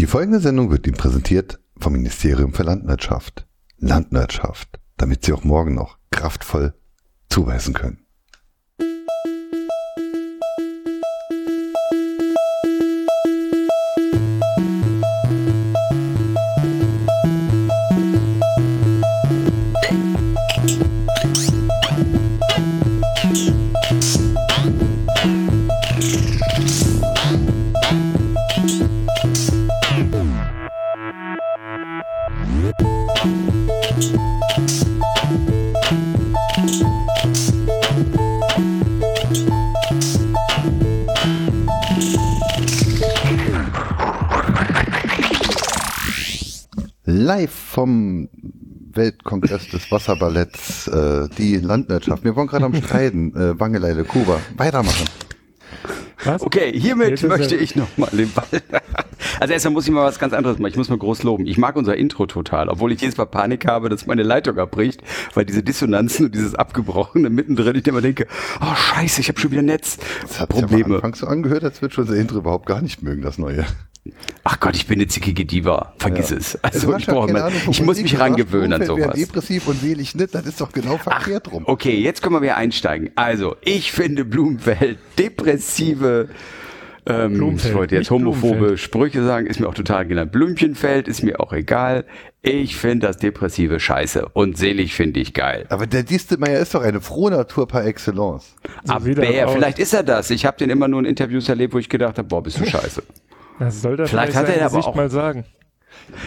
Die folgende Sendung wird Ihnen präsentiert vom Ministerium für Landwirtschaft. Landwirtschaft, damit Sie auch morgen noch kraftvoll zuweisen können. Wasserballetts, äh, die Landwirtschaft. Wir waren gerade am Streiten, äh, Wangeleile, Kuba. Weitermachen. Was? Okay, hiermit möchte ich nochmal den Ball. Also erstmal muss ich mal was ganz anderes machen. Ich muss mal groß loben. Ich mag unser Intro total, obwohl ich jedes Mal Panik habe, dass meine Leitung abbricht, weil diese Dissonanzen und dieses Abgebrochene mittendrin, ich immer denke, oh scheiße, ich habe schon wieder Netz. Das hat Probleme. Ja am so angehört, als würde schon unser Intro überhaupt gar nicht mögen, das neue. Ach Gott, ich bin eine zickige Diva. Vergiss ja. es. Also ich, brauche mal, ich muss mich rangewöhnen an sowas. depressiv und selig nicht, das ist doch genau verkehrt Ach, rum. Okay, jetzt können wir wieder einsteigen. Also, ich finde Blumenfeld depressive ähm, ich wollte jetzt homophobe Sprüche sagen, ist mir auch total genannt. Blümchenfeld ist mir auch egal. Ich finde das Depressive scheiße und selig finde ich geil. Aber der Distelmeier ist doch eine frohe Natur par excellence. So Aber vielleicht ist er das. Ich habe den immer nur in Interviews erlebt, wo ich gedacht habe, boah, bist du scheiße. Das soll das vielleicht hat er aber auch mal sagen.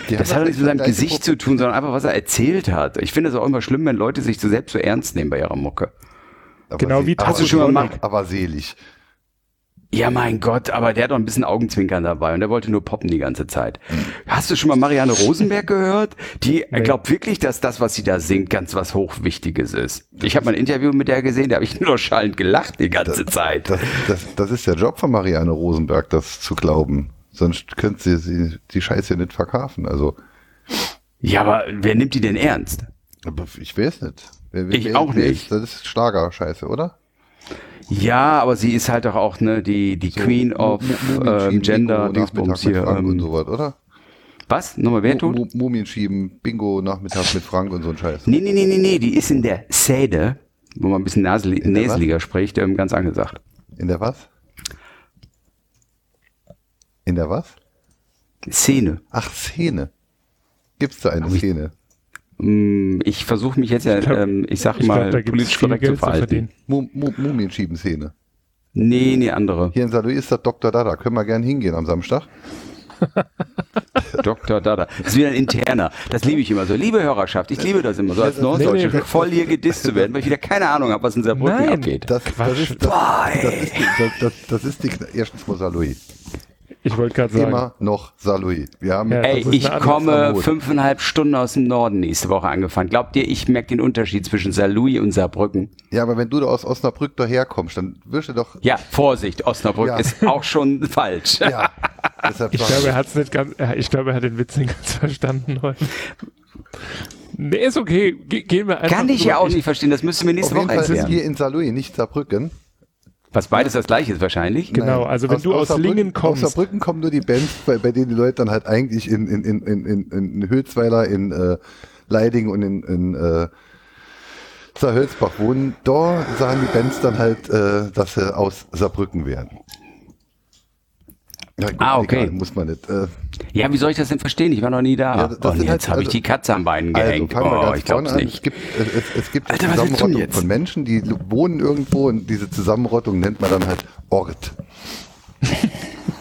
Die das hat doch nichts mit seinem Gesicht zu tun, sondern einfach, was er erzählt hat. Ich finde es auch immer schlimm, wenn Leute sich so selbst so ernst nehmen bei ihrer Mucke. Aber genau wie hast du schon mal aber selig. Ja, mein Gott, aber der hat doch ein bisschen Augenzwinkern dabei und der wollte nur poppen die ganze Zeit. Hast du schon mal Marianne Rosenberg gehört? Die nee. glaubt wirklich, dass das, was sie da singt, ganz was Hochwichtiges ist. Ich habe mal ein Interview mit der gesehen, da habe ich nur schallend gelacht die ganze das, Zeit. Das, das, das, ist der Job von Marianne Rosenberg, das zu glauben. Sonst könnte sie, sie die Scheiße nicht verkaufen. Also. Ja, aber wer nimmt die denn ernst? Aber ich weiß nicht. Wer, wer, ich wer, auch nicht. Ist, das ist Schlager-Scheiße, oder? Ja, aber sie ist halt doch auch ne, die, die so, Queen of ähm, Gender, Dingsbums hier. Ähm, und sowas, oder? Was? Nochmal, wer tut? Mumien schieben, Bingo, Nachmittag mit Frank und so ein Scheiß. Nee, nee, nee, nee, nee, die ist in der Säde, wo man ein bisschen nasel, näseliger spricht, ähm, ganz angesagt. In der was? In der was? Szene. Ach, Szene. Gibt's da eine Szene? Mm, ich versuche mich jetzt ja, ich, glaub, ähm, ich sag ich mal, glaub, politisch korrekt zu verhalten. Mumienschieben-Szene. Nee, nee, andere. Hier in Saarlouis ist das Dr. Dada. Können wir gerne hingehen am Samstag? Dr. Dada. Das ist wieder ein interner. Das liebe ich immer so. Liebe Hörerschaft, ich liebe das immer so als Norddeutsche, nee, nee, voll hier gedisst zu werden, weil ich wieder keine Ahnung habe, was in Saarbrücken Nein, abgeht. Das, das, ist, das, das, ist die, das, das ist die, erstens mal Saarlouis. Ich wollte gerade sagen. Immer noch Saarlouis. Wir haben, ja, Ey, ich komme fünfeinhalb Stunden aus dem Norden nächste Woche angefangen. Glaubt ihr, ich merke den Unterschied zwischen Saarlouis und Saarbrücken? Ja, aber wenn du da aus Osnabrück daherkommst, dann wirst du doch. Ja, Vorsicht, Osnabrück ja. ist auch schon falsch. Ja. ich glaube, er hat es nicht ganz, ich glaube, er hat den Witz nicht ganz verstanden heute. Nee, ist okay. Ge gehen wir einfach. Kann ich ja auch nicht verstehen. Das müssen wir nächste Woche erklären. hier in Saarlouis, nicht Saarbrücken. Was beides das gleiche ist wahrscheinlich. Genau, also wenn aus, du aus, aus Lingen kommst. Aus Saarbrücken kommen nur die Bands, bei, bei denen die Leute dann halt eigentlich in, in, in, in, in Hülsweiler, in äh, Leiding und in, in äh, Saarhölzbach wohnen. Da sagen die Bands dann halt, äh, dass sie aus Saarbrücken wären. Ja, gut, ah, okay. Egal, muss man nicht. Äh, ja, wie soll ich das denn verstehen? Ich war noch nie da. Ja, das, das und jetzt halt, habe ich also, die Katze am Bein also gehängt. Also, oh, ich glaube nicht. Es gibt, es, es gibt Alter, Zusammenrottung von Menschen, die wohnen irgendwo und diese Zusammenrottung nennt man dann halt Ort.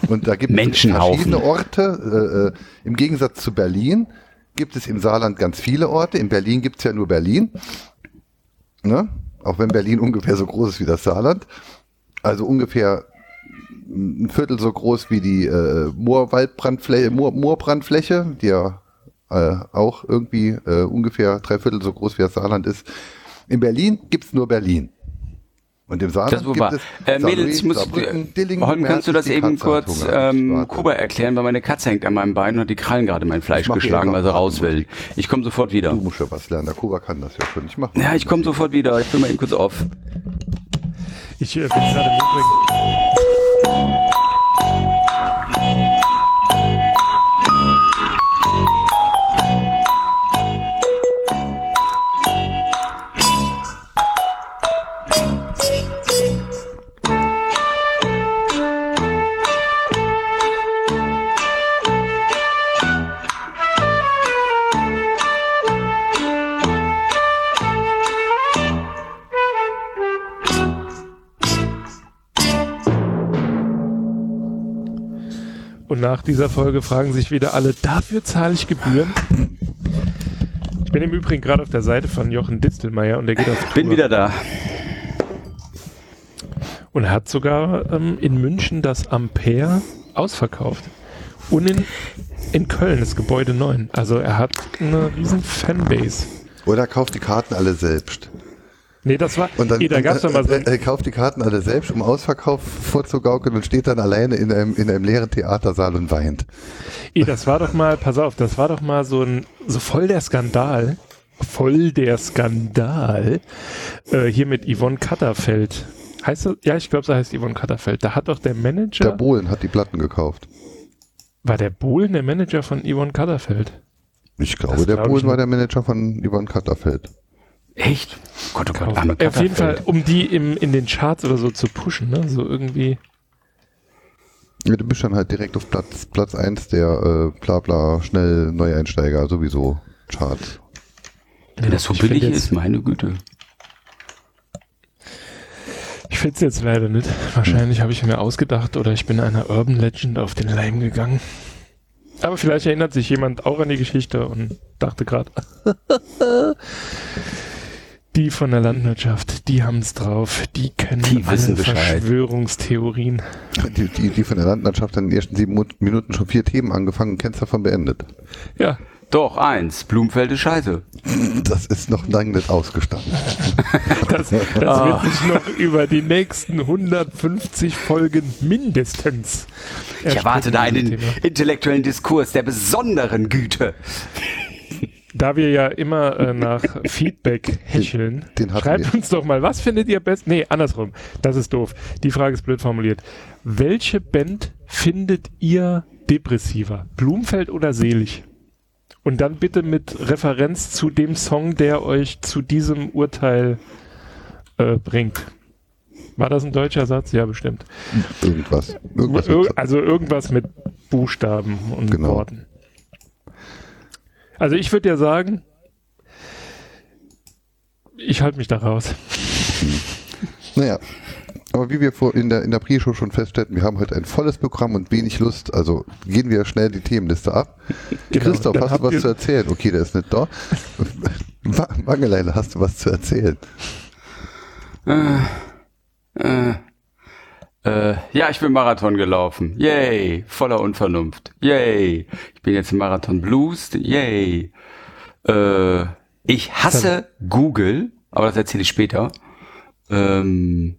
und da gibt es verschiedene Orte. Äh, äh, Im Gegensatz zu Berlin gibt es im Saarland ganz viele Orte. In Berlin gibt es ja nur Berlin. Ne? Auch wenn Berlin ungefähr so groß ist wie das Saarland. Also ungefähr ein Viertel so groß wie die äh, Moorwaldbrandfläche, Moor, Moorbrandfläche, die ja äh, auch irgendwie äh, ungefähr drei Viertel so groß wie das Saarland ist. In Berlin gibt's nur Berlin. Und im Saarland das gibt es äh, Mädels, ich muss, Dillingen, Holm, kannst du das eben kurz ähm, Kuba erklären, weil meine Katze hängt an meinem Bein und hat die Krallen gerade mein Fleisch geschlagen, weil sie raus will. Ich komme sofort wieder. Du musst ja was lernen, der Kuba kann das ja schon. Ich mach ja, ich komme sofort wieder. Ich bin mal eben kurz auf. Ich äh, bin gerade im Übrigen nach dieser Folge fragen sich wieder alle, dafür zahle ich Gebühren? Ich bin im Übrigen gerade auf der Seite von Jochen Distelmeier und der geht auf Tour. Bin wieder da. Und er hat sogar ähm, in München das Ampere ausverkauft. Und in, in Köln das Gebäude 9. Also er hat eine riesen Fanbase. Oder kauft die Karten alle selbst. Nee, das war, und dann, eh, da gab's doch mal so. Er, er kauft die Karten alle selbst, um Ausverkauf vorzugaukeln und steht dann alleine in einem, in einem leeren Theatersaal und weint. Eh, das war doch mal, pass auf, das war doch mal so ein, so voll der Skandal. Voll der Skandal. Äh, hier mit Yvonne Katterfeld. Heißt das? Ja, ich glaube, so heißt Yvonne Katterfeld. Da hat doch der Manager. Der Bohlen hat die Platten gekauft. War der Bohlen der Manager von Yvonne Katterfeld? Ich glaube, das der glaub Bohlen war der Manager von Yvonne Katterfeld. Echt? Gott, oh Gott, Auf, auf jeden Fall, um die im, in den Charts oder so zu pushen, ne? So irgendwie. Ja, du bist dann halt direkt auf Platz, Platz 1 der äh, bla bla schnell Neueinsteiger sowieso Charts. Wenn das so billig ist, meine Güte. Ich finde es jetzt leider nicht. Wahrscheinlich habe ich mir ausgedacht oder ich bin einer Urban Legend auf den Leim gegangen. Aber vielleicht erinnert sich jemand auch an die Geschichte und dachte gerade, die von der Landwirtschaft, die haben es drauf, die können die wissen alle Verschwörungstheorien. Die, die, die von der Landwirtschaft in den ersten sieben Minuten schon vier Themen angefangen und kennst davon beendet. Ja, doch, eins. Blumfeld ist scheiße. Das ist noch lange nicht ausgestanden. das, das ah. wird sich noch über die nächsten 150 Folgen mindestens. Ich erwarte da einen Thema. intellektuellen Diskurs der besonderen Güte. Da wir ja immer äh, nach Feedback hecheln, den, den schreibt wir. uns doch mal, was findet ihr best? Nee, andersrum. Das ist doof. Die Frage ist blöd formuliert. Welche Band findet ihr depressiver? Blumfeld oder Selig? Und dann bitte mit Referenz zu dem Song, der euch zu diesem Urteil äh, bringt. War das ein deutscher Satz? Ja, bestimmt. Irgendwas. irgendwas Ir also irgendwas mit Buchstaben und genau. Worten. Also ich würde ja sagen, ich halte mich da raus. Naja, aber wie wir vor in der, in der Pre-Show schon feststellten, wir haben heute ein volles Programm und wenig Lust. Also gehen wir schnell die Themenliste ab. Genau, Christoph, hast du was zu erzählen? Okay, der ist nicht da. Mangeleile, hast du was zu erzählen? Äh, äh, äh, ja, ich bin Marathon gelaufen. Yay. Voller Unvernunft. Yay. Ich bin jetzt im Marathon Blues. Yay. Äh, ich hasse Google, aber das erzähle ich später. Ähm,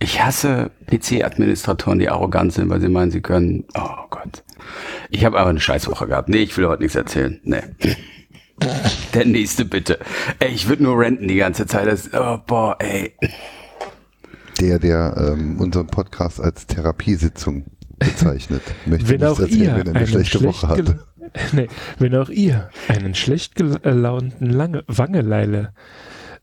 ich hasse PC-Administratoren, die arrogant sind, weil sie meinen, sie können. Oh Gott. Ich habe aber eine Scheißwoche gehabt. Nee, ich will heute nichts erzählen. Nee. Der nächste bitte. Ey, ich würde nur renten die ganze Zeit. Das, oh, boah, ey. Der, der ähm, unseren Podcast als Therapiesitzung bezeichnet, möchte wenn auch erzählen, ihr wenn er eine schlechte Woche hatte. Nee, wenn auch ihr einen schlecht gelaunten Lange Wangeleile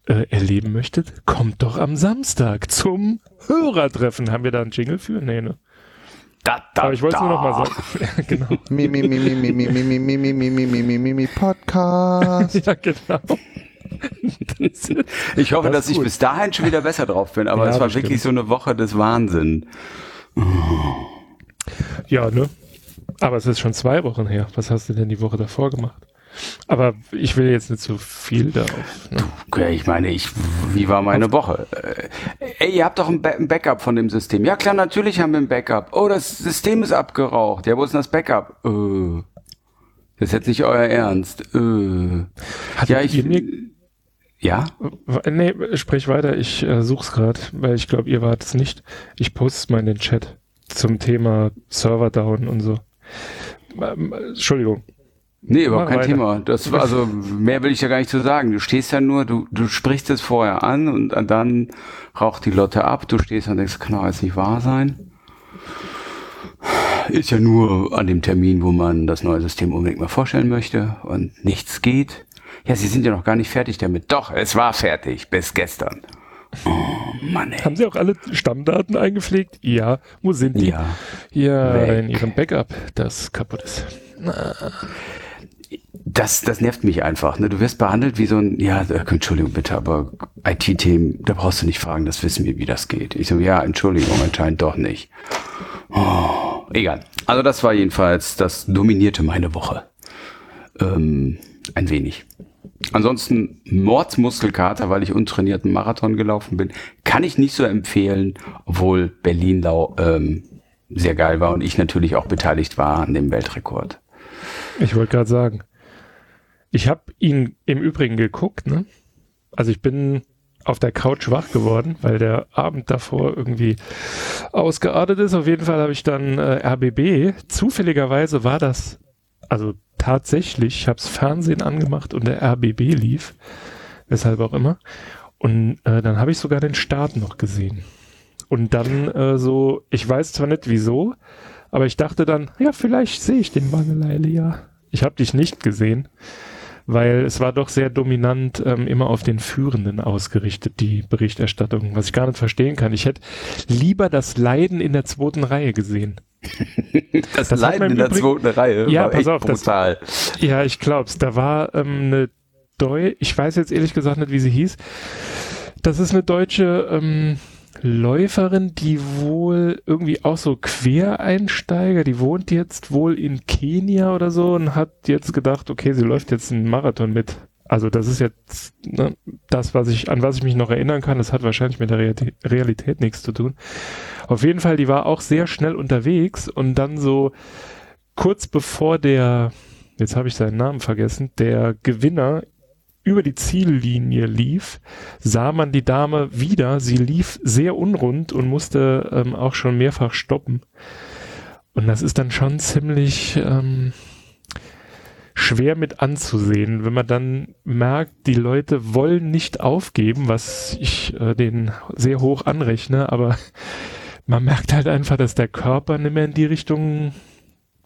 äh, erleben möchtet, kommt doch am Samstag zum Hörertreffen. Haben wir da einen Jingle für? Nee, ne? Da, da, Aber ich wollte es nur noch mal sagen. genau. Mi, mi, mi, mi, mi, mi, mi, mi, mi, mi, mi, mi, mi, mi, mi, mi, Podcast. ja, genau. ich hoffe, das dass ich bis dahin schon wieder besser drauf bin, aber ja, es war wirklich so eine Woche des Wahnsinn. Ja, ne? Aber es ist schon zwei Wochen her. Was hast du denn die Woche davor gemacht? Aber ich will jetzt nicht so viel darauf. Ne? Okay, ich meine, ich, wie war meine Woche? Äh, ey, ihr habt doch ein, ein, Backup von dem System. Ja klar, natürlich haben wir ein Backup. Oh, das System ist abgeraucht. Ja, wo ist denn das Backup? Äh, das ist jetzt nicht euer Ernst. Äh. Hattet ja, ich, mir, ja? Nee, sprich weiter. Ich äh, such's gerade, weil ich glaube, ihr wart es nicht. Ich poste es mal in den Chat zum Thema Server down und so. Ähm, Entschuldigung. Nee, überhaupt kein weiter. Thema. Das war also mehr will ich ja gar nicht zu sagen. Du stehst ja nur, du, du sprichst es vorher an und dann raucht die Lotte ab. Du stehst und denkst, kann doch jetzt nicht wahr sein. Ist ja nur an dem Termin, wo man das neue System unbedingt mal vorstellen möchte und nichts geht. Ja, sie sind ja noch gar nicht fertig damit. Doch, es war fertig bis gestern. Oh, Mann, ey. Haben Sie auch alle Stammdaten eingepflegt? Ja. Wo sind die? Ja. Ja, in Ihrem Backup, das kaputt ist. Das, das nervt mich einfach. Ne? Du wirst behandelt wie so ein, ja, äh, Entschuldigung bitte, aber IT-Themen, da brauchst du nicht fragen, das wissen wir, wie das geht. Ich so, ja, Entschuldigung, anscheinend doch nicht. Oh. Egal. Also das war jedenfalls, das dominierte meine Woche. Ähm, ein wenig. Ansonsten Mordsmuskelkater, weil ich untrainierten Marathon gelaufen bin, kann ich nicht so empfehlen, obwohl Berlin-Lau ähm, sehr geil war und ich natürlich auch beteiligt war an dem Weltrekord. Ich wollte gerade sagen, ich habe ihn im Übrigen geguckt, ne? Also ich bin auf der Couch wach geworden, weil der Abend davor irgendwie ausgeartet ist. Auf jeden Fall habe ich dann äh, RBB. Zufälligerweise war das, also tatsächlich, ich habe das Fernsehen angemacht und der RBB lief, weshalb auch immer. Und äh, dann habe ich sogar den Start noch gesehen. Und dann äh, so, ich weiß zwar nicht wieso, aber ich dachte dann, ja, vielleicht sehe ich den Wangeleile ja. Ich habe dich nicht gesehen weil es war doch sehr dominant ähm, immer auf den Führenden ausgerichtet, die Berichterstattung, was ich gar nicht verstehen kann. Ich hätte lieber das Leiden in der zweiten Reihe gesehen. das, das Leiden in der zweiten Reihe ja, war pass echt auf, brutal. Das, ja, ich glaub's. Da war ähm, eine Deu ich weiß jetzt ehrlich gesagt nicht, wie sie hieß. Das ist eine deutsche ähm, Läuferin, die wohl irgendwie auch so Quereinsteiger, die wohnt jetzt wohl in Kenia oder so und hat jetzt gedacht, okay, sie läuft jetzt einen Marathon mit. Also das ist jetzt ne, das, was ich, an was ich mich noch erinnern kann. Das hat wahrscheinlich mit der Realität, Realität nichts zu tun. Auf jeden Fall, die war auch sehr schnell unterwegs und dann so kurz bevor der, jetzt habe ich seinen Namen vergessen, der Gewinner über die Ziellinie lief, sah man die Dame wieder. Sie lief sehr unrund und musste ähm, auch schon mehrfach stoppen. Und das ist dann schon ziemlich ähm, schwer mit anzusehen, wenn man dann merkt, die Leute wollen nicht aufgeben, was ich äh, denen sehr hoch anrechne, aber man merkt halt einfach, dass der Körper nicht mehr in die Richtung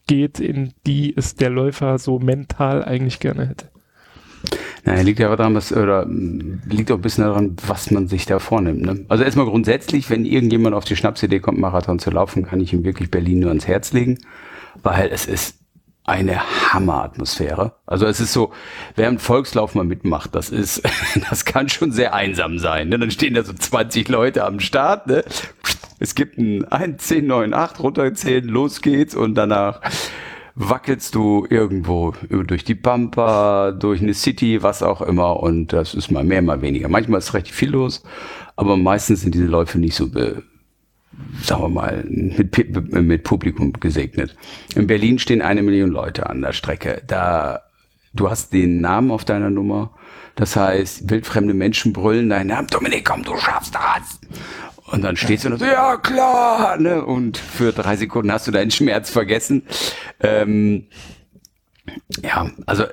geht, in die es der Läufer so mental eigentlich gerne hätte. Naja, liegt ja aber daran, was, oder liegt auch ein bisschen daran, was man sich da vornimmt. Ne? Also erstmal grundsätzlich, wenn irgendjemand auf die Schnapsidee kommt, Marathon zu laufen, kann ich ihm wirklich Berlin nur ans Herz legen, weil es ist eine Hammeratmosphäre. Also es ist so, wer einen Volkslauf mal mitmacht, das ist, das kann schon sehr einsam sein. Ne? Dann stehen da so 20 Leute am Start. Ne? Es gibt ein 1, 10, 9, 8, runterzählen, los geht's und danach wackelst du irgendwo durch die Pampa, durch eine City, was auch immer und das ist mal mehr, mal weniger. Manchmal ist recht viel los, aber meistens sind diese Läufe nicht so, sagen wir mal, mit, mit Publikum gesegnet. In Berlin stehen eine Million Leute an der Strecke. Da, du hast den Namen auf deiner Nummer. Das heißt, wildfremde Menschen brüllen deinen Namen, Dominik, komm, du schaffst das. Und dann stehst du und so, ja klar, ne? Und für drei Sekunden hast du deinen Schmerz vergessen. Ähm, ja, also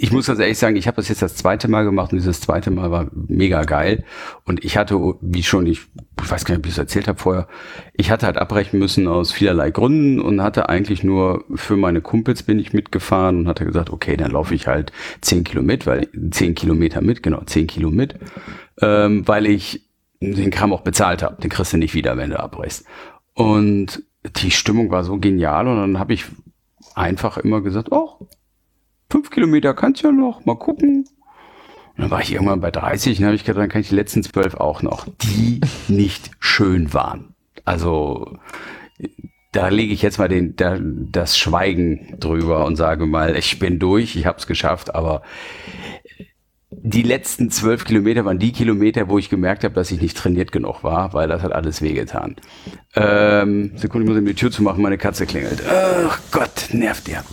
ich muss ganz ehrlich sagen, ich habe das jetzt das zweite Mal gemacht und dieses zweite Mal war mega geil. Und ich hatte, wie schon, ich, ich weiß gar nicht, ob ich es erzählt habe vorher, ich hatte halt abbrechen müssen aus vielerlei Gründen und hatte eigentlich nur für meine Kumpels bin ich mitgefahren und hatte gesagt, okay, dann laufe ich halt zehn Kilometer, weil zehn Kilometer mit, genau, zehn Kilo mit, ähm, weil ich den Kram auch bezahlt habe. Den kriegst du nicht wieder, wenn du abbrichst. Und die Stimmung war so genial und dann habe ich einfach immer gesagt, oh, fünf Kilometer kannst du ja noch, mal gucken. Und dann war ich irgendwann bei 30 und habe ich gedacht, dann kann ich die letzten zwölf auch noch, die nicht schön waren. Also da lege ich jetzt mal den, da, das Schweigen drüber und sage mal, ich bin durch, ich habe es geschafft, aber die letzten zwölf Kilometer waren die Kilometer, wo ich gemerkt habe, dass ich nicht trainiert genug war, weil das hat alles wehgetan. Ähm, Sekunde, ich muss mir die Tür zu machen, meine Katze klingelt. Ach Gott, nervt der.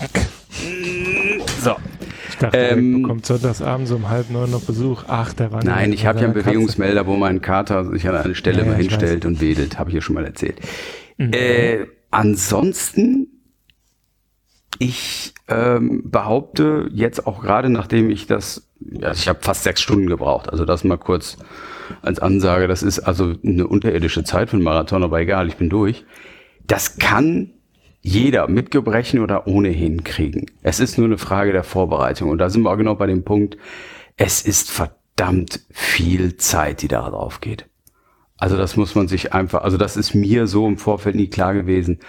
So. Ich dachte, ähm, bekommt sonntagsabends um halb neun noch Besuch. Ach, der war Nein, ich habe ja einen Bewegungsmelder, Katze. wo mein Kater sich an eine Stelle ja, mal hinstellt und wedelt. Habe ich ja schon mal erzählt. Mhm. Äh, ansonsten, ich ähm, behaupte jetzt auch gerade, nachdem ich das ja, ich habe fast sechs Stunden gebraucht. Also das mal kurz als Ansage. Das ist also eine unterirdische Zeit für einen Marathon, aber egal, ich bin durch. Das kann jeder mit Gebrechen oder ohnehin kriegen. Es ist nur eine Frage der Vorbereitung. Und da sind wir auch genau bei dem Punkt, es ist verdammt viel Zeit, die da drauf geht. Also das muss man sich einfach, also das ist mir so im Vorfeld nie klar gewesen.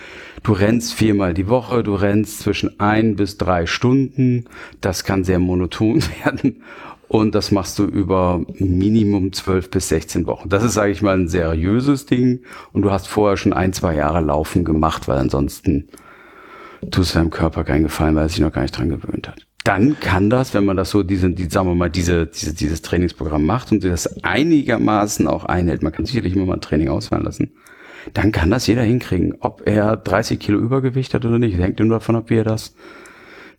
Du rennst viermal die Woche, du rennst zwischen ein bis drei Stunden. Das kann sehr monoton werden. Und das machst du über Minimum 12 bis 16 Wochen. Das ist, sage ich mal, ein seriöses Ding. Und du hast vorher schon ein, zwei Jahre Laufen gemacht, weil ansonsten tust du deinem Körper keinen Gefallen, weil er sich noch gar nicht dran gewöhnt hat. Dann kann das, wenn man das so, diese, die, sagen wir mal, diese, diese, dieses Trainingsprogramm macht und das einigermaßen auch einhält, man kann sicherlich immer mal ein Training ausfallen lassen, dann kann das jeder hinkriegen. Ob er 30 Kilo Übergewicht hat oder nicht, hängt nur davon ab, wie er das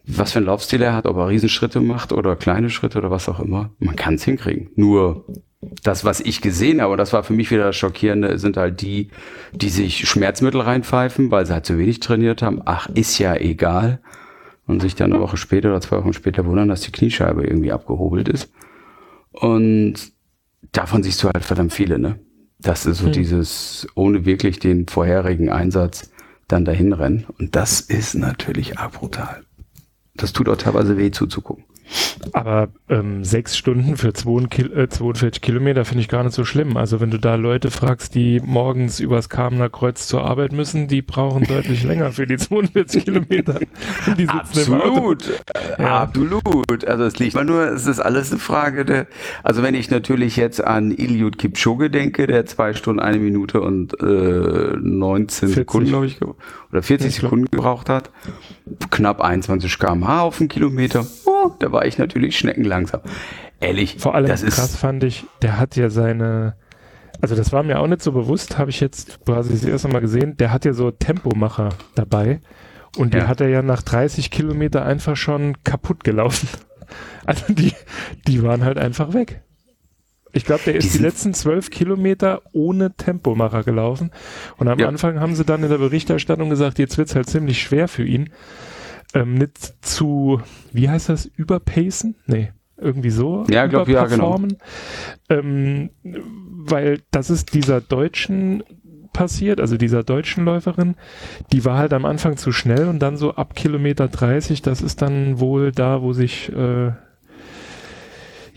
was für ein Laufstil er hat, ob er Riesenschritte macht oder kleine Schritte oder was auch immer. Man kann es hinkriegen. Nur das, was ich gesehen habe, das war für mich wieder das Schockierende, sind halt die, die sich Schmerzmittel reinpfeifen, weil sie halt zu wenig trainiert haben. Ach, ist ja egal. Und sich dann eine Woche später oder zwei Wochen später wundern, dass die Kniescheibe irgendwie abgehobelt ist. Und davon siehst du halt verdammt viele, ne? Das ist so hm. dieses, ohne wirklich den vorherigen Einsatz dann dahin rennen. Und das ist natürlich arg brutal. Das tut auch teilweise weh zuzugucken. Aber ähm, sechs Stunden für 42 äh, Kilometer finde ich gar nicht so schlimm. Also wenn du da Leute fragst, die morgens übers Kamener Kreuz zur Arbeit müssen, die brauchen deutlich länger für die 42 Kilometer. Die absolut, ja. absolut. Also es liegt mal nur, es ist alles eine Frage der, also wenn ich natürlich jetzt an Iliud Kipchoge denke, der zwei Stunden, eine Minute und äh, 19 40. Sekunden, glaube ich, oder 40 ja, Sekunden gebraucht hat, knapp 21 km/h auf einen Kilometer. Oh, da war ich natürlich schneckenlangsam. Ehrlich. Vor allem das krass ist fand ich, der hat ja seine, also das war mir auch nicht so bewusst, habe ich jetzt quasi das erste Mal gesehen, der hat ja so Tempomacher dabei und die ja. hat er ja nach 30 Kilometer einfach schon kaputt gelaufen. Also die, die waren halt einfach weg. Ich glaube, der ist die, die letzten zwölf Kilometer ohne Tempomacher gelaufen. Und am ja. Anfang haben sie dann in der Berichterstattung gesagt, jetzt wird's halt ziemlich schwer für ihn, ähm, nicht zu, wie heißt das, überpacen? Nee, irgendwie so. Ja, glaube ja, genau. Ähm, weil das ist dieser deutschen passiert, also dieser deutschen Läuferin, die war halt am Anfang zu schnell und dann so ab Kilometer 30, das ist dann wohl da, wo sich äh,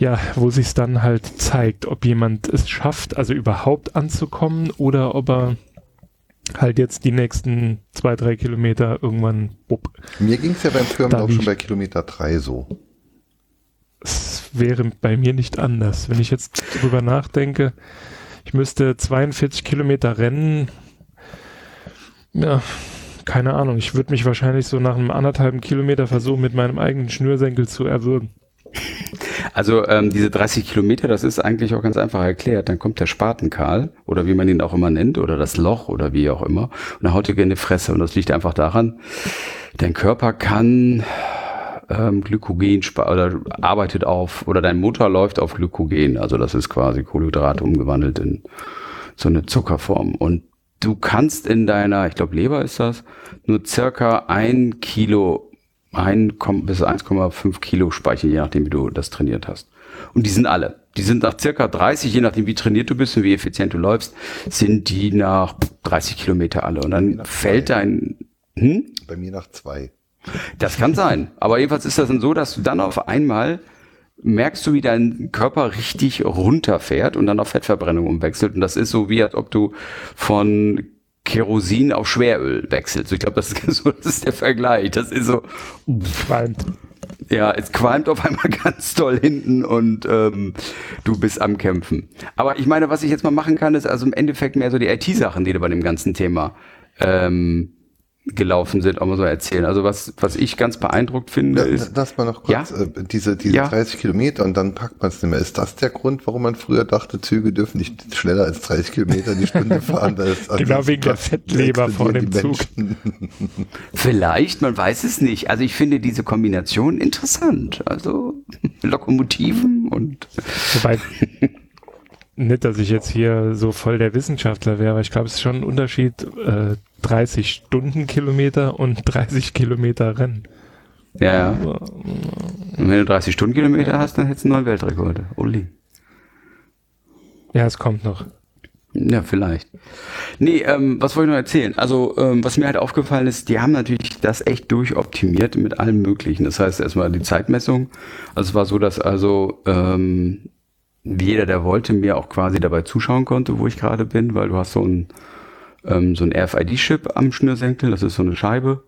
ja, wo sich es dann halt zeigt, ob jemand es schafft, also überhaupt anzukommen oder ob er halt jetzt die nächsten zwei, drei Kilometer irgendwann. Bupp. Mir ging es ja beim Firmen auch schon bei Kilometer drei so. Es wäre bei mir nicht anders. Wenn ich jetzt drüber nachdenke, ich müsste 42 Kilometer rennen. Ja, keine Ahnung. Ich würde mich wahrscheinlich so nach einem anderthalben Kilometer versuchen, mit meinem eigenen Schnürsenkel zu erwürgen. Also ähm, diese 30 Kilometer, das ist eigentlich auch ganz einfach erklärt. Dann kommt der Spatenkarl oder wie man ihn auch immer nennt oder das Loch oder wie auch immer und dann haut in die Fresse. Und das liegt einfach daran, dein Körper kann ähm, Glykogen oder arbeitet auf oder dein Motor läuft auf Glykogen. Also das ist quasi Kohlenhydrate umgewandelt in so eine Zuckerform. Und du kannst in deiner, ich glaube Leber ist das, nur circa ein Kilo 1, bis 1,5 Kilo speichern, je nachdem, wie du das trainiert hast. Und die sind alle. Die sind nach circa 30, je nachdem, wie trainiert du bist und wie effizient du läufst, sind die nach 30 Kilometer alle. Und dann fällt zwei. dein, hm? Bei mir nach zwei. Das kann sein. Aber jedenfalls ist das dann so, dass du dann auf einmal merkst du, wie dein Körper richtig runterfährt und dann auf Fettverbrennung umwechselt. Und das ist so, wie als ob du von Kerosin auf Schweröl wechselt. So, ich glaube, das ist so, das ist der Vergleich. Das ist so. Qualmt. Ja, es qualmt auf einmal ganz toll hinten und ähm, du bist am Kämpfen. Aber ich meine, was ich jetzt mal machen kann, ist also im Endeffekt mehr so die IT-Sachen, die du bei dem ganzen Thema ähm, gelaufen sind, auch mal so erzählen. Also was, was ich ganz beeindruckt finde, ist. Lass mal noch kurz, ja? äh, diese, diese ja? 30 Kilometer und dann packt man es nicht mehr. Ist das der Grund, warum man früher dachte, Züge dürfen nicht schneller als 30 Kilometer die Stunde fahren? genau wegen der Fettleber vor dem Zug. Vielleicht, man weiß es nicht. Also ich finde diese Kombination interessant. Also Lokomotiven und. Wobei, nicht, dass ich jetzt hier so voll der Wissenschaftler wäre, ich glaube, es ist schon ein Unterschied, äh, 30 Stundenkilometer und 30 Kilometer Rennen. Ja, ja. Und wenn du 30 Stundenkilometer hast, dann hättest du einen neuen Weltrekord. Uli. Ja, es kommt noch. Ja, vielleicht. Nee, ähm, was wollte ich noch erzählen? Also, ähm, was mir halt aufgefallen ist, die haben natürlich das echt durchoptimiert mit allem Möglichen. Das heißt, erstmal die Zeitmessung. Also es war so, dass also ähm, jeder, der wollte, mir auch quasi dabei zuschauen konnte, wo ich gerade bin, weil du hast so ein ähm, so ein RFID-Chip am Schnürsenkel, das ist so eine Scheibe.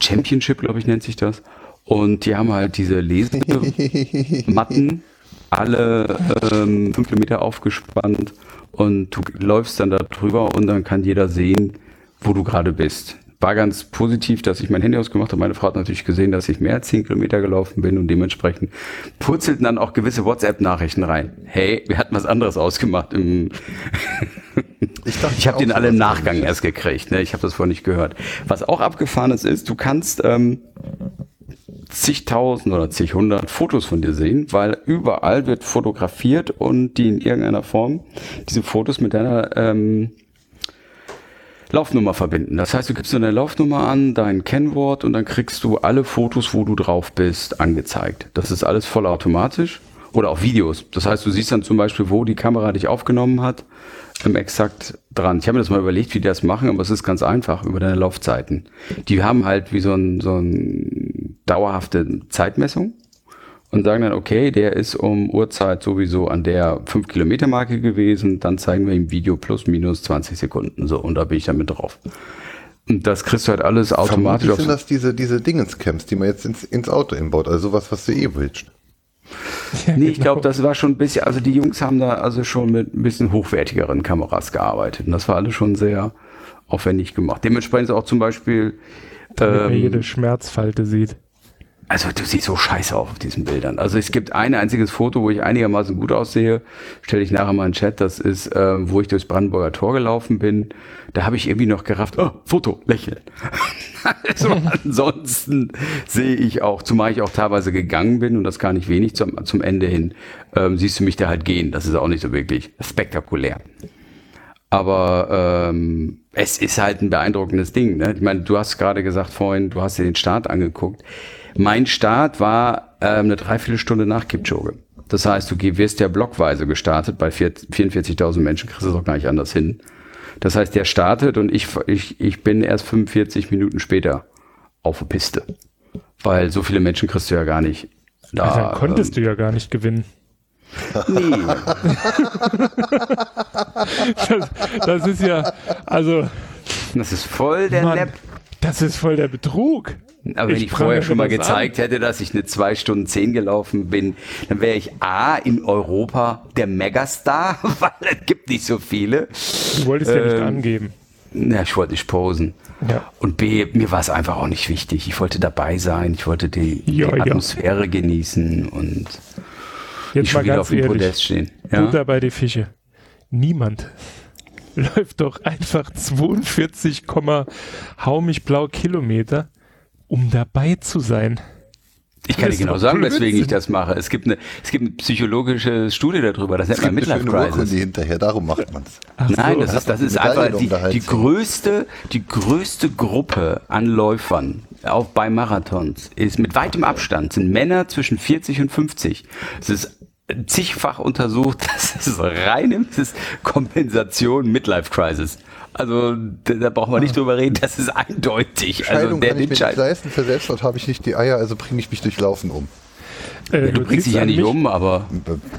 Championship, glaube ich, nennt sich das. Und die haben halt diese Lesematten, alle ähm, fünf Kilometer aufgespannt und du läufst dann da drüber und dann kann jeder sehen, wo du gerade bist war ganz positiv, dass ich mein Handy ausgemacht habe. Meine Frau hat natürlich gesehen, dass ich mehr als 10 Kilometer gelaufen bin und dementsprechend purzelten dann auch gewisse WhatsApp-Nachrichten rein. Hey, wir hatten was anderes ausgemacht. Im ich dachte, ich habe den alle im Nachgang erst gekriegt. Ne? Ich habe das vorher nicht gehört. Was auch abgefahren ist, ist, du kannst ähm, zigtausend oder zighundert Fotos von dir sehen, weil überall wird fotografiert und die in irgendeiner Form diese Fotos mit deiner ähm, Laufnummer verbinden. Das heißt, du gibst deine Laufnummer an, dein Kennwort und dann kriegst du alle Fotos, wo du drauf bist, angezeigt. Das ist alles vollautomatisch oder auch Videos. Das heißt, du siehst dann zum Beispiel, wo die Kamera dich aufgenommen hat, ähm, exakt dran. Ich habe mir das mal überlegt, wie die das machen, aber es ist ganz einfach über deine Laufzeiten. Die haben halt wie so ein, so ein dauerhafte Zeitmessung und sagen dann, okay, der ist um Uhrzeit sowieso an der 5-Kilometer-Marke gewesen, dann zeigen wir ihm Video plus minus 20 Sekunden. So, und da bin ich dann mit drauf. Und das kriegst du halt alles automatisch. Vermutlich sind das diese, diese Dingenscams, die man jetzt ins, ins Auto inbaut, also sowas, was du eh willst. Ja, nee, ich glaube, genau. das war schon ein bisschen, also die Jungs haben da also schon mit ein bisschen hochwertigeren Kameras gearbeitet. Und das war alles schon sehr aufwendig gemacht. Dementsprechend ist auch zum Beispiel. Damit ähm, man jede Schmerzfalte sieht. Also du siehst so scheiße auf diesen Bildern. Also es gibt ein einziges Foto, wo ich einigermaßen gut aussehe. Stelle ich nachher mal in den Chat. Das ist, äh, wo ich durchs Brandenburger Tor gelaufen bin. Da habe ich irgendwie noch gerafft, oh, Foto, lächeln. also ansonsten sehe ich auch, zumal ich auch teilweise gegangen bin und das gar nicht wenig zum, zum Ende hin, ähm, siehst du mich da halt gehen. Das ist auch nicht so wirklich spektakulär. Aber ähm, es ist halt ein beeindruckendes Ding. Ne? Ich meine, du hast gerade gesagt vorhin, du hast dir den Start angeguckt mein Start war ähm, eine Dreiviertelstunde nach Kipchoge. Das heißt, du wirst ja blockweise gestartet. Bei 44.000 Menschen kriegst du es auch gar nicht anders hin. Das heißt, der startet und ich, ich, ich bin erst 45 Minuten später auf der Piste. Weil so viele Menschen kriegst du ja gar nicht. Da, also dann konntest ähm, du ja gar nicht gewinnen. Nee. das, das, ist ja, also. Das ist voll der Mann, Das ist voll der Betrug. Aber wenn ich, vorher schon mal gezeigt an. hätte, dass ich eine zwei Stunden zehn gelaufen bin, dann wäre ich A in Europa der Megastar, weil es gibt nicht so viele. Du wolltest ähm, ja nicht ähm, angeben. Ja, ich wollte nicht posen. Ja. Und B, mir war es einfach auch nicht wichtig. Ich wollte dabei sein, ich wollte die, ja, die Atmosphäre ja. genießen und Jetzt nicht schon wieder auf dem ehrlich, Podest stehen. Ja? Butter bei die Fische. Niemand läuft doch einfach 42, hau mich blau Kilometer um dabei zu sein. Ich kann dir genau sagen, weswegen ich das mache. Es gibt eine, es gibt eine psychologische Studie darüber, das nennt man Midlife Crisis. hinterher, darum macht man es. Nein, so, das ist, das ist einfach die, die größte, die größte Gruppe an Läufern auch bei Marathons ist mit weitem Abstand sind Männer zwischen 40 und 50. Es ist zigfach untersucht, das ist reine Kompensation Midlife Crisis. Also da, da brauchen wir nicht ah. drüber reden, das ist eindeutig. Also, Scheidung also der kann ich mir nicht leisten, für Selbstmord habe ich nicht die Eier, also bringe ich mich durch Laufen um. Äh, du, du bringst dich ja nicht mich, um, aber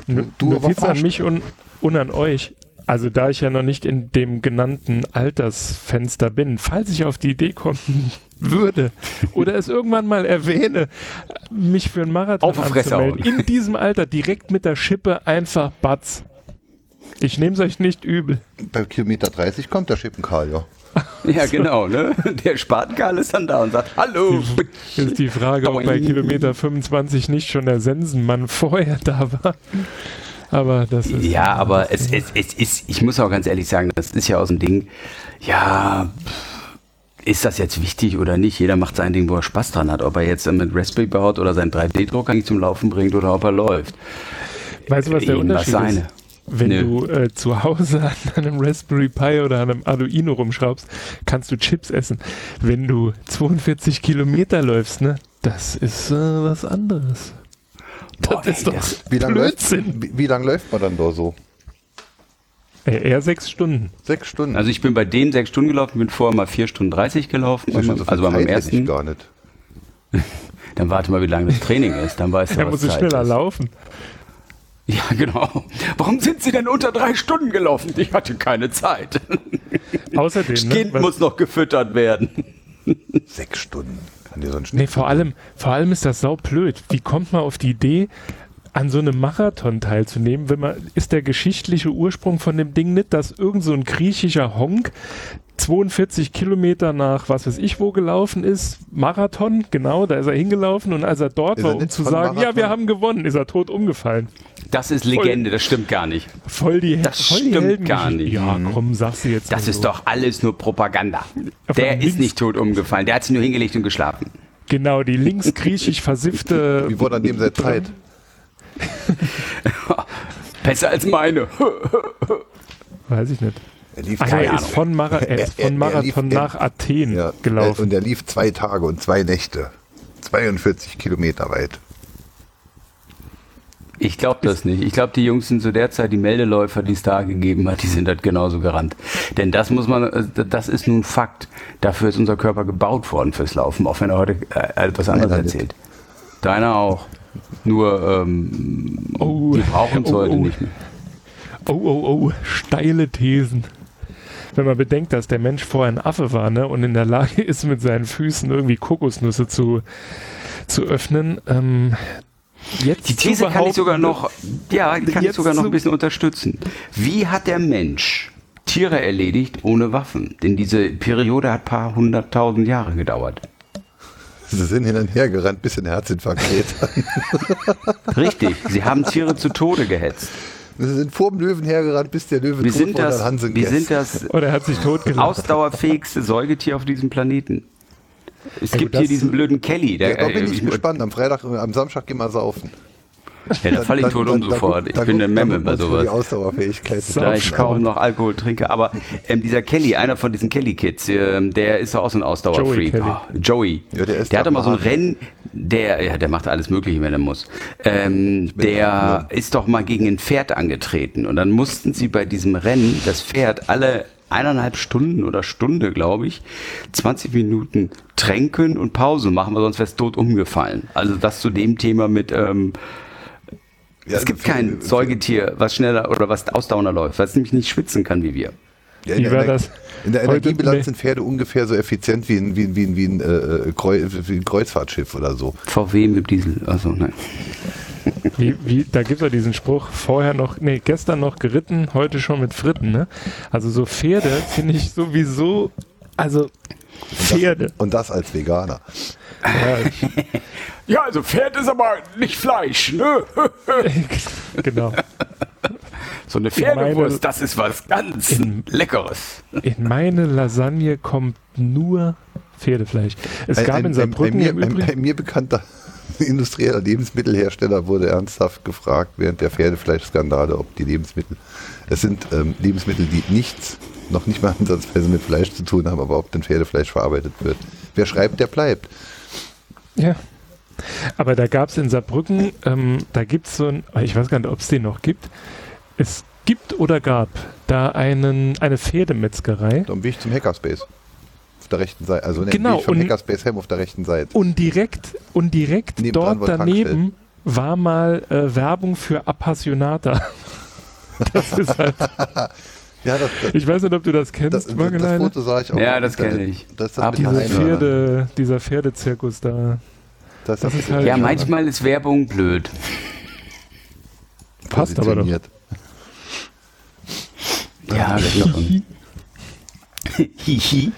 du, du an mich und, und an euch. Also da ich ja noch nicht in dem genannten Altersfenster bin, falls ich auf die Idee kommen würde oder es irgendwann mal erwähne, mich für einen Marathon auf anzumelden, in diesem Alter direkt mit der Schippe einfach Batz. Ich nehme es euch nicht übel. Bei Kilometer 30 kommt der Schippenkarl, ja. Ja, genau, ne? Der Spatenkarl ist dann da und sagt, hallo. Ist die Frage, ob bei Kilometer 25 nicht schon der Sensenmann vorher da war. Aber das ist. Ja, aber es, es, es ist, ich muss auch ganz ehrlich sagen, das ist ja aus dem Ding, ja, ist das jetzt wichtig oder nicht? Jeder macht sein Ding, wo er Spaß dran hat. Ob er jetzt mit Raspberry baut oder seinen 3D-Drucker zum Laufen bringt oder ob er läuft. Weißt du, was der Unterschied ist? Wenn Nö. du äh, zu Hause an einem Raspberry Pi oder einem Arduino rumschraubst, kannst du Chips essen. Wenn du 42 Kilometer läufst, ne, das ist äh, was anderes. Das Boah, ist ey, doch das, wie lang Blödsinn. Läuft, wie, wie lang läuft man dann da so? Äh, eher sechs Stunden. Sechs Stunden. Also ich bin bei denen sechs Stunden gelaufen, bin vorher mal vier Stunden 30 gelaufen. So also bei meinem ersten. Ich gar nicht. dann warte mal, wie lange das Training ist. Dann weißt du, was muss Zeit schneller ist. laufen. Ja, genau. Warum sind Sie denn unter drei Stunden gelaufen? Ich hatte keine Zeit. Außerdem. Das ne, Kind muss noch gefüttert werden. Sechs Stunden. Kann dir sonst nee, vor allem, vor allem ist das saublöd. Wie kommt man auf die Idee, an so einem Marathon teilzunehmen, wenn man, ist der geschichtliche Ursprung von dem Ding nicht, dass irgend so ein griechischer Honk 42 Kilometer nach was weiß ich wo gelaufen ist, Marathon, genau, da ist er hingelaufen und als er dort ist war, er um zu sagen, Marathon? ja, wir haben gewonnen, ist er tot umgefallen. Das ist Legende, voll, das stimmt gar nicht. Voll die Das voll die stimmt gar nicht. Ja, komm, sag's du jetzt. Das ist so. doch alles nur Propaganda. Auf der ist nicht tot umgefallen, der hat sich nur hingelegt und geschlafen. Genau, die linksgriechisch versiffte. Wie wurde an dem seit Zeit? Besser als meine. Weiß ich nicht. Er lief Ach, er ist von, Mara er ist von Marathon lief, nach Athen ja, gelaufen. Und er lief zwei Tage und zwei Nächte. 42 Kilometer weit. Ich glaube das nicht. Ich glaube, die Jungs sind zu der Zeit die Meldeläufer, die es da gegeben hat, die sind halt genauso gerannt. Denn das muss man, äh, das ist nun Fakt. Dafür ist unser Körper gebaut worden fürs Laufen, auch wenn er heute äh, etwas anderes Nein, erzählt. Deiner auch. Nur ähm, oh, die brauchen es oh, heute oh. nicht mehr. Oh, oh, oh, steile Thesen. Wenn man bedenkt, dass der Mensch vorher ein Affe war ne, und in der Lage ist, mit seinen Füßen irgendwie Kokosnüsse zu, zu öffnen, ähm, Jetzt die These kann ich sogar noch, ja, kann ich sogar noch ein bisschen unterstützen. Wie hat der Mensch Tiere erledigt ohne Waffen? Denn diese Periode hat ein paar hunderttausend Jahre gedauert. Sie sind hin und her gerannt, bis in Herzinfarkt Richtig, sie haben Tiere zu Tode gehetzt. Sie sind vor dem Löwen hergerannt, bis der Löwe wir tot sind war das, Hansen Wir sind das Oder hat sich tot ausdauerfähigste Säugetier auf diesem Planeten. Es ja, gibt hier diesen blöden Kelly. Der, ja, da bin ich äh, gespannt. Am Freitag, am Samstag gehen wir saufen. Ja, da falle ich tot um sofort. Ich bin ein Memme bei sowas. Die Ausdauerfähigkeit. Da ich kaum noch Alkohol trinke. Aber ähm, dieser Kelly, einer von diesen Kelly-Kids, ähm, der ist doch auch so ein Ausdauerfreak. Joey. Oh, Joey. Ja, der, der hat immer so ein Rennen, der, ja, der macht alles Mögliche, wenn er muss. Ähm, der ist doch mal gegen ein Pferd angetreten. Und dann mussten sie bei diesem Rennen das Pferd alle eineinhalb Stunden oder Stunde, glaube ich, 20 Minuten tränken und Pause machen, weil sonst wäre es tot umgefallen. Also das zu dem Thema mit ähm, ja, es gibt kein Säugetier, was schneller oder was ausdauernder läuft, was nämlich nicht schwitzen kann wie wir. Ja, in, der, das in der Energiebilanz sind Pferde ungefähr so effizient wie ein, wie ein, wie ein, wie ein, äh, wie ein Kreuzfahrtschiff oder so. VW mit Diesel, also nein. Wie, wie, da gibt es ja diesen Spruch, vorher noch, nee, gestern noch geritten, heute schon mit Fritten, ne? Also so Pferde finde ich sowieso, also Pferde. Und das, und das als Veganer. Ja, also Pferd ist aber nicht Fleisch, ne? genau. So eine Pferdewurst, das ist was ganz in, Leckeres. In meine Lasagne kommt nur Pferdefleisch. Es ein, gab ein, in Saarbrücken ein, bei, mir, bei mir bekannter industrieller Lebensmittelhersteller wurde ernsthaft gefragt während der Pferdefleischskandale, ob die Lebensmittel, es sind ähm, Lebensmittel, die nichts, noch nicht mal ansatzweise mit Fleisch zu tun haben, aber ob denn Pferdefleisch verarbeitet wird. Wer schreibt, der bleibt. Ja. Aber da gab es in Saarbrücken, ähm, da gibt es so ein, ich weiß gar nicht, ob es den noch gibt. Es gibt oder gab da einen, eine Pferdemetzgerei. Am Weg zum Hackerspace. Auf der rechten Seite. Also genau, vom und, Hackerspace Helm auf der rechten Seite. Und direkt, und direkt dort daneben war mal äh, Werbung für Appassionata. das ist halt. Ja, das, das, ich weiß nicht, ob du das kennst, das, das Foto sah ich auch. Ja, das kenne ich. Das, das Diese Pferde, dieser Pferdezirkus da. Das, das ist halt ja, manchmal ist Werbung blöd. Passt aber doch. Ja, das schon. Hihi.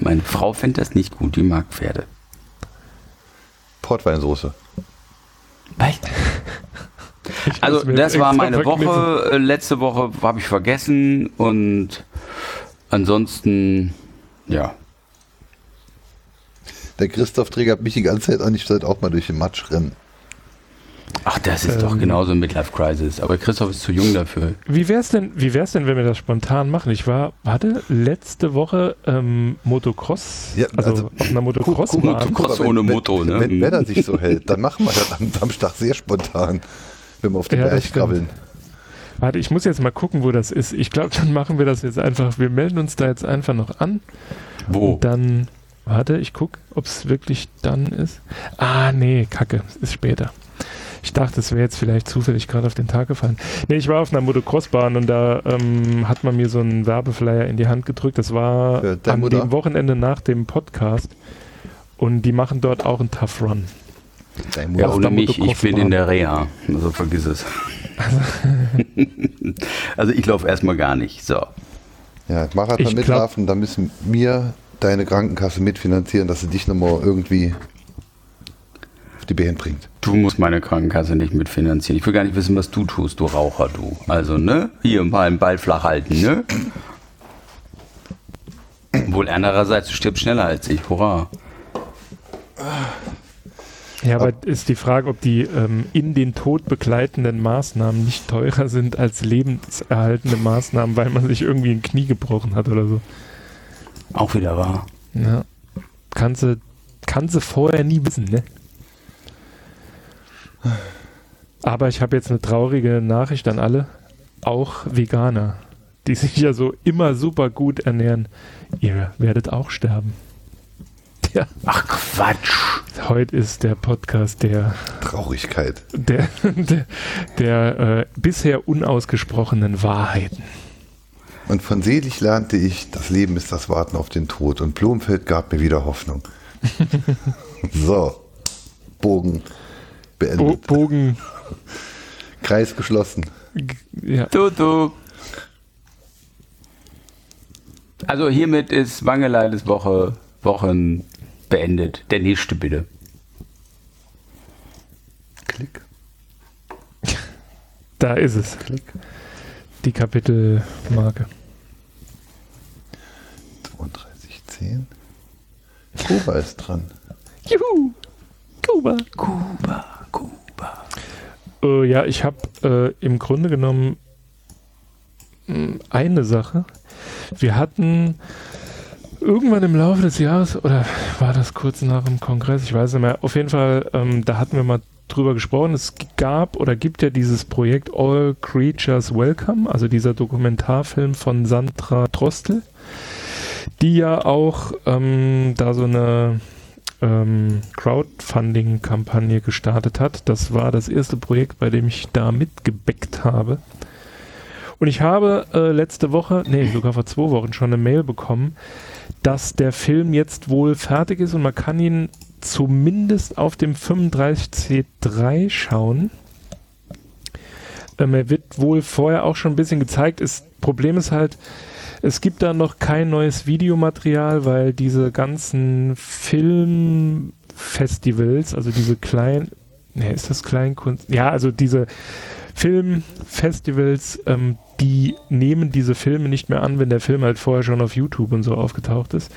Meine Frau fände das nicht gut, die mag Pferde. Portweinsoße. Was? Also das war meine Woche. Äh, letzte Woche habe ich vergessen und ansonsten, ja. Der Christoph triggert mich die ganze Zeit an, ich sollte auch mal durch den Matsch rennen. Ach, das ist ähm, doch genauso ein Midlife Crisis. Aber Christoph ist zu jung dafür. Wie wär's denn, wie wär's denn, wenn wir das spontan machen? Ich war, warte, letzte Woche ähm, Motocross, ja, also, also auf einer Motocross. Guck, Motocross ohne Moto, ne? Wenn, wenn er sich so hält, dann machen wir das am Samstag sehr spontan, wenn wir auf den ja, Berg krabbeln. Warte, ich muss jetzt mal gucken, wo das ist. Ich glaube, dann machen wir das jetzt einfach. Wir melden uns da jetzt einfach noch an. Wo? Und dann, warte, ich gucke, ob es wirklich dann ist. Ah, nee, kacke, ist später. Ich dachte, es wäre jetzt vielleicht zufällig gerade auf den Tag gefallen. Nee, ich war auf einer Motocross-Bahn und da ähm, hat man mir so einen Werbeflyer in die Hand gedrückt. Das war an Mutter? dem Wochenende nach dem Podcast. Und die machen dort auch einen Tough Run. Ja, ohne mich, ich bin in der Reha. Also vergiss es. also ich laufe erstmal gar nicht. So. Ja, Marathon mitlaufen, da müssen wir deine Krankenkasse mitfinanzieren, dass sie dich nochmal irgendwie auf die Beine bringt. Du musst meine Krankenkasse nicht mitfinanzieren. Ich will gar nicht wissen, was du tust, du Raucher, du. Also, ne? Hier mal einen Ball flach halten, ne? Wohl andererseits, du stirbst schneller als ich. Hurra. Ja, aber ist die Frage, ob die ähm, in den Tod begleitenden Maßnahmen nicht teurer sind als lebenserhaltende Maßnahmen, weil man sich irgendwie ein Knie gebrochen hat oder so. Auch wieder wahr. Ja. Kannst du, kannst du vorher nie wissen, ne? Aber ich habe jetzt eine traurige Nachricht an alle, auch Veganer, die sich ja so immer super gut ernähren. Ihr werdet auch sterben. Ja. Ach Quatsch. Heute ist der Podcast der Traurigkeit. Der, der, der äh, bisher unausgesprochenen Wahrheiten. Und von selig lernte ich, das Leben ist das Warten auf den Tod. Und Blumfeld gab mir wieder Hoffnung. so, Bogen beendet. Bo Bogen. Kreis geschlossen. Ja. Du, du. Also hiermit ist Wangelei des Woche, Wochen beendet. Der nächste bitte. Klick. Da ist es. Klick. Die Kapitelmarke. 3210. Kuba ist dran. Juhu! Kuba. Kuba, Kuba. Äh, ja, ich habe äh, im Grunde genommen mh, hm, eine Sache. Wir hatten irgendwann im Laufe des Jahres, oder war das kurz nach dem Kongress, ich weiß nicht mehr, auf jeden Fall, ähm, da hatten wir mal drüber gesprochen. Es gab oder gibt ja dieses Projekt All Creatures Welcome, also dieser Dokumentarfilm von Sandra Trostel, die ja auch ähm, da so eine ähm, Crowdfunding-Kampagne gestartet hat. Das war das erste Projekt, bei dem ich da mitgebeckt habe. Und ich habe äh, letzte Woche, nee, sogar vor zwei Wochen schon eine Mail bekommen, dass der Film jetzt wohl fertig ist und man kann ihn zumindest auf dem 35C3 schauen. Ähm, er wird wohl vorher auch schon ein bisschen gezeigt. Das Problem ist halt, es gibt da noch kein neues Videomaterial, weil diese ganzen Filmfestivals, also diese kleinen, ne, ist das Kleinkunst? Ja, also diese Filmfestivals, ähm, die nehmen diese Filme nicht mehr an, wenn der Film halt vorher schon auf YouTube und so aufgetaucht ist.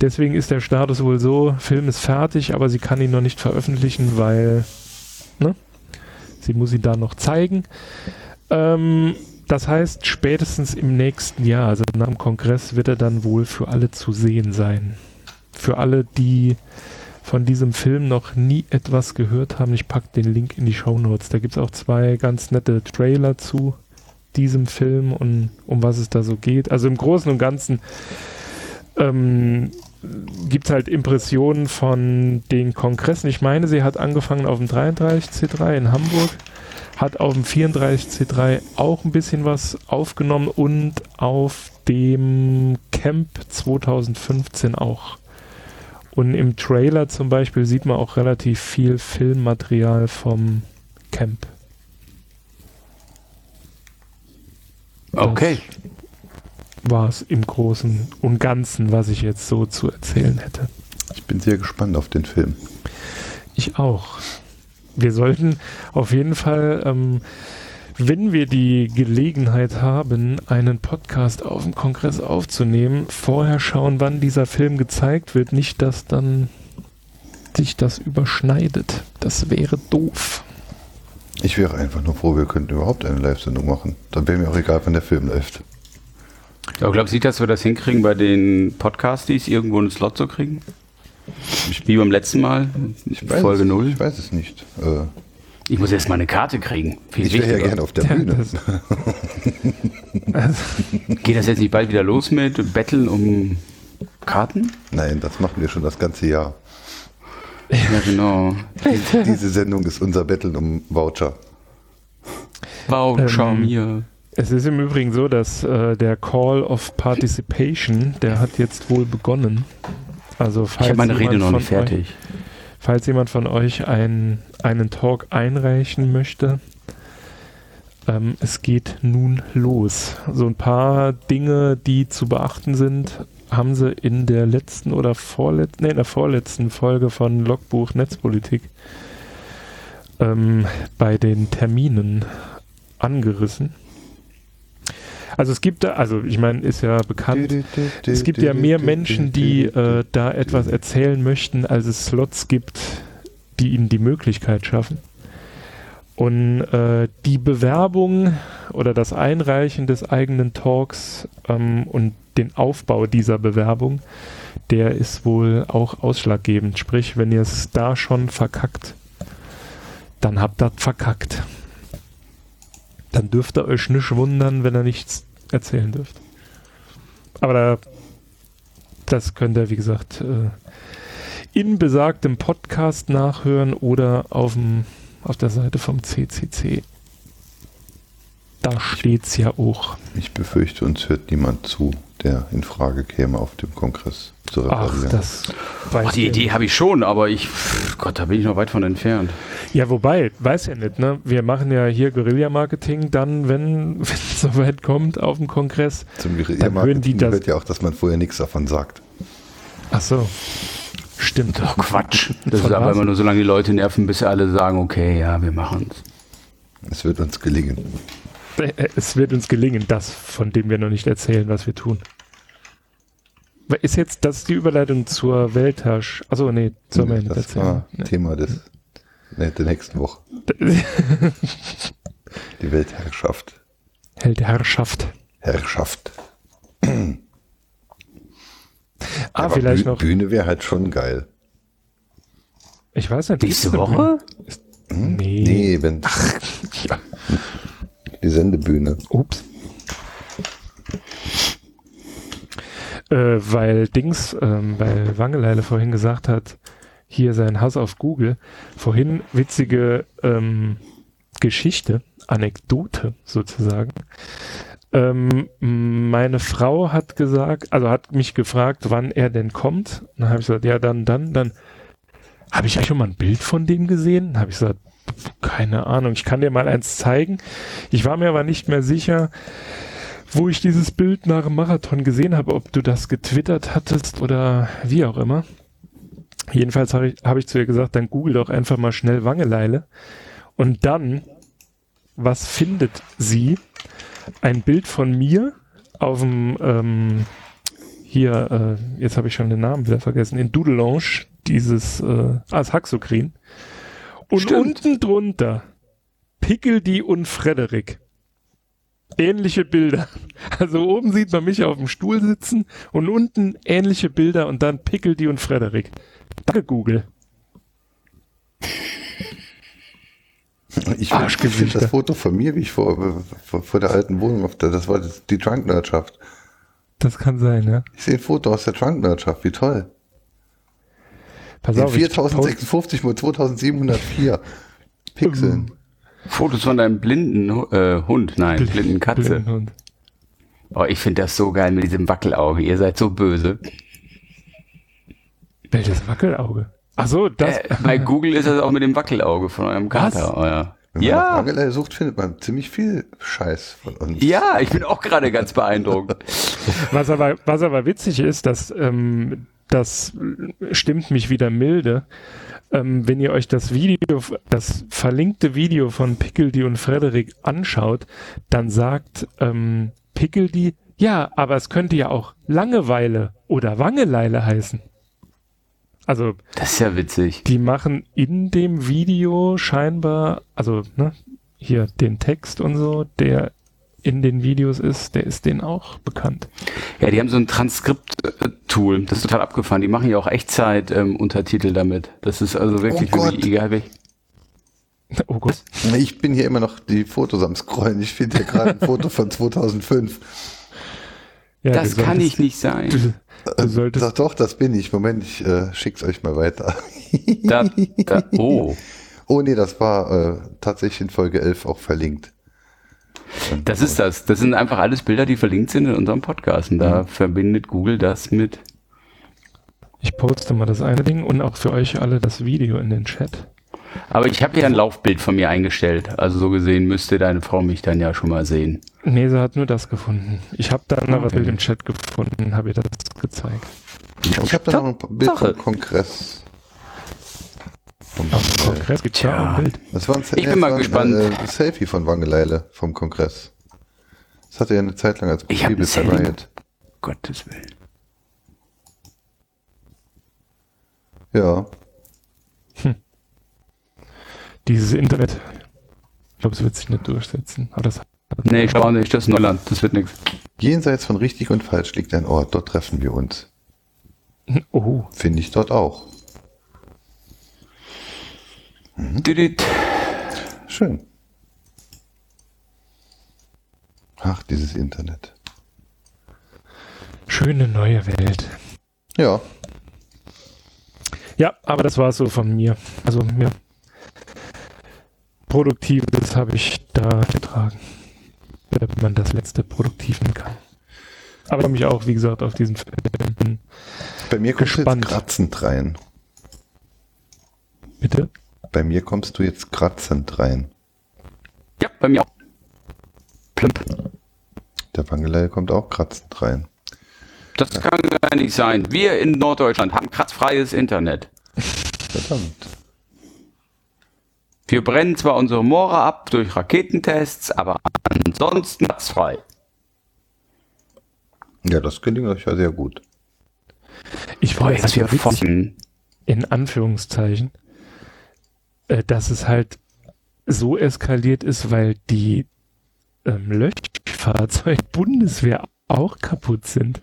Deswegen ist der Status wohl so, Film ist fertig, aber sie kann ihn noch nicht veröffentlichen, weil ne, sie muss ihn da noch zeigen. Ähm, das heißt, spätestens im nächsten Jahr, also nach dem Kongress, wird er dann wohl für alle zu sehen sein. Für alle, die von diesem Film noch nie etwas gehört haben, ich packe den Link in die Show Notes. Da gibt es auch zwei ganz nette Trailer zu diesem Film und um was es da so geht. Also im Großen und Ganzen ähm, gibt es halt Impressionen von den Kongressen. Ich meine, sie hat angefangen auf dem 33C3 in Hamburg, hat auf dem 34C3 auch ein bisschen was aufgenommen und auf dem Camp 2015 auch. Und im Trailer zum Beispiel sieht man auch relativ viel Filmmaterial vom Camp. Okay. War es im Großen und Ganzen, was ich jetzt so zu erzählen hätte. Ich bin sehr gespannt auf den Film. Ich auch. Wir sollten auf jeden Fall, ähm, wenn wir die Gelegenheit haben, einen Podcast auf dem Kongress aufzunehmen, vorher schauen, wann dieser Film gezeigt wird. Nicht, dass dann sich das überschneidet. Das wäre doof. Ich wäre einfach nur froh, wir könnten überhaupt eine Live-Sendung machen. Dann wäre mir auch egal, wann der Film läuft. Ja, glaubst du, dass wir das hinkriegen, bei den Podcasties irgendwo einen Slot zu kriegen? Wie beim letzten Mal? Ich weiß Folge 0? Ich weiß es nicht. Äh, ich muss erst mal eine Karte kriegen. Viel ich wäre ja gerne auf der Bühne. Geht das jetzt nicht bald wieder los mit Betteln um Karten? Nein, das machen wir schon das ganze Jahr. Ja, genau. Diese Sendung ist unser Betteln um Voucher. Voucher ähm, mir. Es ist im Übrigen so, dass äh, der Call of Participation, der hat jetzt wohl begonnen. Also falls ich habe meine Rede noch nicht fertig. Euch, falls jemand von euch ein, einen Talk einreichen möchte, ähm, es geht nun los. So ein paar Dinge, die zu beachten sind, haben sie in der letzten oder vorletzten, nee, in der vorletzten Folge von Logbuch Netzpolitik ähm, bei den Terminen angerissen. Also es gibt da, also ich meine, ist ja bekannt, es gibt ja mehr Menschen, die äh, da etwas erzählen möchten, als es Slots gibt, die ihnen die Möglichkeit schaffen. Und äh, die Bewerbung oder das Einreichen des eigenen Talks ähm, und den Aufbau dieser Bewerbung, der ist wohl auch ausschlaggebend. Sprich, wenn ihr es da schon verkackt, dann habt ihr verkackt. Dann dürft ihr euch nicht wundern, wenn ihr nichts erzählen dürft. Aber da, das könnt ihr, wie gesagt, äh, in besagtem Podcast nachhören oder auf dem auf der Seite vom CCC. Da steht es ja auch. Ich befürchte, uns hört niemand zu, der in Frage käme, auf dem Kongress zu reparieren. Ach, das Ach, die Idee habe ich schon, aber ich, Gott, da bin ich noch weit von entfernt. Ja, wobei, weiß ja nicht, ne? Wir machen ja hier Guerilla-Marketing dann, wenn es soweit kommt, auf dem Kongress. Zum Guerilla-Marketing gehört ja auch, dass man vorher nichts davon sagt. Ach so. Stimmt. Doch Quatsch. Das ist aber immer nur so lange die Leute nerven, bis alle sagen, okay, ja, wir machen es. Es wird uns gelingen. Es wird uns gelingen, das, von dem wir noch nicht erzählen, was wir tun. Ist jetzt das die Überleitung zur Weltherrschaft? Also nee, zur nee, Das war nee. Thema des, nee, der nächsten Woche. die Weltherrschaft. Weltherrschaft. Herrschaft. Ah, Aber vielleicht Bühne, noch. Bühne wäre halt schon geil. Ich weiß nicht. Nächste Woche? Hm? Nee. Nee, wenn. Ach, ja. Die Sendebühne. Ups. Äh, weil Dings, ähm, weil Wangeleile vorhin gesagt hat, hier sein Hass auf Google, vorhin witzige ähm, Geschichte, Anekdote sozusagen. Ähm, meine Frau hat gesagt, also hat mich gefragt, wann er denn kommt. Dann habe ich gesagt, ja, dann, dann, dann. Habe ich eigentlich schon mal ein Bild von dem gesehen? Dann habe ich gesagt, keine Ahnung, ich kann dir mal eins zeigen. Ich war mir aber nicht mehr sicher, wo ich dieses Bild nach dem Marathon gesehen habe, ob du das getwittert hattest oder wie auch immer. Jedenfalls habe ich, hab ich zu ihr gesagt, dann google doch einfach mal schnell Wangeleile. Und dann, was findet sie? ein Bild von mir auf dem, ähm, hier, äh, jetzt habe ich schon den Namen wieder vergessen, in Doodle Lounge, dieses, äh, ah, Haxokrin. Und Stimmt. unten drunter Pickeldy und Frederik. Ähnliche Bilder. Also oben sieht man mich auf dem Stuhl sitzen und unten ähnliche Bilder und dann Pickeldy und Frederik. Danke, Google. Ich finde das Foto von mir, wie ich vor, vor, vor der alten Wohnung, auf der, das war die Trunknerdschaft. Das kann sein, ja. Ich sehe ein Foto aus der Trunknerdschaft, wie toll. Pass auf, 4056 mal 2704 Pixeln. Fotos von deinem blinden äh, Hund, nein, Bl blinden Katze. Blinden Hund. Oh, ich finde das so geil mit diesem Wackelauge. Ihr seid so böse. Welches Wackelauge? Ach so, das. Äh, bei Google ist das auch mit dem Wackelauge von eurem Kater. Ja. Wenn man ja. Wackelauge sucht, findet man ziemlich viel Scheiß von uns. Ja, ich bin auch gerade ganz beeindruckt. was, aber, was aber witzig ist, dass ähm, das stimmt mich wieder milde. Ähm, wenn ihr euch das Video, das verlinkte Video von Pickledy und Frederik anschaut, dann sagt ähm, Pickledy, ja, aber es könnte ja auch Langeweile oder Wangeleile heißen. Also. Das ist ja witzig. Die machen in dem Video scheinbar, also, ne, hier den Text und so, der in den Videos ist, der ist denen auch bekannt. Ja, die haben so ein Transkript-Tool, das ist total abgefahren. Die machen ja auch Echtzeit-Untertitel ähm, damit. Das ist also wirklich, oh wirklich egal welch. Oh Gott. Ich bin hier immer noch die Fotos am Scrollen. Ich finde hier gerade ein Foto von 2005. Ja, das kann ich nicht sein. Du, du solltest. Doch, doch, das bin ich. Moment, ich äh, schick's euch mal weiter. da, da, oh. Oh nee, das war äh, tatsächlich in Folge 11 auch verlinkt. Das ist das. Das sind einfach alles Bilder, die verlinkt sind in unserem Podcast. Und da mhm. verbindet Google das mit. Ich poste mal das eine Ding und auch für euch alle das Video in den Chat. Aber ich habe ja ein Laufbild von mir eingestellt. Also so gesehen müsste deine Frau mich dann ja schon mal sehen. Nee, sie hat nur das gefunden. Ich habe da ein anderes okay. Bild im Chat gefunden, habe ihr das gezeigt. Ich, ich habe da noch ein Bild vom Kongress. Vom Auf dem Kongress gibt es ja ein Bild. Das war ein, ich bin mal gespannt. Ein, äh, Selfie von Wangeleile vom Kongress. Das hatte er eine Zeit lang als Profilbild bei Riot. Gottes Willen. Ja. Hm. Dieses Internet, ich glaube, es wird sich nicht durchsetzen. Aber das nee, ich glaube nicht, das ist Neuland, das wird nichts. Jenseits von richtig und falsch liegt ein Ort, dort treffen wir uns. Oh. Finde ich dort auch. Mhm. Schön. Ach, dieses Internet. Schöne neue Welt. Ja. Ja, aber das war so von mir. Also mir Produktives habe ich da getragen. Wenn man das letzte Produktiven kann. Aber ich mich auch, wie gesagt, auf diesen Film Bei mir kommst gespannt. du jetzt kratzend rein. Bitte? Bei mir kommst du jetzt kratzend rein. Ja, bei mir auch. Plump. Der Wangelei kommt auch kratzend rein. Das ja. kann gar nicht sein. Wir in Norddeutschland haben kratzfreies Internet. Verdammt. Wir brennen zwar unsere Moore ab durch Raketentests, aber ansonsten frei. Ja, das gelingt euch ja sehr gut. Ich weiß, dass wir witzig, in Anführungszeichen, äh, dass es halt so eskaliert ist, weil die ähm, Löschfahrzeug-Bundeswehr auch kaputt sind.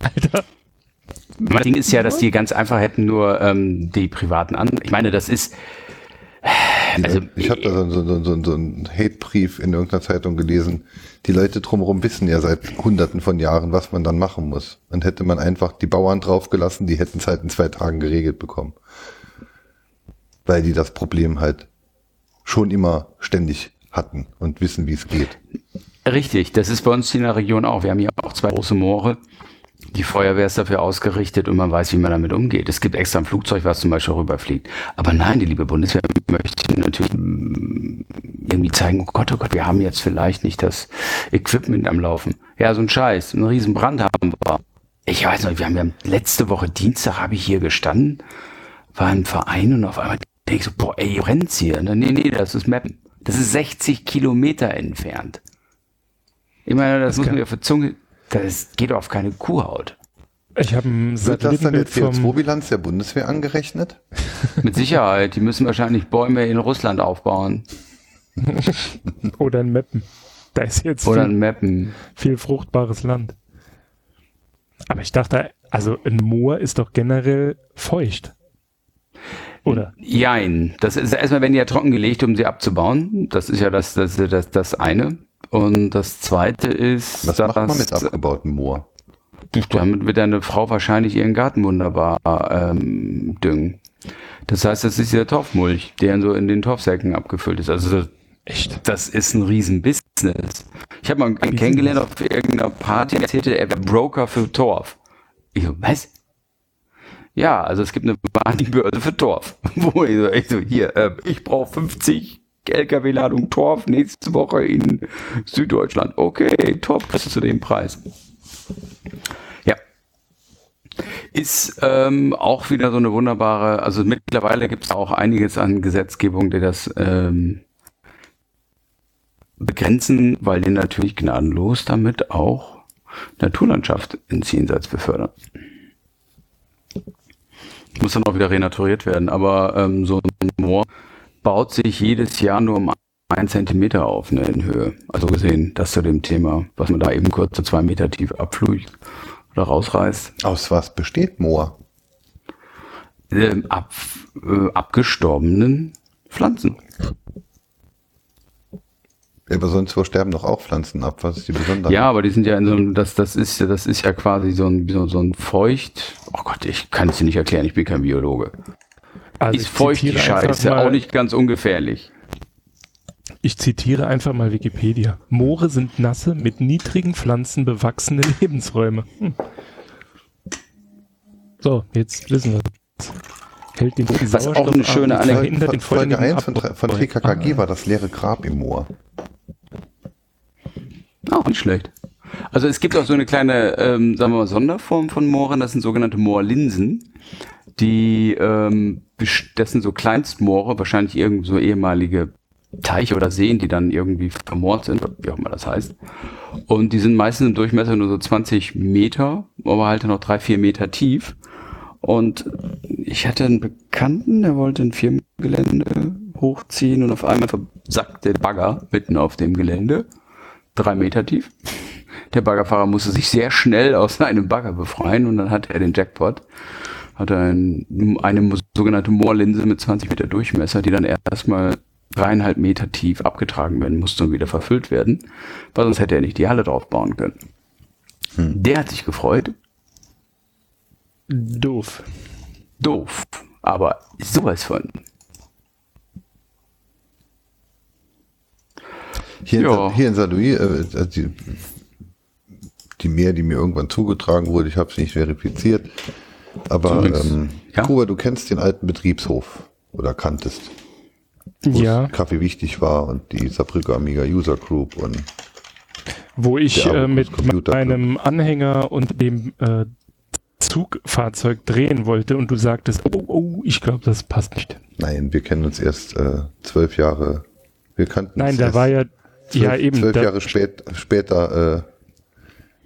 Alter. Mein Ding ist ja, dass die ganz einfach hätten nur ähm, die privaten an. Ich meine, das ist also, ich habe da so, so, so, so einen Hate-Brief in irgendeiner Zeitung gelesen. Die Leute drumherum wissen ja seit hunderten von Jahren, was man dann machen muss. Und hätte man einfach die Bauern draufgelassen, die hätten es halt in zwei Tagen geregelt bekommen. Weil die das Problem halt schon immer ständig hatten und wissen, wie es geht. Richtig, das ist bei uns in der Region auch. Wir haben hier auch zwei große Moore die Feuerwehr ist dafür ausgerichtet und man weiß, wie man damit umgeht. Es gibt extra ein Flugzeug, was zum Beispiel rüberfliegt. Aber nein, die liebe Bundeswehr möchte natürlich irgendwie zeigen, oh Gott, oh Gott, wir haben jetzt vielleicht nicht das Equipment am Laufen. Ja, so ein Scheiß, einen riesen Brand haben wir. Ich weiß noch, wir haben ja letzte Woche Dienstag habe ich hier gestanden, war im Verein und auf einmal denke ich so, boah, ey, brennt's hier. Nee, nee, das ist Mappen. Das ist 60 Kilometer entfernt. Ich meine, das, das muss man ja für Zunge, das geht auf keine Kuhhaut. Ich habe ein Wird das dann der CO2-Bilanz der Bundeswehr angerechnet? Mit Sicherheit. Die müssen wahrscheinlich Bäume in Russland aufbauen. Oder in Meppen. Da ist jetzt Oder viel, Meppen. viel fruchtbares Land. Aber ich dachte, also ein Moor ist doch generell feucht. Oder? Jein. Das ist erstmal, wenn die ja trockengelegt, um sie abzubauen. Das ist ja das, das, das, das eine. Und das zweite ist. Was macht man mit abgebautem Moor? Damit wird eine Frau wahrscheinlich ihren Garten wunderbar ähm, düngen. Das heißt, das ist der Torfmulch, der so in den Torfsäcken abgefüllt ist. Also das, Echt? Das ist ein Riesenbusiness. Ich habe mal einen kennengelernt auf irgendeiner Party, erzählte, er wäre Broker für Torf. Ich so, was? Ja, also es gibt eine Börse für Torf. Wo ich so, ich so hier, äh, ich brauche 50 LKW-Ladung Torf nächste Woche in Süddeutschland. Okay, Torf kriegst du zu dem Preis. Ja. Ist ähm, auch wieder so eine wunderbare, also mittlerweile gibt es auch einiges an Gesetzgebung, die das ähm, begrenzen, weil die natürlich gnadenlos damit auch Naturlandschaft ins Jenseits befördern. Muss dann auch wieder renaturiert werden, aber ähm, so ein Moor baut sich jedes Jahr nur um einen Zentimeter auf ne, in Höhe. Also gesehen, das zu dem Thema, was man da eben kurz zu zwei Meter tief abflügt oder rausreißt. Aus was besteht Moor? Ähm, ab, äh, abgestorbenen Pflanzen. Aber sonst wo sterben doch auch Pflanzen ab. Was ist die Besonderheit? Ja, aber die sind ja in so einem, das, das ist ja, das ist ja quasi so ein, so, so ein feucht. Oh Gott, ich kann es dir nicht erklären, ich bin kein Biologe. Also ist feucht die Scheiße, mal, auch nicht ganz ungefährlich. Ich zitiere einfach mal Wikipedia. Moore sind nasse, mit niedrigen Pflanzen bewachsene Lebensräume. Hm. So, jetzt wissen wir. Hält den Was auch eine schöne Anekdote. In Folge 1 von, von TKKG ah. war das leere Grab im Moor. Auch nicht schlecht. Also es gibt auch so eine kleine, ähm, sagen wir mal, Sonderform von Mooren, das sind sogenannte Moorlinsen. Die, ähm, das sind so Kleinstmoore, wahrscheinlich irgend so ehemalige Teiche oder Seen, die dann irgendwie vermoort sind, wie auch immer das heißt. Und die sind meistens im Durchmesser nur so 20 Meter, aber halt noch drei, vier Meter tief. Und ich hatte einen Bekannten, der wollte ein Firmengelände hochziehen und auf einmal versackte Bagger mitten auf dem Gelände, drei Meter tief. Der Baggerfahrer musste sich sehr schnell aus seinem Bagger befreien und dann hatte er den Jackpot. Hatte ein, eine sogenannte Moorlinse mit 20 Meter Durchmesser, die dann erstmal dreieinhalb Meter tief abgetragen werden musste und wieder verfüllt werden, weil sonst hätte er nicht die Halle drauf bauen können. Hm. Der hat sich gefreut. Doof. Doof. Aber sowas von. Hier, ja. in, hier in St. Louis, äh, die, die Mehr, die mir irgendwann zugetragen wurde, ich habe es nicht verifiziert. Aber ähm, ja? Kuba, du kennst den alten Betriebshof oder kanntest wo ja. Kaffee wichtig war und die Saarbrücker Amiga User Group und wo ich äh, mit meinem Anhänger und dem äh, Zugfahrzeug drehen wollte und du sagtest, oh, oh ich glaube, das passt nicht. Nein, wir kennen uns erst äh, zwölf Jahre. Wir kannten Nein, da war ja zwölf, ja eben zwölf Jahre spät, später, äh,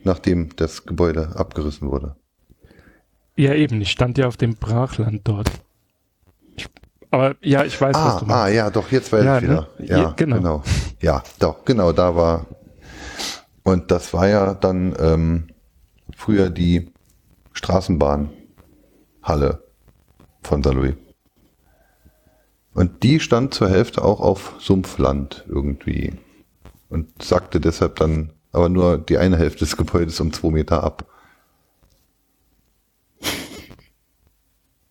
nachdem das Gebäude abgerissen wurde. Ja eben, ich stand ja auf dem Brachland dort. Aber ja, ich weiß, ah, was du meinst. Ah, ja, doch, jetzt weiß ja, ich wieder. Ne? Ja, ja genau. genau. Ja, doch, genau, da war. Und das war ja dann ähm, früher die Straßenbahnhalle von St. Und die stand zur Hälfte auch auf Sumpfland irgendwie. Und sagte deshalb dann aber nur die eine Hälfte des Gebäudes um zwei Meter ab.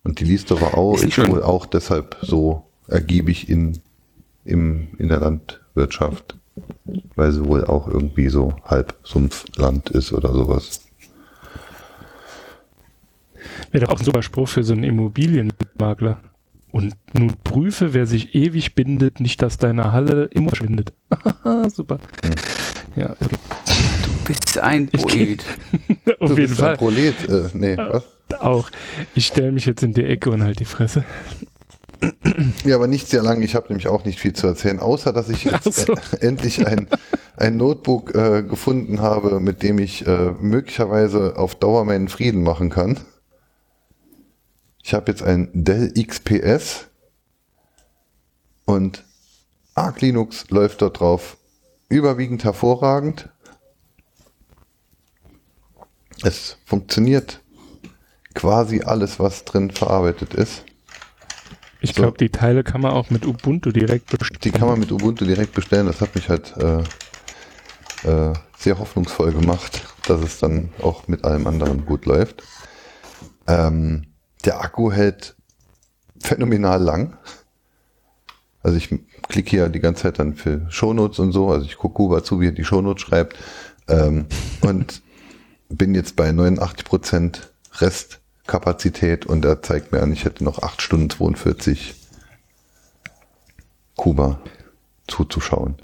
Und die Liesdorfer Au ist, ist wohl auch deshalb so ergiebig in, im, in der Landwirtschaft, weil sie wohl auch irgendwie so halb Sumpfland ist oder sowas. Wäre doch auch ein super Spruch für so einen Immobilienmakler. Und nun prüfe, wer sich ewig bindet, nicht, dass deine Halle immer schwindet. super. Ja, okay. Du bist ein Poet. Auf du jeden bist Fall. Ein Prolet. Äh, nee, was? Auch. Ich stelle mich jetzt in die Ecke und halt die Fresse. Ja, aber nicht sehr lange. Ich habe nämlich auch nicht viel zu erzählen, außer dass ich jetzt so. endlich ein, ein Notebook äh, gefunden habe, mit dem ich äh, möglicherweise auf Dauer meinen Frieden machen kann. Ich habe jetzt ein Dell XPS und Arc Linux läuft dort drauf überwiegend hervorragend. Es funktioniert quasi alles, was drin verarbeitet ist. Ich glaube, so. die Teile kann man auch mit Ubuntu direkt bestellen. Die kann man mit Ubuntu direkt bestellen. Das hat mich halt äh, äh, sehr hoffnungsvoll gemacht, dass es dann auch mit allem anderen gut läuft. Ähm, der Akku hält phänomenal lang. Also ich klicke hier die ganze Zeit dann für Shownotes und so. Also ich gucke Kuba zu, wie er die Shownotes schreibt. Ähm, und bin jetzt bei 89 Prozent Restkapazität und er zeigt mir an, ich hätte noch 8 Stunden 42 Kuba zuzuschauen.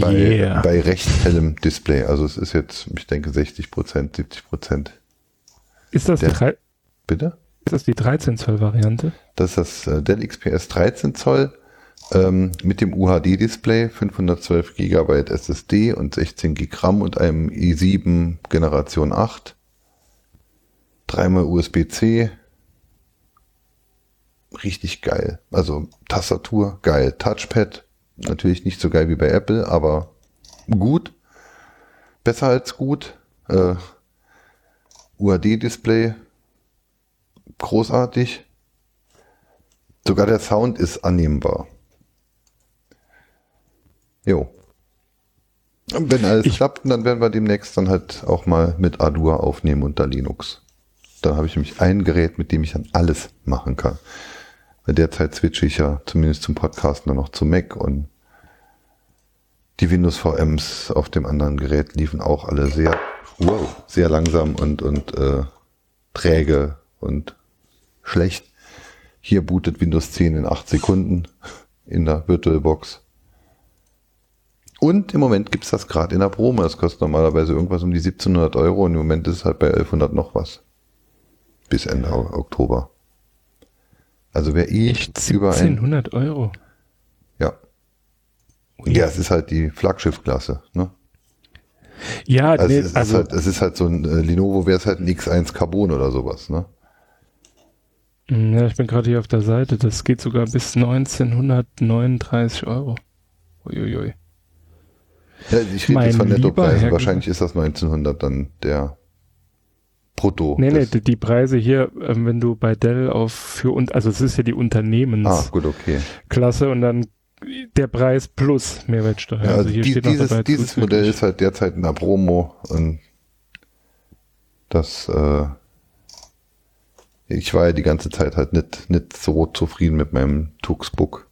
Bei, yeah. bei recht hellem Display. Also es ist jetzt, ich denke, 60 Prozent, 70 Prozent. Ist das der, Bitte? Ist das die 13 Zoll Variante? Das ist das äh, Dell XPS 13 Zoll ähm, mit dem UHD-Display, 512 GB SSD und 16 GB RAM und einem i7 Generation 8 dreimal USB-C. Richtig geil. Also Tastatur geil. Touchpad natürlich nicht so geil wie bei Apple, aber gut. Besser als gut. Äh, UAD-Display großartig. Sogar der Sound ist annehmbar. Jo. Wenn alles ich klappt, dann werden wir demnächst dann halt auch mal mit Ardour aufnehmen unter Linux. Da habe ich nämlich ein Gerät, mit dem ich dann alles machen kann. Derzeit switche ich ja zumindest zum Podcasten nur noch zu Mac und die Windows VMs auf dem anderen Gerät liefen auch alle sehr, wow, sehr langsam und, und äh, träge und schlecht. Hier bootet Windows 10 in 8 Sekunden in der VirtualBox. Und im Moment gibt's das gerade in der Promo. Das kostet normalerweise irgendwas um die 1700 Euro und im Moment ist es halt bei 1100 noch was. Bis Ende Oktober. Also wer eh Echt über 1700 Euro? Ja. Ui. Ja, es ist halt die Flaggschiffklasse, ne? Ja, also, nee, es, ist also halt, es ist halt so ein äh, Lenovo wäre es halt ein X1 Carbon oder sowas, ne? Ja, ich bin gerade hier auf der Seite. Das geht sogar bis 1939 Euro. Uiuiui. Ja, ich rede jetzt von Nettopreisen. Wahrscheinlich ist das 1900 dann der Brutto. Nee, nee, die, Preise hier, ähm, wenn du bei Dell auf für und also es ist ja die Unternehmensklasse ah, gut, okay. Klasse und dann der Preis plus Mehrwertsteuer. Ja, also, also hier die, steht dieses, dabei dieses Modell ist halt derzeit in der Promo und das äh, ich war ja die ganze Zeit halt nicht, nicht so zufrieden mit meinem Tuxbook.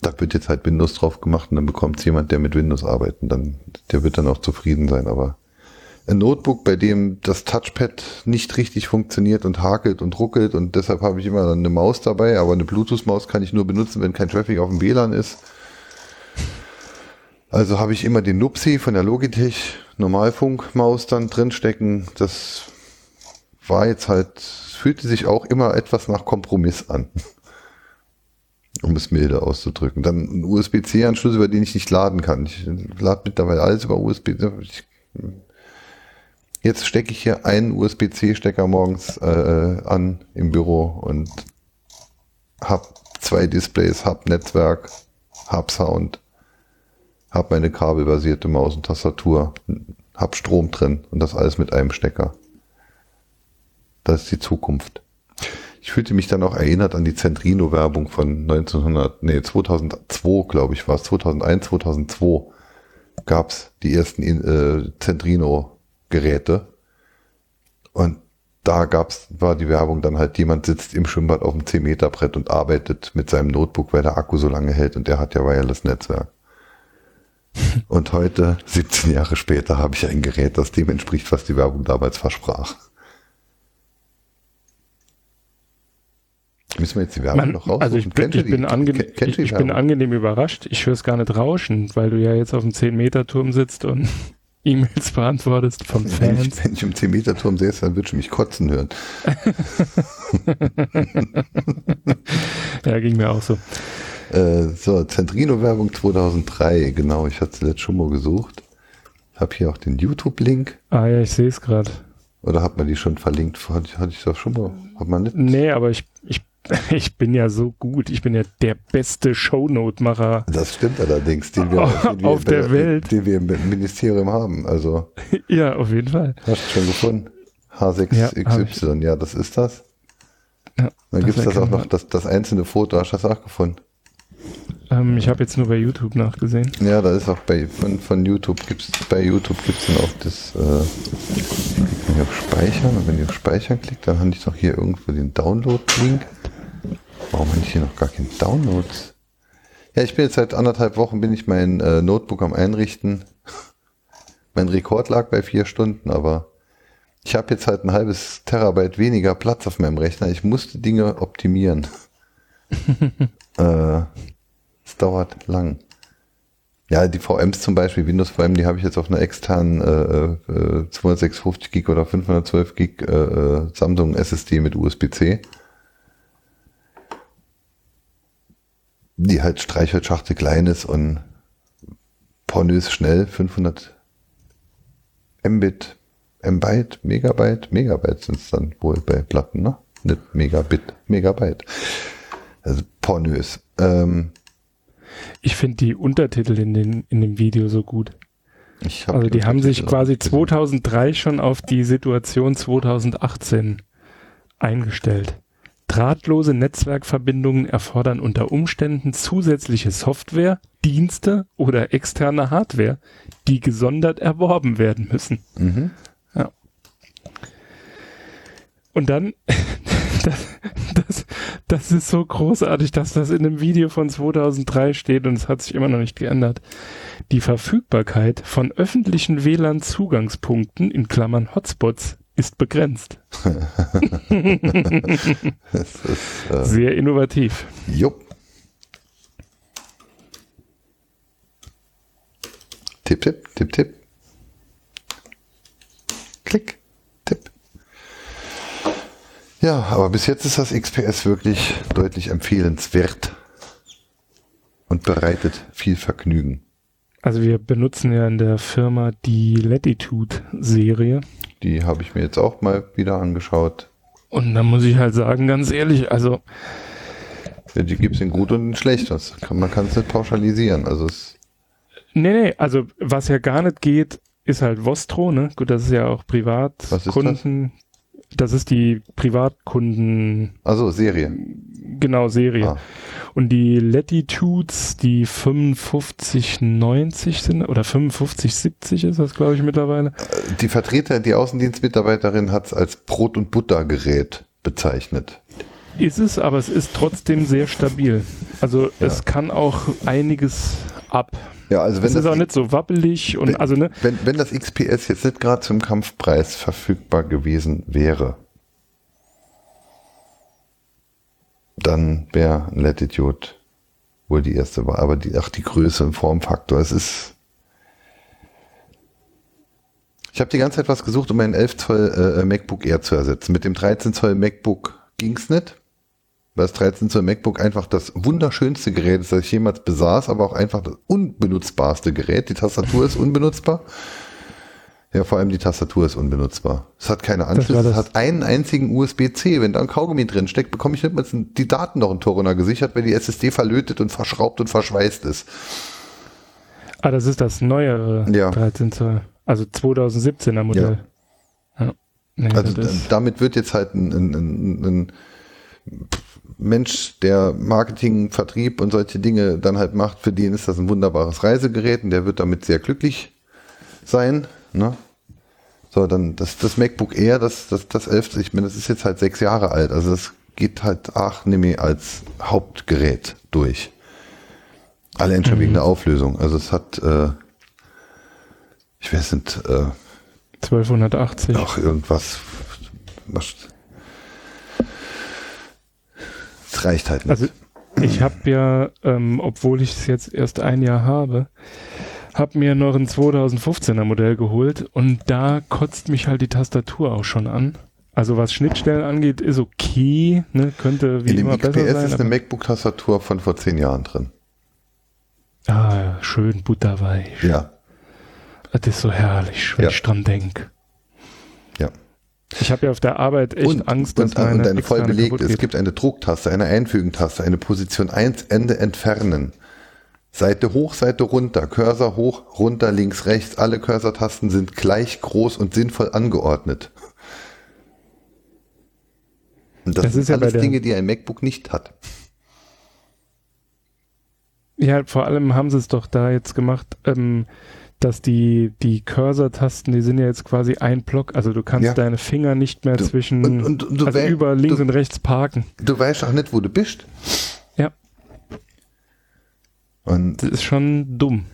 Da wird jetzt halt Windows drauf gemacht und dann bekommt es jemand, der mit Windows arbeitet. Und dann, der wird dann auch zufrieden sein, aber ein Notebook, bei dem das Touchpad nicht richtig funktioniert und hakelt und ruckelt und deshalb habe ich immer eine Maus dabei, aber eine Bluetooth-Maus kann ich nur benutzen, wenn kein Traffic auf dem WLAN ist. Also habe ich immer den Nupsi von der Logitech Normalfunk-Maus dann drinstecken. Das war jetzt halt, fühlte sich auch immer etwas nach Kompromiss an. um es milde auszudrücken. Dann ein USB-C-Anschluss, über den ich nicht laden kann. Ich lade mittlerweile alles über USB. Ich Jetzt stecke ich hier einen USB-C-Stecker morgens äh, an im Büro und habe zwei Displays, habe Netzwerk, habe Sound, habe meine kabelbasierte Maus und Tastatur, habe Strom drin und das alles mit einem Stecker. Das ist die Zukunft. Ich fühlte mich dann auch erinnert an die Centrino-Werbung von 1900, nee, 2002, glaube ich, war es, 2001, 2002 gab's die ersten äh, Centrino Geräte. Und da gab's, war die Werbung dann halt, jemand sitzt im Schwimmbad auf dem 10-Meter-Brett und arbeitet mit seinem Notebook, weil der Akku so lange hält und der hat ja Wireless-Netzwerk. Und heute, 17 Jahre später, habe ich ein Gerät, das dem entspricht, was die Werbung damals versprach. Müssen wir jetzt die Werbung noch raus? Also ich, bin, ich, bin, ange ich, ich bin angenehm überrascht. Ich höre es gar nicht rauschen, weil du ja jetzt auf dem 10-Meter-Turm sitzt und E-Mails beantwortest von Fans. Wenn ich, wenn ich im 10-Meter-Turm säße, dann würde ich mich kotzen hören. ja, ging mir auch so. Äh, so, Centrino-Werbung 2003, genau, ich hatte es letztes schon mal gesucht. Hab hier auch den YouTube-Link. Ah ja, ich sehe es gerade. Oder hat man die schon verlinkt? Hatte, hatte ich das schon mal? Hat man nicht? Nee, aber ich, ich ich bin ja so gut. Ich bin ja der beste Shownote-Macher. Das stimmt allerdings, den wir, den wir auf der, Welt, den wir im Ministerium haben. Also ja, auf jeden Fall. Hast du schon gefunden? H6XY, ja, ja, das ist das. Ja, Dann gibt es das auch noch, das, das einzelne Foto. Hast du das auch gefunden? Ähm, ich habe jetzt nur bei YouTube nachgesehen. Ja, da ist auch bei von, von YouTube gibt's bei YouTube gibt's dann auch das äh, wenn ich auf Speichern und wenn ich auf Speichern klickt, dann habe ich doch hier irgendwo den Download-Link. Warum habe ich hier noch gar keinen Downloads? Ja, ich bin jetzt seit anderthalb Wochen bin ich mein äh, Notebook am Einrichten. mein Rekord lag bei vier Stunden, aber ich habe jetzt halt ein halbes Terabyte weniger Platz auf meinem Rechner. Ich musste Dinge optimieren. äh, dauert lang. Ja, die VMs zum Beispiel, Windows VM, die habe ich jetzt auf einer externen äh, äh, 256 Gig oder 512 Gig äh, äh Samsung SSD mit USB-C. Die halt Streichholzschachtel klein ist und pornös schnell, 500 Mbit, Mbyte, Megabyte, Megabyte sind es dann wohl bei Platten, ne? Nicht Megabit, Megabyte. Also pornös. Ähm, ich finde die Untertitel in, den, in dem Video so gut. Hab also die haben sich quasi 2003 schon auf die Situation 2018 eingestellt. Drahtlose Netzwerkverbindungen erfordern unter Umständen zusätzliche Software, Dienste oder externe Hardware, die gesondert erworben werden müssen. Mhm. Ja. Und dann Das, das, das ist so großartig, dass das in einem Video von 2003 steht und es hat sich immer noch nicht geändert. Die Verfügbarkeit von öffentlichen WLAN-Zugangspunkten in Klammern Hotspots ist begrenzt. ist, äh Sehr innovativ. Jupp. Tipp, tipp, tipp, tipp. Klick, tipp. Ja, aber bis jetzt ist das XPS wirklich deutlich empfehlenswert und bereitet viel Vergnügen. Also wir benutzen ja in der Firma die Latitude-Serie. Die habe ich mir jetzt auch mal wieder angeschaut. Und da muss ich halt sagen, ganz ehrlich, also ja, die gibt es in gut und in schlecht. Das kann, man kann es nicht pauschalisieren. Also es Nee, nee, also was ja gar nicht geht, ist halt Vostro, ne? Gut, das ist ja auch Privatkunden. Das? Das? ist die Privatkunden. Also Serie. Genau, Serie. Ah. Und die Latitudes, die 5590 sind, oder 5570 ist das, glaube ich, mittlerweile. Die Vertreter, die Außendienstmitarbeiterin hat es als Brot- und Buttergerät bezeichnet. Ist es, aber es ist trotzdem sehr stabil. Also ja. es kann auch einiges ab. Ja, also wenn das, das ist auch nicht so wabbelig und wenn, also ne. Wenn, wenn das XPS jetzt nicht gerade zum Kampfpreis verfügbar gewesen wäre, dann wäre Latitude wohl die erste Wahl. Aber die, ach, die Größe und Formfaktor, es ist. Ich habe die ganze Zeit was gesucht, um meinen 11 Zoll äh, MacBook Air zu ersetzen. Mit dem 13 Zoll MacBook ging's nicht weil das 13 Zoll MacBook einfach das wunderschönste Gerät ist, das ich jemals besaß, aber auch einfach das unbenutzbarste Gerät. Die Tastatur ist unbenutzbar. Ja, vor allem die Tastatur ist unbenutzbar. Es hat keine Anschlüsse, es hat einen einzigen USB-C. Wenn da ein Kaugummi drin steckt, bekomme ich nicht mal die Daten noch in Toruna gesichert, weil die SSD verlötet und verschraubt und verschweißt ist. Ah, das ist das neuere ja. 13 Zoll. Also 2017er Modell. Ja. ja. Nee, also damit wird jetzt halt ein, ein, ein, ein Mensch, der Marketing, Vertrieb und solche Dinge dann halt macht, für den ist das ein wunderbares Reisegerät und der wird damit sehr glücklich sein. Ne? So, dann das, das MacBook Air, das, das, das 11, ich meine, das ist jetzt halt sechs Jahre alt, also das geht halt, ach, nehme als Hauptgerät durch. Alle schon mhm. wegen der Auflösung. Also es hat, äh, ich weiß nicht, äh, 1280. Auch irgendwas, was, es reicht halt nicht. Also ich habe ja, ähm, obwohl ich es jetzt erst ein Jahr habe, habe mir noch ein 2015er Modell geholt und da kotzt mich halt die Tastatur auch schon an. Also was Schnittstellen angeht, ist okay, ne? könnte wie In immer besser sein. ist eine MacBook-Tastatur von vor zehn Jahren drin. Ah, schön butterweich. Ja. Das ist so herrlich, wenn ja. ich dran denke. Ich habe ja auf der Arbeit echt und, Angst, dass und, meine und eine voll belegt. Es gibt eine Drucktaste, eine Einfügentaste, eine Position 1, Ende entfernen. Seite hoch, Seite runter, Cursor hoch, runter, links, rechts. Alle Cursor-Tasten sind gleich groß und sinnvoll angeordnet. Und das, das sind alles ja Dinge, die ein MacBook nicht hat. Ja, vor allem haben sie es doch da jetzt gemacht. Ähm, dass die, die Cursor-Tasten, die sind ja jetzt quasi ein Block, also du kannst ja. deine Finger nicht mehr du, zwischen, und, und, und also über links und rechts parken. Du weißt auch nicht, wo du bist. Ja. Und das ist schon dumm.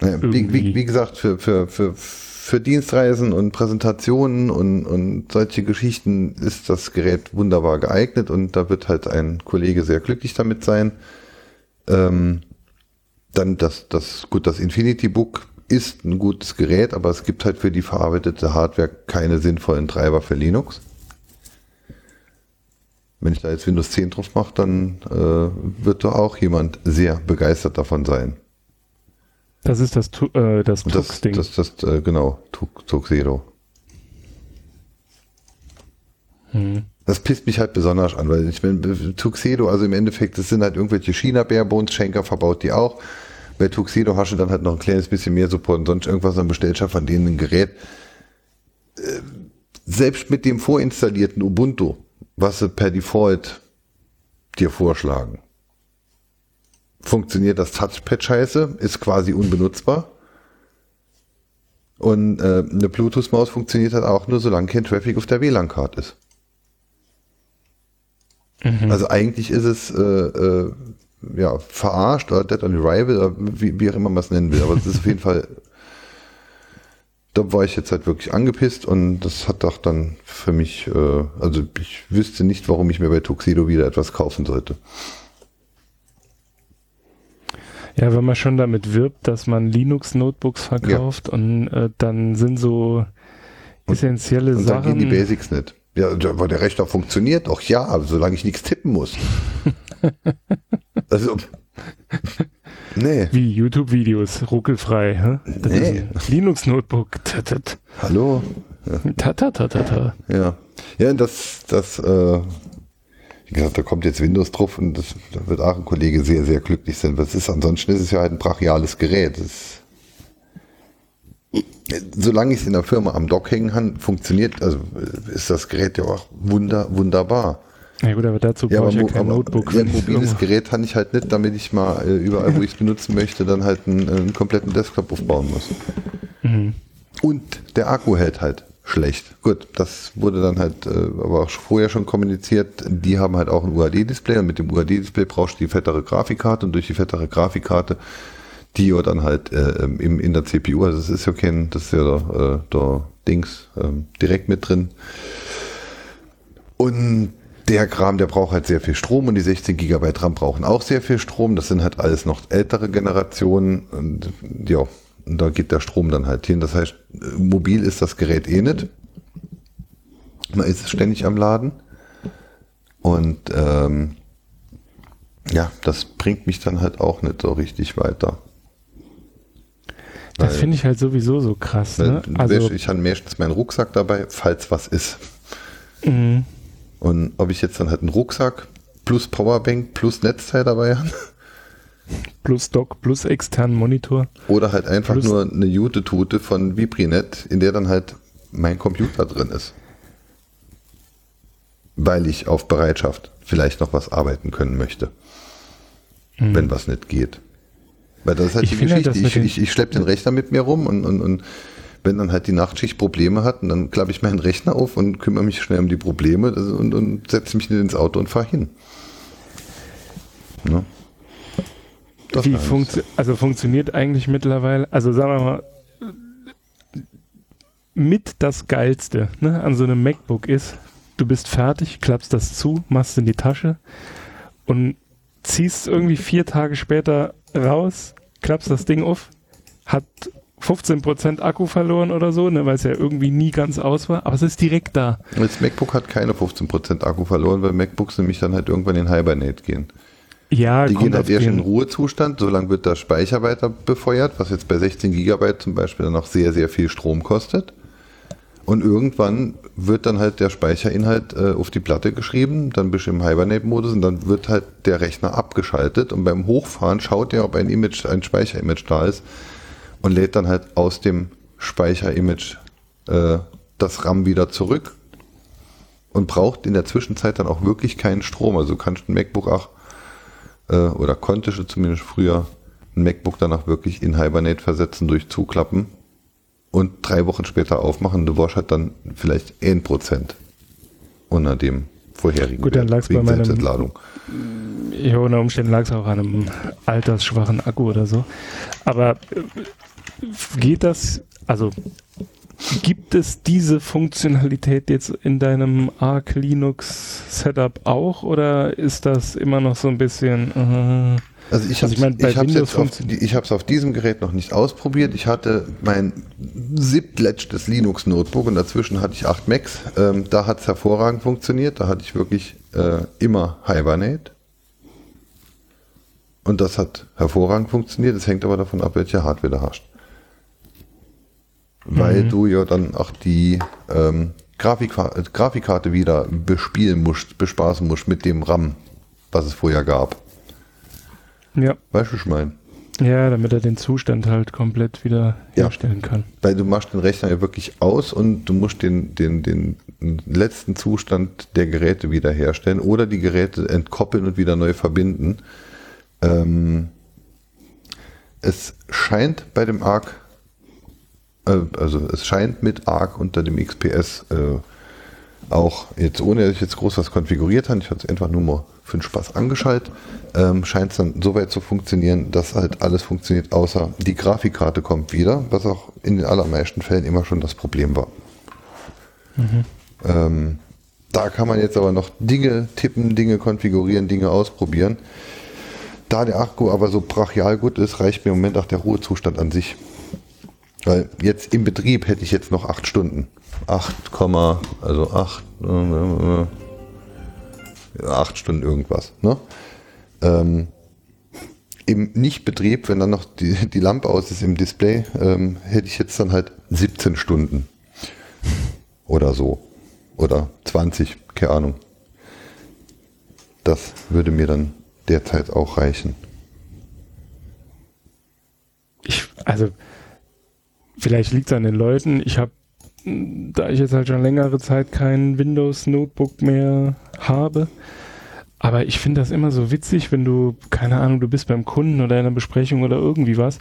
Ja, wie, wie, wie, gesagt, für, für, für, für Dienstreisen und Präsentationen und, und solche Geschichten ist das Gerät wunderbar geeignet und da wird halt ein Kollege sehr glücklich damit sein. Ähm, dann das, das, gut, das Infinity Book ist ein gutes Gerät, aber es gibt halt für die verarbeitete Hardware keine sinnvollen Treiber für Linux. Wenn ich da jetzt Windows 10 drauf mache, dann äh, wird da auch jemand sehr begeistert davon sein. Das ist das, äh, das Tux-Ding. Das, das, das, äh, genau, Tuxedo. Hm. Das pisst mich halt besonders an, weil ich bin Tuxedo, also im Endeffekt, das sind halt irgendwelche China-Barebones-Schenker, verbaut die auch. Bei Tuxedo hast du dann halt noch ein kleines bisschen mehr Support und sonst irgendwas, dann bestellst du von denen ein Gerät. Äh, selbst mit dem vorinstallierten Ubuntu, was sie per Default dir vorschlagen, funktioniert das Touchpad scheiße, ist quasi unbenutzbar. Und äh, eine Bluetooth-Maus funktioniert halt auch nur, solange kein Traffic auf der WLAN-Card ist. Mhm. Also eigentlich ist es äh, äh, ja, verarscht oder Dead on Arrival, wie, wie auch immer man es nennen will. Aber es ist auf jeden Fall, da war ich jetzt halt wirklich angepisst und das hat doch dann für mich, äh, also ich wüsste nicht, warum ich mir bei Tuxedo wieder etwas kaufen sollte. Ja, wenn man schon damit wirbt, dass man Linux-Notebooks verkauft ja. und äh, dann sind so essentielle und, und Sachen. Dann gehen die Basics nicht. Ja, weil der Rechner funktioniert, auch ja, solange ich nichts tippen muss. also, nee. Wie YouTube-Videos, ruckelfrei. Hä? Nee. Linux-Notebook. Hallo. Ja. Ta, ta, ta, ta, ta. Ja. Ja, das, das, äh, wie gesagt, da kommt jetzt Windows drauf und das, da wird auch ein Kollege sehr, sehr glücklich sein. Was ist, ansonsten ist es ja halt ein brachiales Gerät. Das, solange ich es in der Firma am Dock hängen kann, funktioniert, also ist das Gerät ja auch wunder, wunderbar. Ja gut, aber dazu ja, brauche ich ja kein Notebook. Ja, ein mobiles Gerät kann ich halt nicht, damit ich mal äh, überall, wo ich es benutzen möchte, dann halt einen, einen kompletten Desktop aufbauen muss. Mhm. Und der Akku hält halt schlecht. Gut, das wurde dann halt äh, aber auch vorher schon kommuniziert. Die haben halt auch ein UAD-Display und mit dem UAD-Display brauchst du die fettere Grafikkarte und durch die fettere Grafikkarte die ja dann halt äh, im, in der CPU, also das ist ja kein, das ist ja der, äh, der Dings äh, direkt mit drin. Und der Kram, der braucht halt sehr viel Strom und die 16 GB RAM brauchen auch sehr viel Strom. Das sind halt alles noch ältere Generationen und ja, und da geht der Strom dann halt hin. Das heißt, mobil ist das Gerät eh nicht. Man ist ständig am Laden. Und ähm, ja, das bringt mich dann halt auch nicht so richtig weiter. Das finde ich halt sowieso so krass. Ne? Also, ich habe meistens meinen Rucksack dabei, falls was ist. Mhm. Und ob ich jetzt dann halt einen Rucksack plus Powerbank plus Netzteil dabei habe. Plus Dock, plus externen Monitor. Oder halt einfach nur eine Jute-Tute von Vibrinet, in der dann halt mein Computer drin ist. Weil ich auf Bereitschaft vielleicht noch was arbeiten können möchte. Mhm. Wenn was nicht geht. Weil das ist halt ich die Geschichte. Halt, ich, ich, ich schleppe den Rechner mit mir rum und, und, und wenn dann halt die Nachtschicht Probleme hat, dann klappe ich meinen Rechner auf und kümmere mich schnell um die Probleme und, und setze mich ins Auto und fahre hin. Ne? Wie funktio also funktioniert eigentlich mittlerweile, also sagen wir mal, mit das Geilste ne, an so einem MacBook ist, du bist fertig, klappst das zu, machst in die Tasche und ziehst irgendwie vier Tage später raus, klappst das Ding auf, hat 15% Akku verloren oder so, ne, weil es ja irgendwie nie ganz aus war, aber es ist direkt da. Das MacBook hat keine 15% Akku verloren, weil MacBooks nämlich dann halt irgendwann in Hibernate gehen. Ja, die gehen halt erst in Ruhezustand, solange wird der Speicher weiter befeuert, was jetzt bei 16 GB zum Beispiel dann auch sehr, sehr viel Strom kostet. Und irgendwann wird dann halt der Speicherinhalt äh, auf die Platte geschrieben, dann bist du im Hibernate-Modus und dann wird halt der Rechner abgeschaltet und beim Hochfahren schaut er, ob ein Image, ein Speicherimage da ist und lädt dann halt aus dem Speicherimage äh, das RAM wieder zurück und braucht in der Zwischenzeit dann auch wirklich keinen Strom. Also du kannst ein MacBook auch äh, oder konntest du zumindest früher ein MacBook dann auch wirklich in Hibernate versetzen durch Zuklappen und drei Wochen später aufmachen. Du warst halt dann vielleicht 1% unter dem vorherigen Gut, dann lag es bei meinem Entladung. Ja, unter Umständen lag es auch an einem altersschwachen Akku oder so. Aber äh, geht das, also gibt es diese Funktionalität jetzt in deinem Arc Linux Setup auch oder ist das immer noch so ein bisschen uh, also ich habe also ich mein, es auf, ich auf diesem Gerät noch nicht ausprobiert. Ich hatte mein siebtletztes Linux Notebook und dazwischen hatte ich acht Macs. Ähm, da hat es hervorragend funktioniert. Da hatte ich wirklich äh, immer Hibernate. Und das hat hervorragend funktioniert. Es hängt aber davon ab, welche Hardware du hast. Weil mhm. du ja dann auch die ähm, Grafik, Grafikkarte wieder bespielen musst, bespaßen musst mit dem RAM, was es vorher gab. Ja. Weißt du, was ich meine? Ja, damit er den Zustand halt komplett wieder ja. herstellen kann. Weil du machst den Rechner ja wirklich aus und du musst den, den, den letzten Zustand der Geräte wieder herstellen oder die Geräte entkoppeln und wieder neu verbinden. Ähm, es scheint bei dem ARC, äh, also es scheint mit ARC unter dem XPS äh, auch jetzt ohne, dass ich jetzt groß was konfiguriert habe, ich habe es einfach nur mal für den Spaß angeschaltet, ähm, scheint es dann so weit zu funktionieren, dass halt alles funktioniert, außer die Grafikkarte kommt wieder, was auch in den allermeisten Fällen immer schon das Problem war. Mhm. Ähm, da kann man jetzt aber noch Dinge tippen, Dinge konfigurieren, Dinge ausprobieren. Da der Akku aber so brachial gut ist, reicht mir im Moment auch der Ruhezustand an sich. Weil jetzt im Betrieb hätte ich jetzt noch acht Stunden. 8, also 8, äh, 8 Stunden irgendwas. Ne? Ähm, Im Nichtbetrieb, wenn dann noch die, die Lampe aus ist im Display, ähm, hätte ich jetzt dann halt 17 Stunden. Oder so. Oder 20, keine Ahnung. Das würde mir dann derzeit auch reichen. Ich, also, vielleicht liegt es an den Leuten. Ich habe, da ich jetzt halt schon längere Zeit kein Windows-Notebook mehr habe, aber ich finde das immer so witzig, wenn du, keine Ahnung, du bist beim Kunden oder in einer Besprechung oder irgendwie was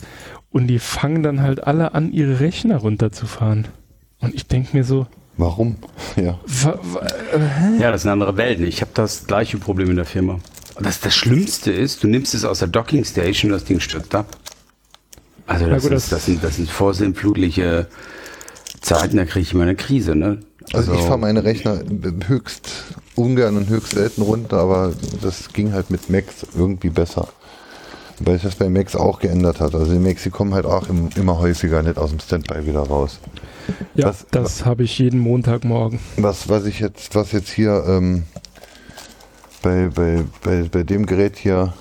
und die fangen dann halt alle an, ihre Rechner runterzufahren. Und ich denke mir so, Warum? Ja. Äh, ja, das ist eine andere Welt. Ich habe das gleiche Problem in der Firma. Das, das Schlimmste ist, du nimmst es aus der Docking Station und das Ding stürzt ab. Also das, gut, ist, das, sind, das sind vorsinnflutliche Zeiten, da kriege ich immer eine Krise. Ne? Also, also ich fahre meine Rechner höchst ungern und höchst selten runter, aber das ging halt mit Macs irgendwie besser. Weil sich das bei Macs auch geändert hat. Also die Macs, die kommen halt auch im, immer häufiger nicht aus dem Standby wieder raus. Ja, was, das habe ich jeden Montagmorgen. Was, was ich jetzt, was jetzt hier ähm, bei, bei, bei, bei dem Gerät hier,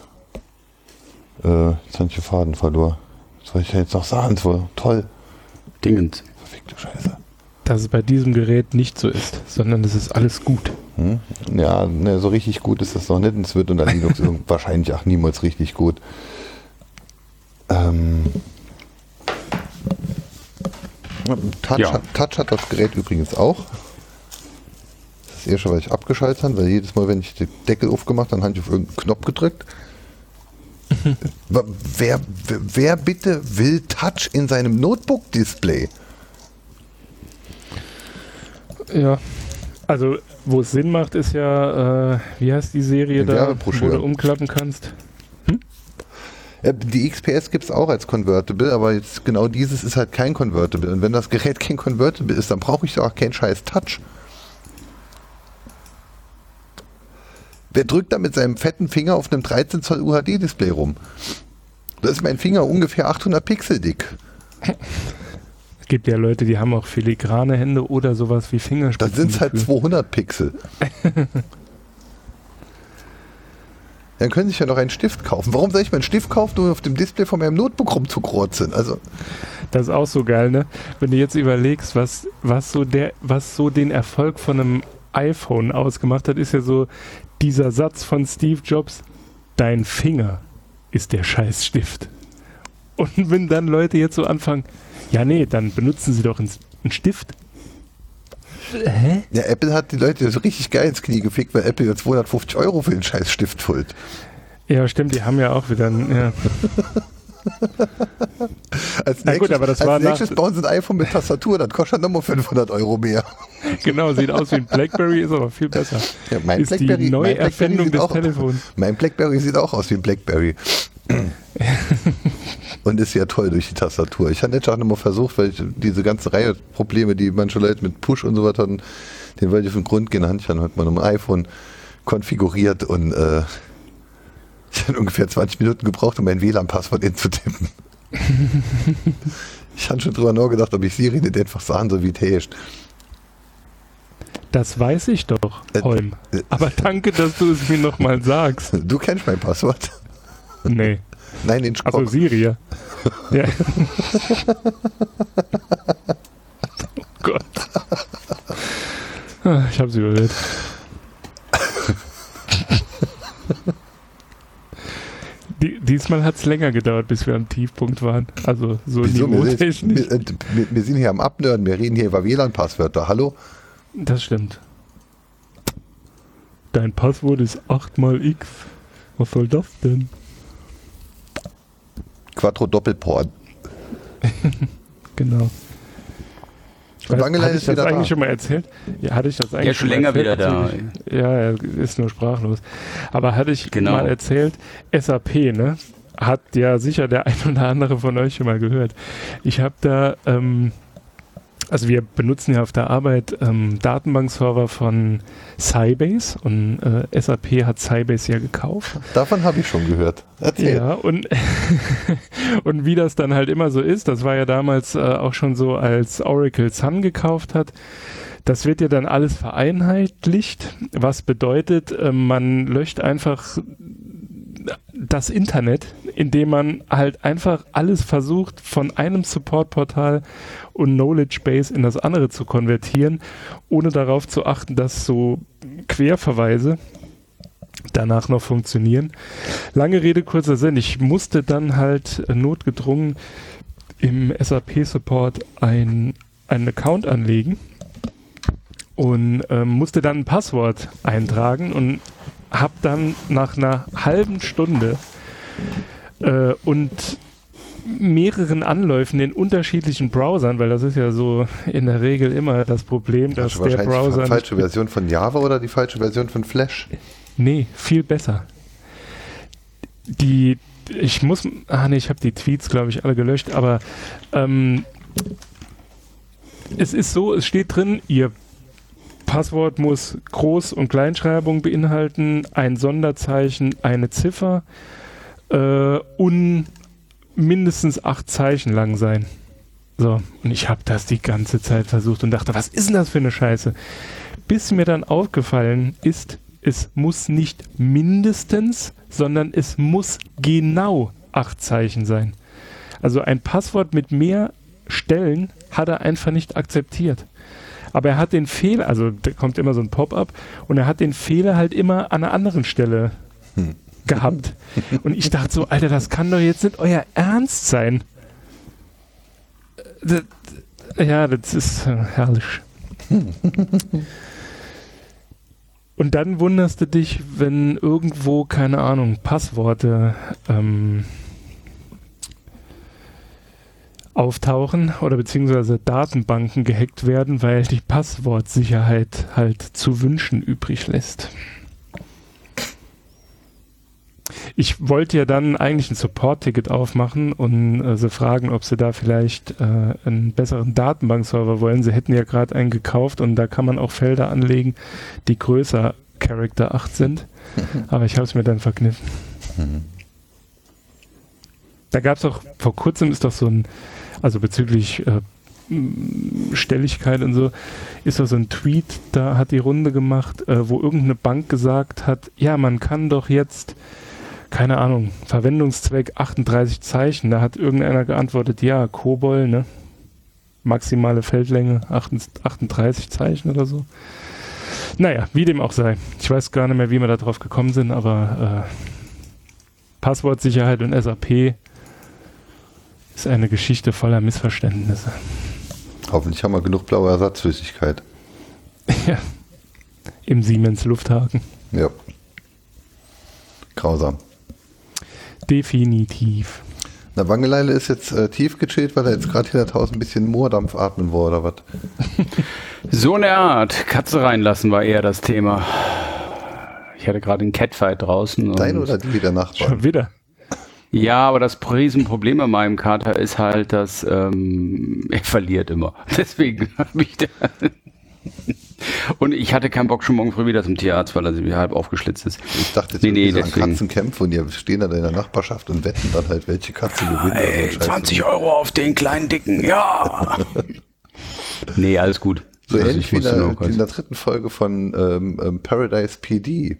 äh, jetzt habe ich den Faden verloren. Soll ich jetzt noch sagen? So toll. Dingens. Verfickte Scheiße. Dass es bei diesem Gerät nicht so ist, sondern es ist alles gut. Hm? Ja, ne, so richtig gut ist das noch nicht. Und es wird unter Linux wahrscheinlich auch niemals richtig gut. Ähm, Touch, ja. hat, Touch hat das Gerät übrigens auch. Das ist eher schon, weil ich abgeschaltet habe, weil jedes Mal, wenn ich den Deckel aufgemacht habe, habe ich auf irgendeinen Knopf gedrückt. Wer, wer bitte will Touch in seinem Notebook-Display? Ja, also wo es Sinn macht, ist ja, äh, wie heißt die Serie Den da, wo du umklappen kannst? Die XPS gibt es auch als Convertible, aber jetzt genau dieses ist halt kein Convertible. Und wenn das Gerät kein Convertible ist, dann brauche ich auch keinen scheiß Touch. Wer drückt da mit seinem fetten Finger auf einem 13 Zoll UHD-Display rum? Da ist mein Finger ungefähr 800 Pixel dick. Es gibt ja Leute, die haben auch filigrane Hände oder sowas wie Fingerspitzen. Da sind es halt 200 Pixel. Dann können Sie sich ja noch einen Stift kaufen. Warum soll ich mir einen Stift kaufen, um auf dem Display von meinem Notebook rumzukreuzen? Also das ist auch so geil, ne? Wenn du jetzt überlegst, was, was, so der, was so den Erfolg von einem iPhone ausgemacht hat, ist ja so dieser Satz von Steve Jobs, dein Finger ist der Scheißstift. Und wenn dann Leute jetzt so anfangen, ja nee, dann benutzen sie doch einen, Stift. Hä? Ja, Apple hat die Leute so richtig geil ins Knie gefickt, weil Apple jetzt 250 Euro für den scheiß Stift füllt. Ja, stimmt, die haben ja auch wieder einen, ja. als nächstes, gut, aber das als war nächstes bauen sie ein iPhone mit Tastatur, dann kostet nochmal 500 Euro mehr. Genau, sieht aus wie ein Blackberry, ist aber viel besser. Ja, mein ist Blackberry, die Neuerfindung des auch, Telefons. Mein Blackberry sieht auch aus wie ein Blackberry. und ist ja toll durch die Tastatur. Ich habe jetzt auch nochmal versucht, weil ich diese ganze Reihe Probleme, die manche Leute mit Push und so weiter hatten, den wollte ich auf den Grund gehen. Dann hat man ein iPhone konfiguriert und äh, ich habe ungefähr 20 Minuten gebraucht, um mein WLAN-Passwort inzutippen. ich habe schon drüber nachgedacht, ob ich Siri nicht einfach sagen soll, wie es Das weiß ich doch, äh, Holm. Äh, Aber danke, dass du es mir nochmal sagst. Du kennst mein Passwort. Nee. Nein, den Schrock. Also Siri, ja. ja. oh Gott. Ah, ich habe sie überhört. Die, diesmal hat es länger gedauert, bis wir am Tiefpunkt waren. Also so niveautechnisch. Wir, äh, wir, wir, sind hier am Abnörden, wir reden hier über WLAN-Passwörter. Hallo? Das stimmt. Dein Passwort ist 8 mal X. Was soll das denn? Quattro Doppelporn. genau. Ich weiß, hatte ich das eigentlich da. schon mal erzählt? Ja, hatte ich das eigentlich ja, schon länger erzählt? wieder da. Ja, er ist nur sprachlos. Aber hatte ich genau. mal erzählt, SAP, ne? Hat ja sicher der ein oder andere von euch schon mal gehört. Ich habe da ähm, also wir benutzen ja auf der Arbeit ähm, Datenbankserver von Sybase und äh, SAP hat Sybase ja gekauft. Davon habe ich schon gehört. Erzähl. Ja, und, und wie das dann halt immer so ist, das war ja damals äh, auch schon so, als Oracle Sun gekauft hat. Das wird ja dann alles vereinheitlicht, was bedeutet, äh, man löscht einfach das Internet, indem man halt einfach alles versucht, von einem Supportportal und Knowledge Base in das andere zu konvertieren, ohne darauf zu achten, dass so Querverweise danach noch funktionieren. Lange Rede, kurzer Sinn. Ich musste dann halt notgedrungen im SAP-Support ein, einen Account anlegen und ähm, musste dann ein Passwort eintragen und habe dann nach einer halben Stunde äh, und mehreren Anläufen in unterschiedlichen Browsern, weil das ist ja so in der Regel immer das Problem, dass der Browser. Die falsche Version von Java oder die falsche Version von Flash? Nee, viel besser. Die, ich muss, ah nee, ich habe die Tweets, glaube ich, alle gelöscht, aber ähm, es ist so, es steht drin, ihr Passwort muss Groß- und Kleinschreibung beinhalten, ein Sonderzeichen, eine Ziffer äh, und mindestens acht Zeichen lang sein. So, und ich habe das die ganze Zeit versucht und dachte, was ist denn das für eine Scheiße? Bis mir dann aufgefallen ist, es muss nicht mindestens, sondern es muss genau acht Zeichen sein. Also ein Passwort mit mehr Stellen hat er einfach nicht akzeptiert. Aber er hat den Fehler, also da kommt immer so ein Pop-up und er hat den Fehler halt immer an einer anderen Stelle hm. Gehabt. Und ich dachte so, Alter, das kann doch jetzt nicht euer Ernst sein. Das, ja, das ist äh, herrlich. Und dann wunderst du dich, wenn irgendwo, keine Ahnung, Passworte ähm, auftauchen oder beziehungsweise Datenbanken gehackt werden, weil die Passwortsicherheit halt zu wünschen übrig lässt. Ich wollte ja dann eigentlich ein Support-Ticket aufmachen und äh, sie fragen, ob sie da vielleicht äh, einen besseren Datenbankserver wollen. Sie hätten ja gerade einen gekauft und da kann man auch Felder anlegen, die größer Character 8 sind. Aber ich habe es mir dann verkniffen. Mhm. Da gab es auch, vor kurzem ist doch so ein, also bezüglich äh, Stelligkeit und so, ist da so ein Tweet, da hat die Runde gemacht, äh, wo irgendeine Bank gesagt hat, ja, man kann doch jetzt keine Ahnung, Verwendungszweck 38 Zeichen. Da hat irgendeiner geantwortet, ja, Kobol, ne? Maximale Feldlänge 38 Zeichen oder so. Naja, wie dem auch sei. Ich weiß gar nicht mehr, wie wir da drauf gekommen sind, aber äh, Passwortsicherheit und SAP ist eine Geschichte voller Missverständnisse. Hoffentlich haben wir genug blaue Ersatzflüssigkeit. ja. Im Siemens Lufthaken. Ja. Grausam. Definitiv. Na, Wangeleile ist jetzt äh, tief gechillt, weil er jetzt gerade hinter tausend bisschen Moordampf atmen wollte, oder was? so eine Art. Katze reinlassen war eher das Thema. Ich hatte gerade einen Catfight draußen. Dein oder die der Nachbar? Schon wieder. Ja, aber das Riesenproblem an meinem Kater ist halt, dass ähm, er verliert immer. Deswegen habe ich da und ich hatte keinen Bock, schon morgen früh wieder zum Tierarzt, weil er sich halb aufgeschlitzt ist. Ich dachte jetzt nee, nee, so an Katzenkämpfe und die stehen dann in der Nachbarschaft und wetten dann halt, welche Katze gewinnt. Ey, 20 Euro auf den kleinen Dicken, ja! nee, alles gut. So also ähnlich wie in der, in der, dritten Folge von ähm, ähm Paradise PD.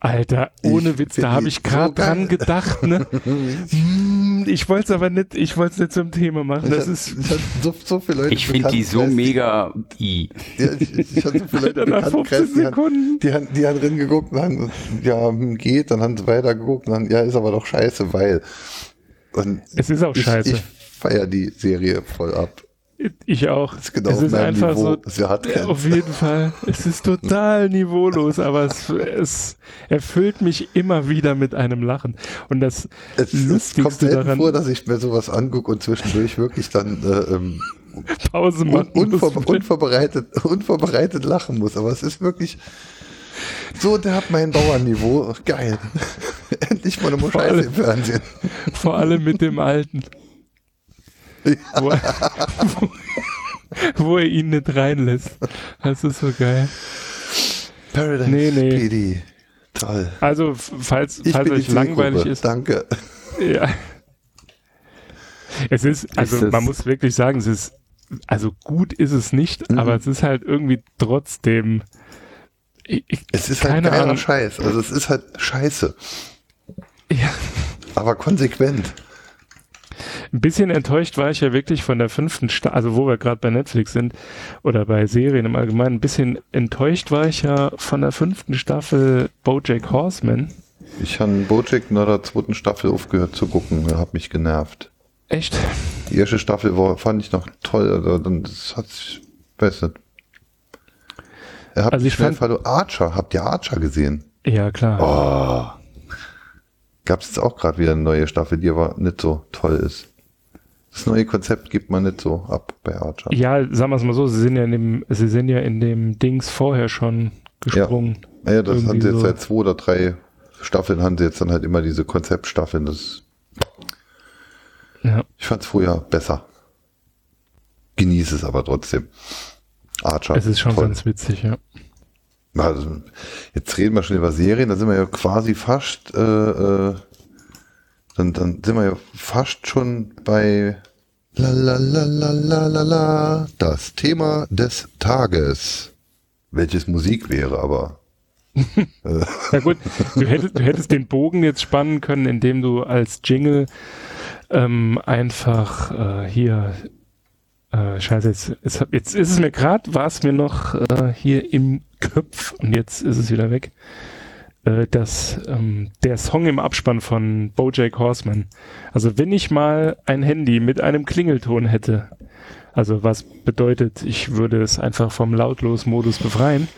Alter, ohne ich Witz, da habe ich gerade so dran gedacht, ne? Ich wollte es aber nicht, ich wollte es nicht zum Thema machen. Das ist so, so viele Leute. Ich finde die so mega i. Ja, ich, ich hatte so viele Leute Alter, 15 Sekunden. Die haben, die haben drin geguckt und haben, ja, geht, dann haben sie weiter geguckt und dann, ja, ist aber doch scheiße, weil. Und es ist auch scheiße. Ich, ich feiere die Serie voll ab. Ich auch. Das ist genau es ist einfach Niveau, so. Auf jeden Fall. Es ist total niveaulos, aber es, es, erfüllt mich immer wieder mit einem Lachen. Und das es, Lustigste es kommt daran. vor, dass ich mir sowas angucke und zwischendurch wirklich dann äh, ähm, Pause machen un, muss. Unvorbereitet, unvorbereitet lachen muss. Aber es ist wirklich so, der hat mein Dauerniveau. Geil. Endlich mal eine Scheiße im Fernsehen. Vor allem mit dem Alten. Ja. Wo, wo, wo, er ihn nicht reinlässt. Das ist so geil. Paradise nee, nee. PD. Toll. Also, falls, falls euch langweilig ist. Danke. Ja. Es ist, also ist man muss wirklich sagen, es ist, also gut ist es nicht, mhm. aber es ist halt irgendwie trotzdem. Ich, es ist halt geiler Ahnung. Scheiß. Also es ist halt scheiße. Ja. Aber konsequent. Ein bisschen enttäuscht war ich ja wirklich von der fünften Staffel, also wo wir gerade bei Netflix sind oder bei Serien im Allgemeinen, ein bisschen enttäuscht war ich ja von der fünften Staffel Bojack Horseman. Ich habe Bojack nach der zweiten Staffel aufgehört zu gucken, hat mich genervt. Echt? Die erste Staffel war, fand ich noch toll, also das hat sich, weiß nicht. Er hat also ich fand, Archer, habt ihr Archer gesehen? Ja, klar. Oh. Gab es jetzt auch gerade wieder eine neue Staffel, die aber nicht so toll ist. Das neue Konzept gibt man nicht so ab bei Archer. Ja, sagen wir es mal so, sie sind ja in dem, sie sind ja in dem Dings vorher schon gesprungen. Ja, ja das haben sie jetzt so. seit zwei oder drei Staffeln haben sie jetzt dann halt immer diese Konzeptstaffeln. Das ja. Ich fand es früher besser. Genieße es aber trotzdem. Archer. Es ist schon toll. ganz witzig, ja. Also, jetzt reden wir schon über Serien, da sind wir ja quasi fast, äh, äh, dann, dann sind wir ja fast schon bei la la la la la la la das Thema des Tages. Welches Musik wäre, aber. Na gut, du hättest, du hättest den Bogen jetzt spannen können, indem du als Jingle ähm, einfach äh, hier äh, scheiße, jetzt, jetzt, jetzt ist es mir gerade, war es mir noch äh, hier im Köpf und jetzt ist es wieder weg. Äh, dass ähm, der Song im Abspann von Bojack Horseman. Also wenn ich mal ein Handy mit einem Klingelton hätte, also was bedeutet, ich würde es einfach vom Lautlos-Modus befreien,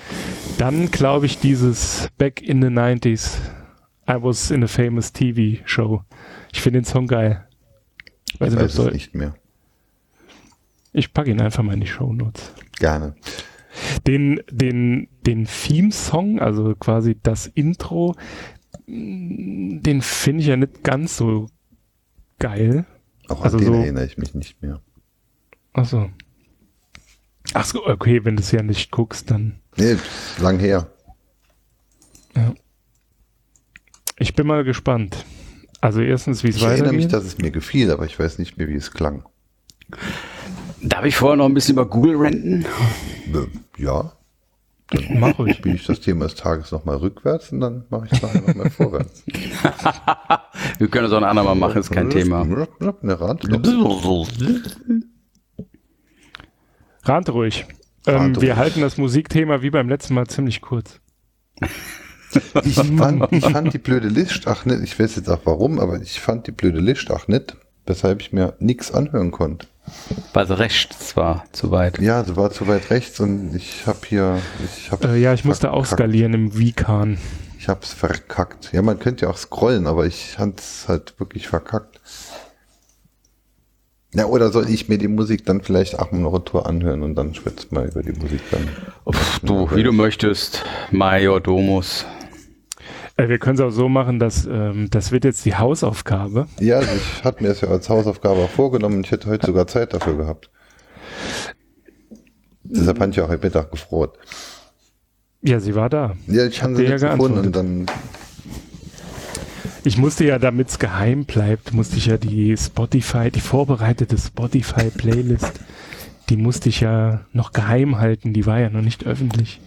dann glaube ich dieses Back in the 90s, I was in a famous TV show. Ich finde den Song geil. Weiß ich weiß es nicht mehr. Ich packe ihn einfach mal in die Show Notes. Gerne. Den, den, den Theme-Song, also quasi das Intro, den finde ich ja nicht ganz so geil. Auch an also den so, erinnere ich mich nicht mehr. Ach so. Ach so, okay, wenn du es ja nicht guckst, dann. Nee, lang her. Ja. Ich bin mal gespannt. Also erstens, wie es weitergeht. Ich erinnere mich, dass es mir gefiel, aber ich weiß nicht mehr, wie es klang. Darf ich vorher noch ein bisschen über Google renten? Ja. Dann mach ich. Spiele ich das Thema des Tages nochmal rückwärts und dann mache ich es nachher nochmal vorwärts. Wir können es auch ein andermal machen, ist kein Thema. Eine Rand. Rand ruhig. Ähm, wir halten das Musikthema wie beim letzten Mal ziemlich kurz. Ich fand, ich fand die blöde List, ach nicht, ich weiß jetzt auch warum, aber ich fand die blöde List auch nicht, weshalb ich mir nichts anhören konnte. War so rechts war zu weit. Ja, sie war zu weit rechts und ich habe hier. Ich hab äh, ja, ich musste auch skalieren im Vcan. Ich hab's verkackt. Ja, man könnte ja auch scrollen, aber ich hab's halt wirklich verkackt. Ja, oder soll ich mir die Musik dann vielleicht auch mal noch eine Tour anhören und dann schwätzt mal über die Musik dann. Uff, du, wie du möchtest. Major Domus. Äh, wir können es auch so machen, dass ähm, das wird jetzt die Hausaufgabe. Ja, also ich hatte mir das ja als Hausaufgabe vorgenommen und ich hätte heute sogar Zeit dafür gehabt. Deshalb habe ich auch heute Mittag gefroren. Ja, sie war da. Ja, ich, ich habe sie ja gefunden und dann. Ich musste ja, damit es geheim bleibt, musste ich ja die Spotify, die vorbereitete Spotify-Playlist, die musste ich ja noch geheim halten, die war ja noch nicht öffentlich.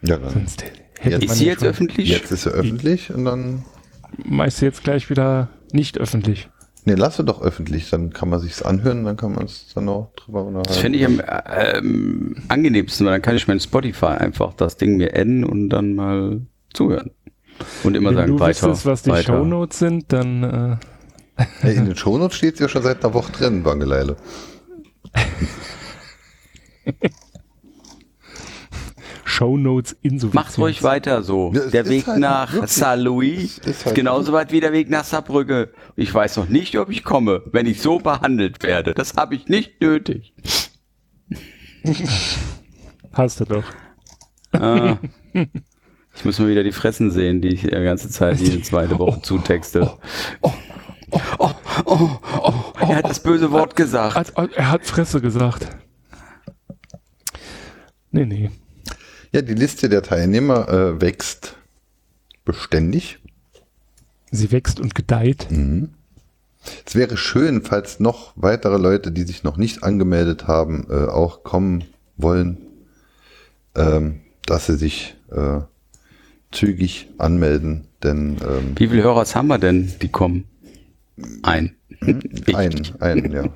Ja, Sonst Hätte ist sie jetzt öffentlich? Jetzt ist sie öffentlich und dann. Meist jetzt gleich wieder nicht öffentlich. Nee, lass sie doch öffentlich, dann kann man sich's anhören, dann kann man es dann auch drüber unterhalten. Das finde ich am ähm, angenehmsten, weil dann kann ich mein Spotify einfach das Ding mir enden und dann mal zuhören. Und immer Wenn sagen, du weiter. Wüsstest, was die weiter. Shownotes sind, dann. Äh hey, in den Shownotes steht ja schon seit einer Woche drin, Bangeleile. Shownotes insuffizienz. Macht ruhig weiter so. Ja, der Weg halt nach Saint-Louis ist, halt genauso weit wie der Weg nach Saarbrücke. Ich weiß noch nicht, ob ich komme, wenn ich so behandelt werde. Das habe ich nicht nötig. Hast du doch. Ah, ich muss mal wieder die Fressen sehen, die ich die ganze Zeit jede zweite Woche oh, zutexte. Oh, oh, oh, oh, oh, er hat das böse Wort gesagt. Er hat Fresse gesagt. Nee, nee. Ja, die Liste der Teilnehmer äh, wächst beständig. Sie wächst und gedeiht. Mhm. Es wäre schön, falls noch weitere Leute, die sich noch nicht angemeldet haben, äh, auch kommen wollen, ähm, dass sie sich äh, zügig anmelden. Denn ähm, wie viele Hörer haben wir denn, die kommen? Ein. Hm? ein, ein, ja.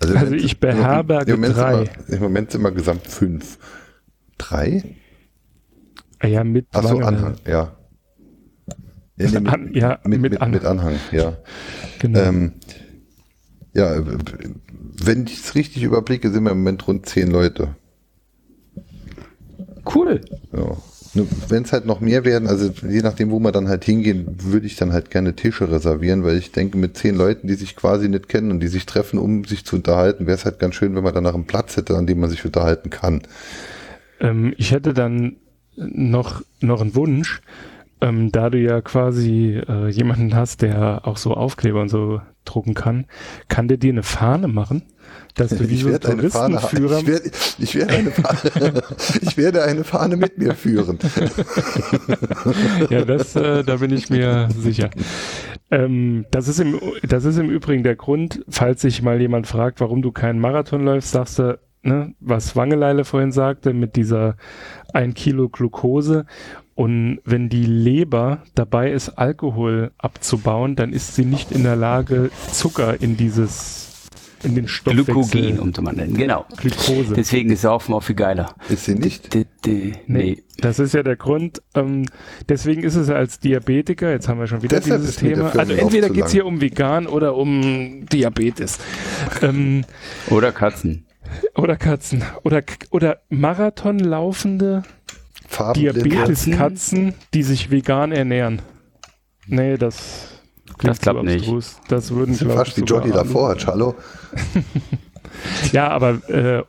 Also, also ich beherberge im Moment drei. Im Moment sind wir gesamt fünf. Drei? Ah ja, mit Achso, Anhang, ja. Ja, nee, mit, An, ja, mit, mit, Anhang. mit, Anhang. ja. Genau. Ähm, ja, wenn ich es richtig überblicke, sind wir im Moment rund zehn Leute. Cool. Ja. Wenn es halt noch mehr werden, also je nachdem, wo wir dann halt hingehen, würde ich dann halt gerne Tische reservieren, weil ich denke, mit zehn Leuten, die sich quasi nicht kennen und die sich treffen, um sich zu unterhalten, wäre es halt ganz schön, wenn man dann nach einem Platz hätte, an dem man sich unterhalten kann. Ähm, ich hätte dann noch, noch einen Wunsch, ähm, da du ja quasi äh, jemanden hast, der auch so Aufkleber und so drucken kann, kann der dir eine Fahne machen? dass du wie so ein Touristenführer... Ich werde, ich, werde eine Fahne, ich werde eine Fahne mit mir führen. ja, das, äh, da bin ich mir sicher. Ähm, das, ist im, das ist im Übrigen der Grund, falls sich mal jemand fragt, warum du keinen Marathon läufst, sagst du, ne, was Wangeleile vorhin sagte, mit dieser ein Kilo Glucose. Und wenn die Leber dabei ist, Alkohol abzubauen, dann ist sie nicht in der Lage, Zucker in dieses in den Stoffwechsel. Glykogen, um zu nennen, genau. Glukose. Deswegen ist Saufen auch viel geiler. Ist sie nicht? D nee. nee. Das ist ja der Grund. Ähm, deswegen ist es als Diabetiker, jetzt haben wir schon wieder Deshalb dieses Thema. Also entweder geht es hier um vegan oder um Diabetes. Ähm, oder Katzen. Oder Katzen. Oder, oder Marathonlaufende Diabetes-Katzen, die sich vegan ernähren. Nee, das das klappt nicht. Das würden das fast wie Johnny davor hat, hallo. ja, aber äh,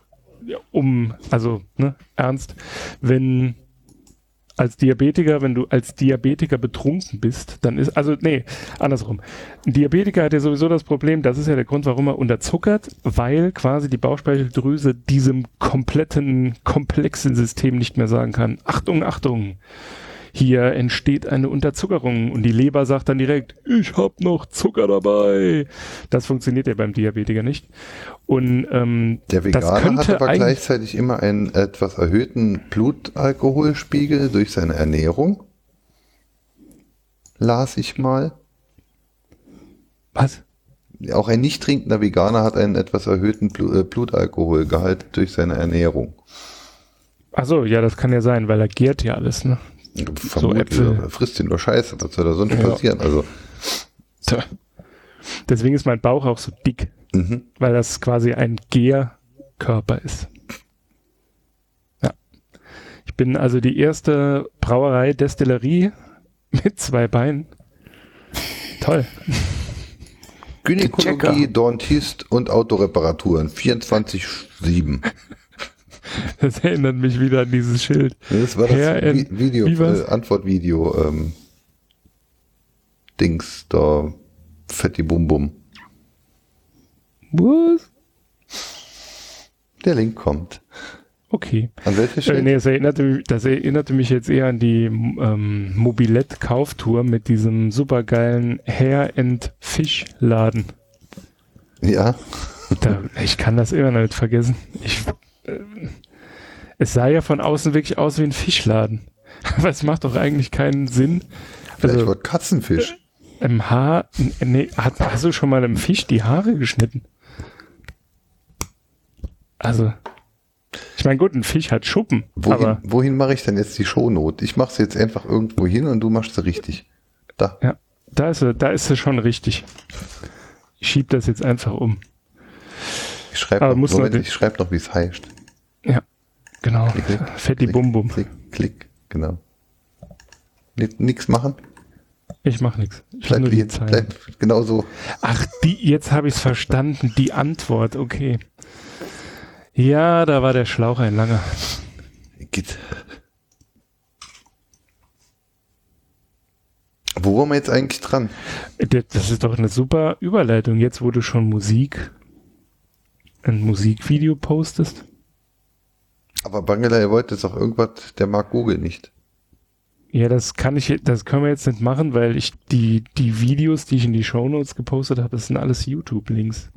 um, also ne, ernst, wenn als Diabetiker, wenn du als Diabetiker betrunken bist, dann ist, also nee, andersrum. Ein Diabetiker hat ja sowieso das Problem, das ist ja der Grund, warum er unterzuckert, weil quasi die Bauchspeicheldrüse diesem kompletten, komplexen System nicht mehr sagen kann, Achtung, Achtung, hier entsteht eine Unterzuckerung und die Leber sagt dann direkt, ich habe noch Zucker dabei. Das funktioniert ja beim Diabetiker nicht. Und ähm, der Veganer hat aber gleichzeitig immer einen etwas erhöhten Blutalkoholspiegel durch seine Ernährung. Las ich mal. Was? Auch ein nicht trinkender Veganer hat einen etwas erhöhten äh, Blutalkoholgehalt durch seine Ernährung. Achso, ja, das kann ja sein, weil er gärt ja alles, ne? So Äpfel. Er frisst ihn nur Scheiße, was soll da sonst ja. passieren? Also. Deswegen ist mein Bauch auch so dick, mhm. weil das quasi ein Gärkörper ist. Ja. Ich bin also die erste Brauerei, Destillerie mit zwei Beinen. Toll. Gynäkologie, Dentist und Autoreparaturen 24-7. Das erinnert mich wieder an dieses Schild. Das war das Herr Video, äh, Antwortvideo, ähm, Dings, da, Fetti Bum Bum. Was? Der Link kommt. Okay. An welche Schild? Äh, nee, das erinnerte, das erinnerte mich jetzt eher an die ähm, Mobilett-Kauftour mit diesem supergeilen Hair and Fish Laden. Ja. Da, ich kann das immer noch nicht vergessen. Ich äh, es sah ja von außen wirklich aus wie ein Fischladen. Aber es macht doch eigentlich keinen Sinn. Vielleicht also, Katzenfisch. Äh, Im Haar, nee, hat, hast du schon mal einem Fisch die Haare geschnitten? Also, ich meine, gut, ein Fisch hat Schuppen. Wohin, wohin mache ich denn jetzt die Shownot? Ich mache sie jetzt einfach irgendwo hin und du machst sie richtig. Da. Ja, da ist sie, da ist sie schon richtig. Ich schieb das jetzt einfach um. Ich schreibe noch, Moment, schreib noch, wie es heißt. Ja, genau. Klick, klick, Fetti Bum Bum. Klick, klick, genau. Nix machen? Ich mach nichts. Bleib, wie, bleib genau so. Ach, die, jetzt habe ich es verstanden, die Antwort, okay. Ja, da war der Schlauch ein langer. Geht. Wo waren wir jetzt eigentlich dran? Das ist doch eine super Überleitung. Jetzt, wo du schon Musik, ein Musikvideo postest. Aber Bangela, ihr wollt jetzt auch irgendwas, der mag Google nicht. Ja, das kann ich, das können wir jetzt nicht machen, weil ich die, die Videos, die ich in die Shownotes gepostet habe, das sind alles YouTube-Links.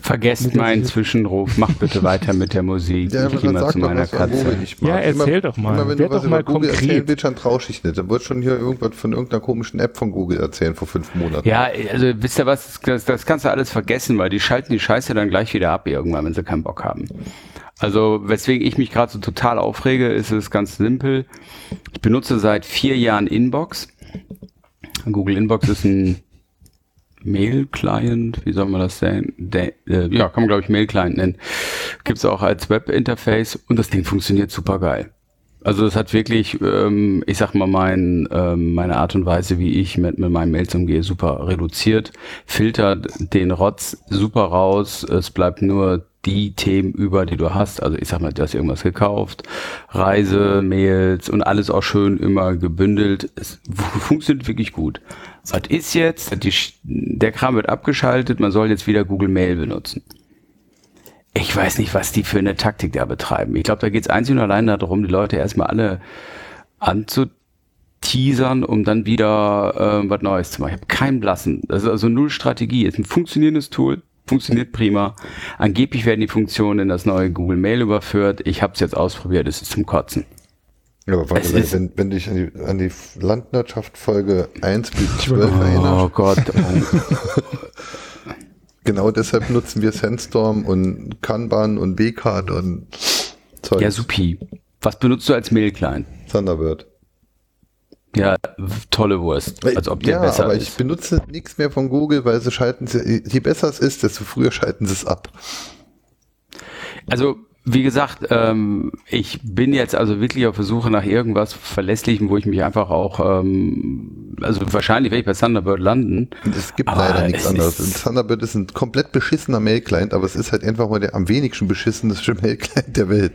Vergesst meinen Zwischenruf. Mach bitte weiter mit der Musik. Ja, ich gehe mal zu meiner Katze. Ja, erzähl immer, doch mal. Immer, wenn Werd du was doch mal Google konkret. erzählen willst, dann trausche ich nicht. Dann wird schon hier irgendwas von irgendeiner komischen App von Google erzählen vor fünf Monaten. Ja, also wisst ihr was, das, das kannst du alles vergessen, weil die schalten die Scheiße dann gleich wieder ab irgendwann, wenn sie keinen Bock haben. Also weswegen ich mich gerade so total aufrege, ist es ganz simpel. Ich benutze seit vier Jahren Inbox. Google Inbox ist ein Mail-Client, wie soll man das sagen? De, äh, ja, kann man glaube ich Mail-Client nennen. Gibt es auch als Web-Interface und das Ding funktioniert super geil. Also es hat wirklich, ähm, ich sag mal, mein, ähm, meine Art und Weise, wie ich mit, mit meinen Mails umgehe, super reduziert, filtert den Rotz super raus, es bleibt nur die Themen über, die du hast. Also ich sag mal, du hast irgendwas gekauft, Reise, Mails und alles auch schön immer gebündelt. Es funktioniert wirklich gut. Was ist jetzt? Die, der Kram wird abgeschaltet, man soll jetzt wieder Google Mail benutzen. Ich weiß nicht, was die für eine Taktik da betreiben. Ich glaube, da geht es einzig und allein darum, die Leute erstmal alle anzuteasern, um dann wieder äh, was Neues zu machen. Ich habe keinen blassen. Das ist also null Strategie. Es ist ein funktionierendes Tool funktioniert prima. Angeblich werden die Funktionen in das neue Google Mail überführt. Ich habe es jetzt ausprobiert, es ist zum Kotzen. Ja, aber warte, wenn, wenn, wenn dich an die, an die Landwirtschaft Folge 1 bis 12 oh erinnerst. Oh Gott. Oh. genau deshalb nutzen wir Sandstorm und Kanban und WCAD und Zeug. Ja, supi. Was benutzt du als Mail-Client? Thunderbird. Ja, tolle Wurst. Als ob der ja, besser aber ist. ich benutze nichts mehr von Google, weil sie schalten, sie, je besser es ist, desto früher schalten sie es ab. Also, wie gesagt, ähm, ich bin jetzt also wirklich auf der Suche nach irgendwas Verlässlichem, wo ich mich einfach auch, ähm, also wahrscheinlich werde ich bei Thunderbird landen. Es gibt leider nichts anderes. Thunderbird ist ein komplett beschissener Mail-Client, aber es ist halt einfach mal der am wenigsten beschissenste Mail-Client der Welt.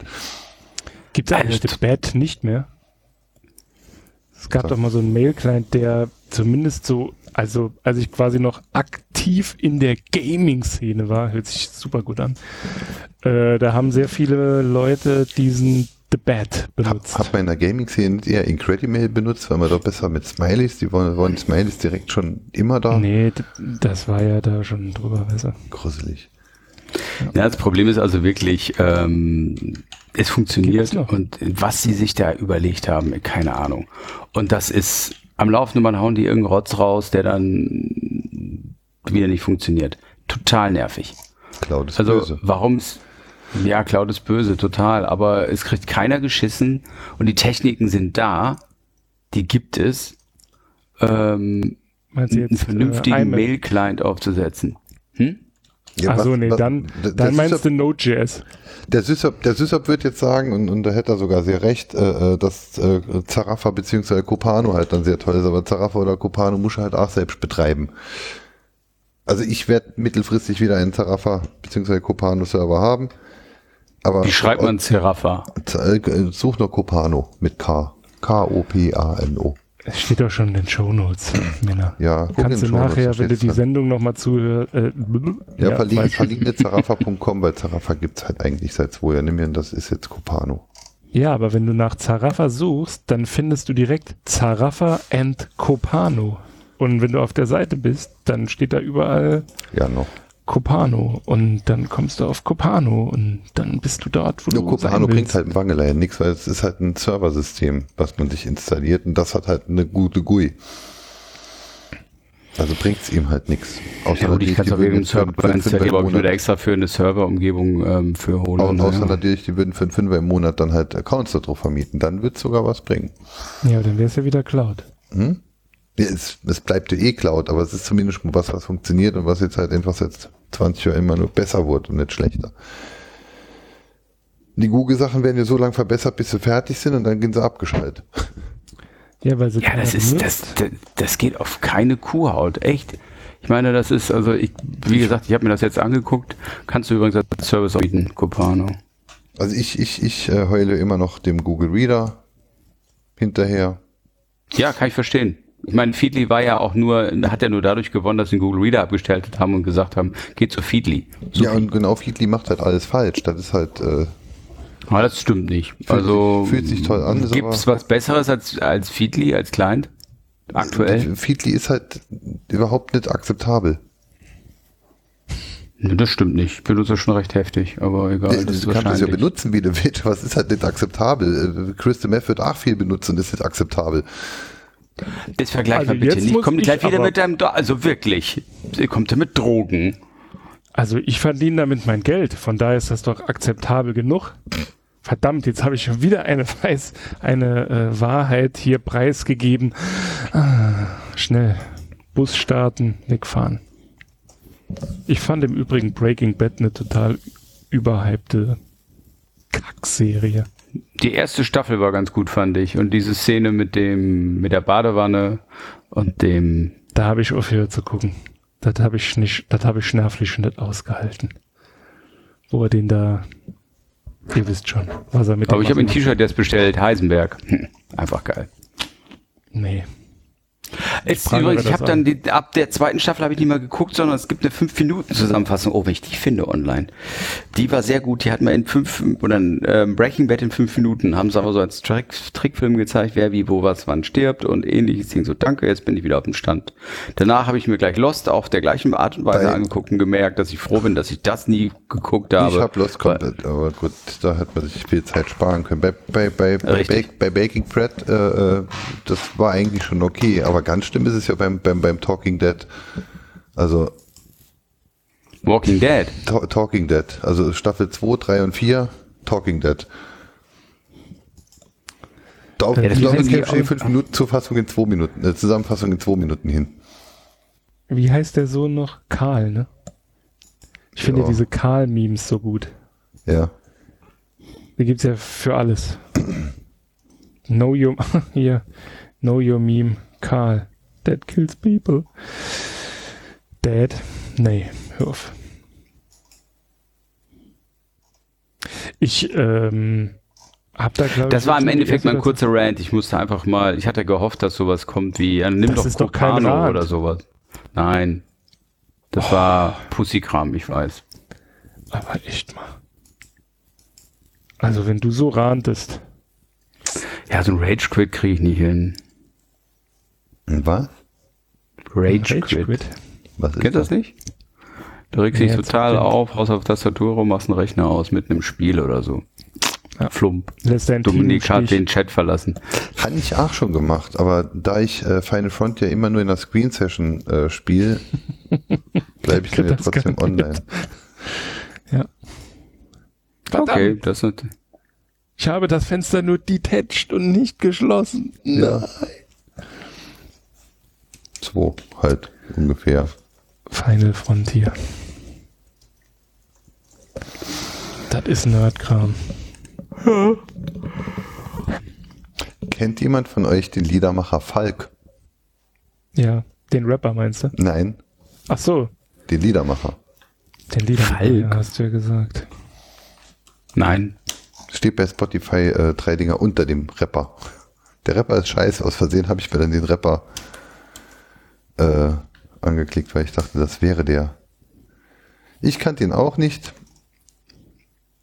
Gibt es eigentlich das Bad nicht mehr? Es gab doch mal so einen Mail-Client, der zumindest so, also als ich quasi noch aktiv in der Gaming-Szene war, hört sich super gut an. Äh, da haben sehr viele Leute diesen The Bat benutzt. Hat, hat man in der Gaming-Szene eher Incredimail benutzt, weil man doch besser mit Smileys, die wollen, wollen Smileys direkt schon immer da? Nee, das war ja da schon drüber besser. Gruselig. Ja, das Problem ist also wirklich, ähm, es funktioniert und was sie sich da überlegt haben, keine Ahnung. Und das ist, am laufenden Band hauen die irgendeinen Rotz raus, der dann wieder nicht funktioniert. Total nervig. Cloud ist also, böse. Warum's, ja, Cloud ist böse, total, aber es kriegt keiner geschissen und die Techniken sind da, die gibt es, ähm, einen vernünftigen äh, Mail-Client aufzusetzen. Hm? Ja, Ach so, nee, was, dann, dann meinst du Node.js. Der Sysop, der Sysop wird jetzt sagen, und, und da hätte er sogar sehr recht, äh, äh dass äh, Zarafa bzw. Copano halt dann sehr toll ist, aber Zarafa oder Copano muss er halt auch selbst betreiben. Also ich werde mittelfristig wieder einen Zarafa bzw. Copano Server haben. Aber Wie schreibt man Zarafa? Äh, such nur Copano mit K. K-O-P-A-N-O. Es steht doch schon in den Shownotes, Männer. Ja, Kannst du nachher, wenn du die Sendung nochmal zuhörst. Äh, ja, ja verlinke, verlinke zarafa.com, weil Zarafa gibt's halt eigentlich seit zwei Jahren. Nimm mir, das ist jetzt Copano. Ja, aber wenn du nach Zarafa suchst, dann findest du direkt Zarafa and Copano. Und wenn du auf der Seite bist, dann steht da überall ja, noch. Copano und dann kommst du auf Copano und dann bist du dort, wo ja, du Copano bringt halt im Wangeleien nichts, weil es ist halt ein Serversystem, was man sich installiert und das hat halt eine gute GUI. Also bringt es ihm halt nichts. Außer ja, gut, ich kann es auf irgendeinem Server installieren, aber ich würde extra für eine Serverumgebung ähm, für holen. Und außer ja. natürlich, die würden für einen Fünfer im Monat dann halt Accounts darauf vermieten. Dann wird es sogar was bringen. Ja, dann wäre es ja wieder Cloud. Hm? Ja, es, es bleibt ja eh Cloud, aber es ist zumindest was, was funktioniert und was jetzt halt einfach seit 20 Jahren immer nur besser wurde und nicht schlechter. Die Google-Sachen werden ja so lange verbessert, bis sie fertig sind und dann gehen sie abgeschaltet. Ja, weil sie ja das ist, das, das, das geht auf keine Kuhhaut, echt. Ich meine, das ist, also ich, wie gesagt, ich habe mir das jetzt angeguckt. Kannst du übrigens als Service bieten, Copano. Also ich, ich, ich äh, heule immer noch dem Google Reader hinterher. Ja, kann ich verstehen. Ich meine, Feedly war ja auch nur, hat ja nur dadurch gewonnen, dass sie den Google Reader abgestellt haben und gesagt haben, geht zu Feedly. So ja, und genau, Feedly macht halt alles falsch. Das ist halt. Äh, aber ah, das stimmt nicht. Fühlt also fühlt sich toll an. Gibt es was Besseres als, als Feedly, als Client? Aktuell? Feedly ist halt überhaupt nicht akzeptabel. Das stimmt nicht. Ich benutze schon recht heftig, aber egal. Das, das du kannst es ja benutzen, wie du willst. Was ist halt nicht akzeptabel? Äh, Crystal Meth wird auch viel benutzt und ist nicht akzeptabel. Das vergleich also mal bitte nicht. Kommt gleich wieder mit deinem, also wirklich, kommt er mit Drogen. Also ich verdiene damit mein Geld, von daher ist das doch akzeptabel genug. Verdammt, jetzt habe ich schon wieder eine Weiß, eine äh, Wahrheit hier preisgegeben. Ah, schnell. Bus starten, wegfahren. Ich fand im Übrigen Breaking Bad eine total überhypte Kackserie. Die erste Staffel war ganz gut, fand ich. Und diese Szene mit dem, mit der Badewanne und dem. Da habe ich aufgehört zu gucken. Das habe ich nicht, das habe ich nervlich nicht ausgehalten. Wo er den da, ihr wisst schon, was er mit Aber ich habe ein T-Shirt jetzt bestellt, Heisenberg. Hm, einfach geil. Nee, ich, übrigens, ich habe dann die, ab der zweiten Staffel habe ich nicht mal geguckt, sondern es gibt eine 5 Minuten Zusammenfassung. Oh, wenn ich die finde online. Die war sehr gut. Die hat man in fünf oder ein ähm, Breaking Bad in fünf Minuten haben sie aber so als Trick, Trickfilm gezeigt, wer wie wo was wann stirbt und ähnliches. Ding so, danke, jetzt bin ich wieder auf dem Stand. Danach habe ich mir gleich Lost auf der gleichen Art und Weise Bei angeguckt und gemerkt, dass ich froh bin, dass ich das nie geguckt habe. Ich habe Lost komplett, aber gut, da hat man sich viel Zeit sparen können. Bei, bei, bei, bei, bei Baking Fred, äh, äh, das war eigentlich schon okay, aber ganz schlimm ist es ja beim, beim, beim Talking Dead. Also. Walking Dead? Ta Talking Dead. Also Staffel 2, 3 und 4, Talking Dead. Da ja, glaube ich, steht fünf Minuten Zufassung in zwei Minuten, äh, Zusammenfassung in zwei Minuten hin. Wie heißt der Sohn noch? Karl, ne? Ich ja. finde diese Karl-Memes so gut. Ja. Die gibt's ja für alles. know your, hier, know your meme, Karl. That kills people. Dad? Nee, hör auf. Ich, ähm, hab da, glaube Das war im Endeffekt mein kurzer Rant. Ich musste einfach mal, ich hatte gehofft, dass sowas kommt wie, ja, nimm das doch Copano oder sowas. Nein. Das oh. war Pussykram, ich weiß. Aber echt mal. Also wenn du so rantest. Ja, so ein Rage Quit kriege ich nicht hin. Was? Rage, Rage Quit. Was ist Kennt das nicht? Du regst dich total auf, haust auf Tastatur rum, machst einen Rechner aus mit einem Spiel oder so. Ja. Flump. Dominik hat den Chat verlassen. Habe ich auch schon gemacht, aber da ich äh, Final Front ja immer nur in der Screen Session äh, spiele, bleibe ich dann ja trotzdem online. Ja. Verdammt. Okay, das ist. Ich habe das Fenster nur detached und nicht geschlossen. Ja. Nein. Zwei halt ungefähr. Final Frontier. Das ist Nerdkram. Ja. Kennt jemand von euch den Liedermacher Falk? Ja, den Rapper meinst du? Nein. Ach so. Den Liedermacher. Den Liedermacher, Falk. Hast du ja gesagt. Nein. Steht bei Spotify äh, drei Dinger unter dem Rapper. Der Rapper ist scheiße. Aus Versehen habe ich mir dann den Rapper äh, angeklickt, weil ich dachte, das wäre der. Ich kannte ihn auch nicht.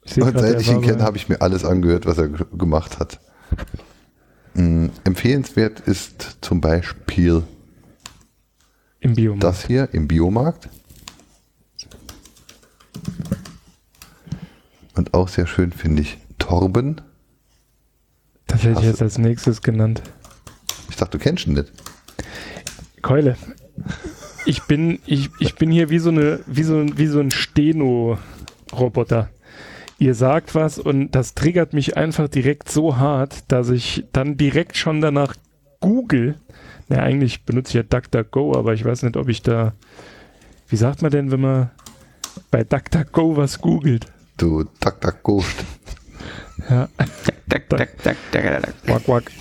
Ich und seit ich ihn kenne, habe ich mir alles angehört, was er gemacht hat. Mhm. Empfehlenswert ist zum Beispiel Im Biomarkt. das hier im Biomarkt. Und auch sehr schön finde ich Torben. Das hätte ich jetzt als nächstes genannt. Ich dachte, du kennst ihn nicht. Keule. Ich bin, ich, ich bin hier wie so eine, wie so, wie so ein Steno-Roboter. Ihr sagt was und das triggert mich einfach direkt so hart, dass ich dann direkt schon danach google. Na, eigentlich benutze ich ja DuckDuckGo, aber ich weiß nicht, ob ich da, wie sagt man denn, wenn man bei DuckDuckGo was googelt? Du DuckDuckGo. Ja. Duck, duck, duck, duck, duck. Wack, wack.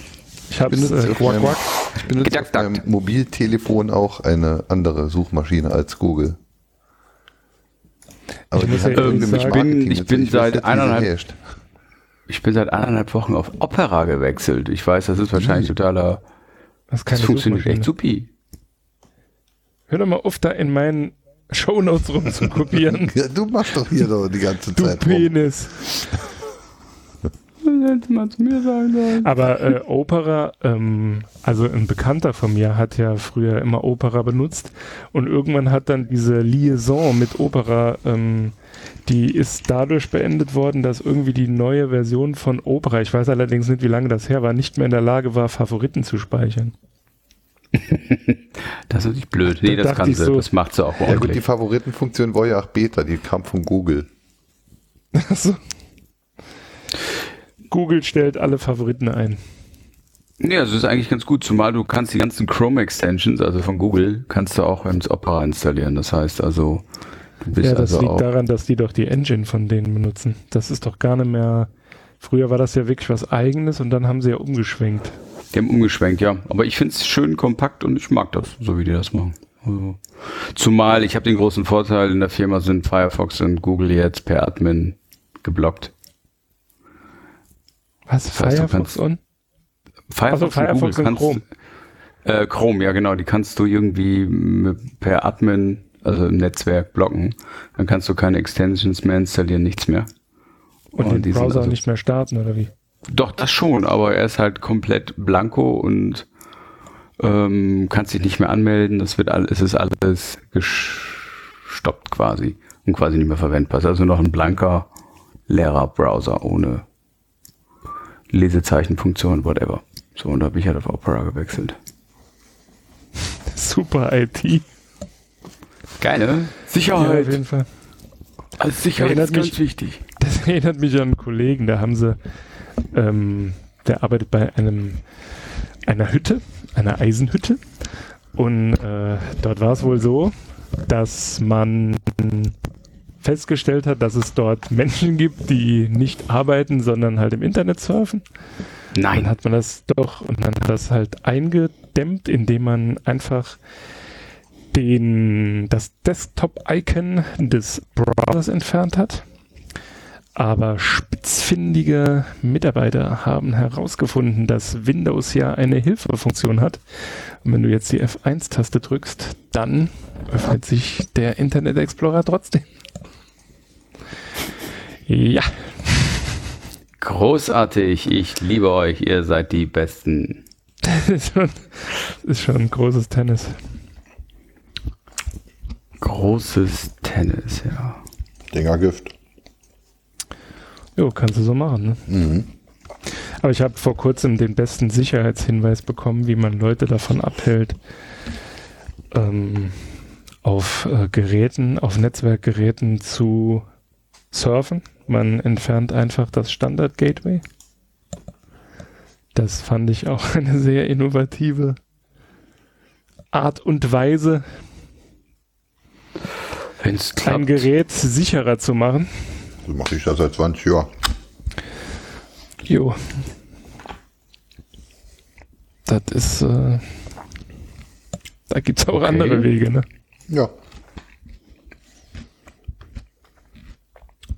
Ich habe äh, Quack, Quack. Ich benutze Gedacht, auf meinem Mobiltelefon auch eine andere Suchmaschine als Google. Aber ich, ja ähm, ich bin, ich bin seit eineinhalb, ich bin seit eineinhalb Wochen auf Opera gewechselt. Ich weiß, das ist wahrscheinlich totaler, das, das funktioniert echt supi. Hör doch mal auf, da in meinen Shownotes rumzukopieren. ja, du machst doch hier doch die ganze du Zeit. Du Penis. Hätte mal zu mir sagen sollen. Aber äh, Opera, ähm, also ein Bekannter von mir hat ja früher immer Opera benutzt und irgendwann hat dann diese Liaison mit Opera, ähm, die ist dadurch beendet worden, dass irgendwie die neue Version von Opera, ich weiß allerdings nicht, wie lange das her war, nicht mehr in der Lage war, Favoriten zu speichern. das ist nicht blöd. Nee, da das kann sie. So, das macht sie auch ordentlich. Ja gut, die Favoritenfunktion war ja auch Beta, die kam von Google. Achso. Google stellt alle Favoriten ein. Ja, also das ist eigentlich ganz gut, zumal du kannst die ganzen Chrome Extensions, also von Google, kannst du auch ins Opera installieren. Das heißt also, du bist Ja, das also liegt daran, dass die doch die Engine von denen benutzen. Das ist doch gar nicht mehr. Früher war das ja wirklich was eigenes und dann haben sie ja umgeschwenkt. Die haben umgeschwenkt, ja. Aber ich finde es schön kompakt und ich mag das, so wie die das machen. Also, zumal ich habe den großen Vorteil, in der Firma sind Firefox und Google jetzt per Admin geblockt. Was? Firefox on? Firefox, also Firefox und, Google Chrome. Äh, Chrome, ja genau, die kannst du irgendwie per Admin, also im Netzwerk blocken. Dann kannst du keine Extensions mehr installieren, nichts mehr. Und, und den Browser also, nicht mehr starten, oder wie? Doch, das schon, aber er ist halt komplett blanko und ähm, kannst dich nicht mehr anmelden. Das wird alles, es ist alles gestoppt quasi und quasi nicht mehr verwendbar. Es ist also noch ein blanker, leerer Browser ohne Lesezeichenfunktion, whatever. So, und da habe ich halt auf Opera gewechselt. Super IT. Geile Sicherheit. Ja, auf jeden Fall. Also Sicherheit ist ganz mich, wichtig. Das erinnert mich an einen Kollegen, da haben sie, ähm, der arbeitet bei einem einer Hütte, einer Eisenhütte. Und äh, dort war es wohl so, dass man festgestellt hat, dass es dort Menschen gibt, die nicht arbeiten, sondern halt im Internet surfen. Nein. Dann hat man das doch und dann hat das halt eingedämmt, indem man einfach den, das Desktop-Icon des Browsers entfernt hat. Aber spitzfindige Mitarbeiter haben herausgefunden, dass Windows ja eine Hilfefunktion hat. Und wenn du jetzt die F1-Taste drückst, dann öffnet sich der Internet Explorer trotzdem. Ja. Großartig, ich liebe euch, ihr seid die Besten. Das ist schon, ist schon großes Tennis. Großes Tennis, ja. Dingergift. Jo, kannst du so machen, ne? Mhm. Aber ich habe vor kurzem den besten Sicherheitshinweis bekommen, wie man Leute davon abhält, ähm, auf äh, Geräten, auf Netzwerkgeräten zu surfen. Man entfernt einfach das Standard-Gateway. Das fand ich auch eine sehr innovative Art und Weise, Wenn's ein Gerät sicherer zu machen. So mache ich das seit 20 Jahren. Jo. Das ist, äh, da gibt es auch okay. andere Wege, ne? Ja.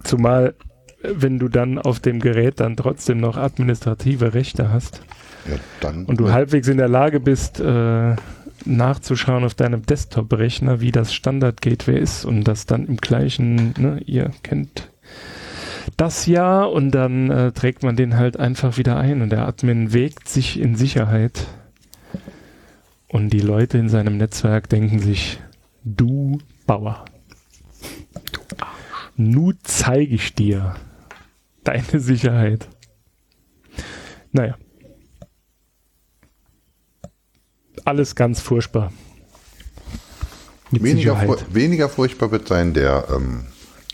Zumal, wenn du dann auf dem Gerät dann trotzdem noch administrative Rechte hast ja, und du ja. halbwegs in der Lage bist, äh, nachzuschauen auf deinem Desktop-Rechner, wie das Standard-Gateway ist und das dann im gleichen, ne, ihr kennt das ja und dann äh, trägt man den halt einfach wieder ein und der Admin wägt sich in Sicherheit und die Leute in seinem Netzwerk denken sich, du Bauer. Nu zeige ich dir deine Sicherheit. Naja. Alles ganz furchtbar. Weniger, fu weniger, furchtbar wird sein der ähm,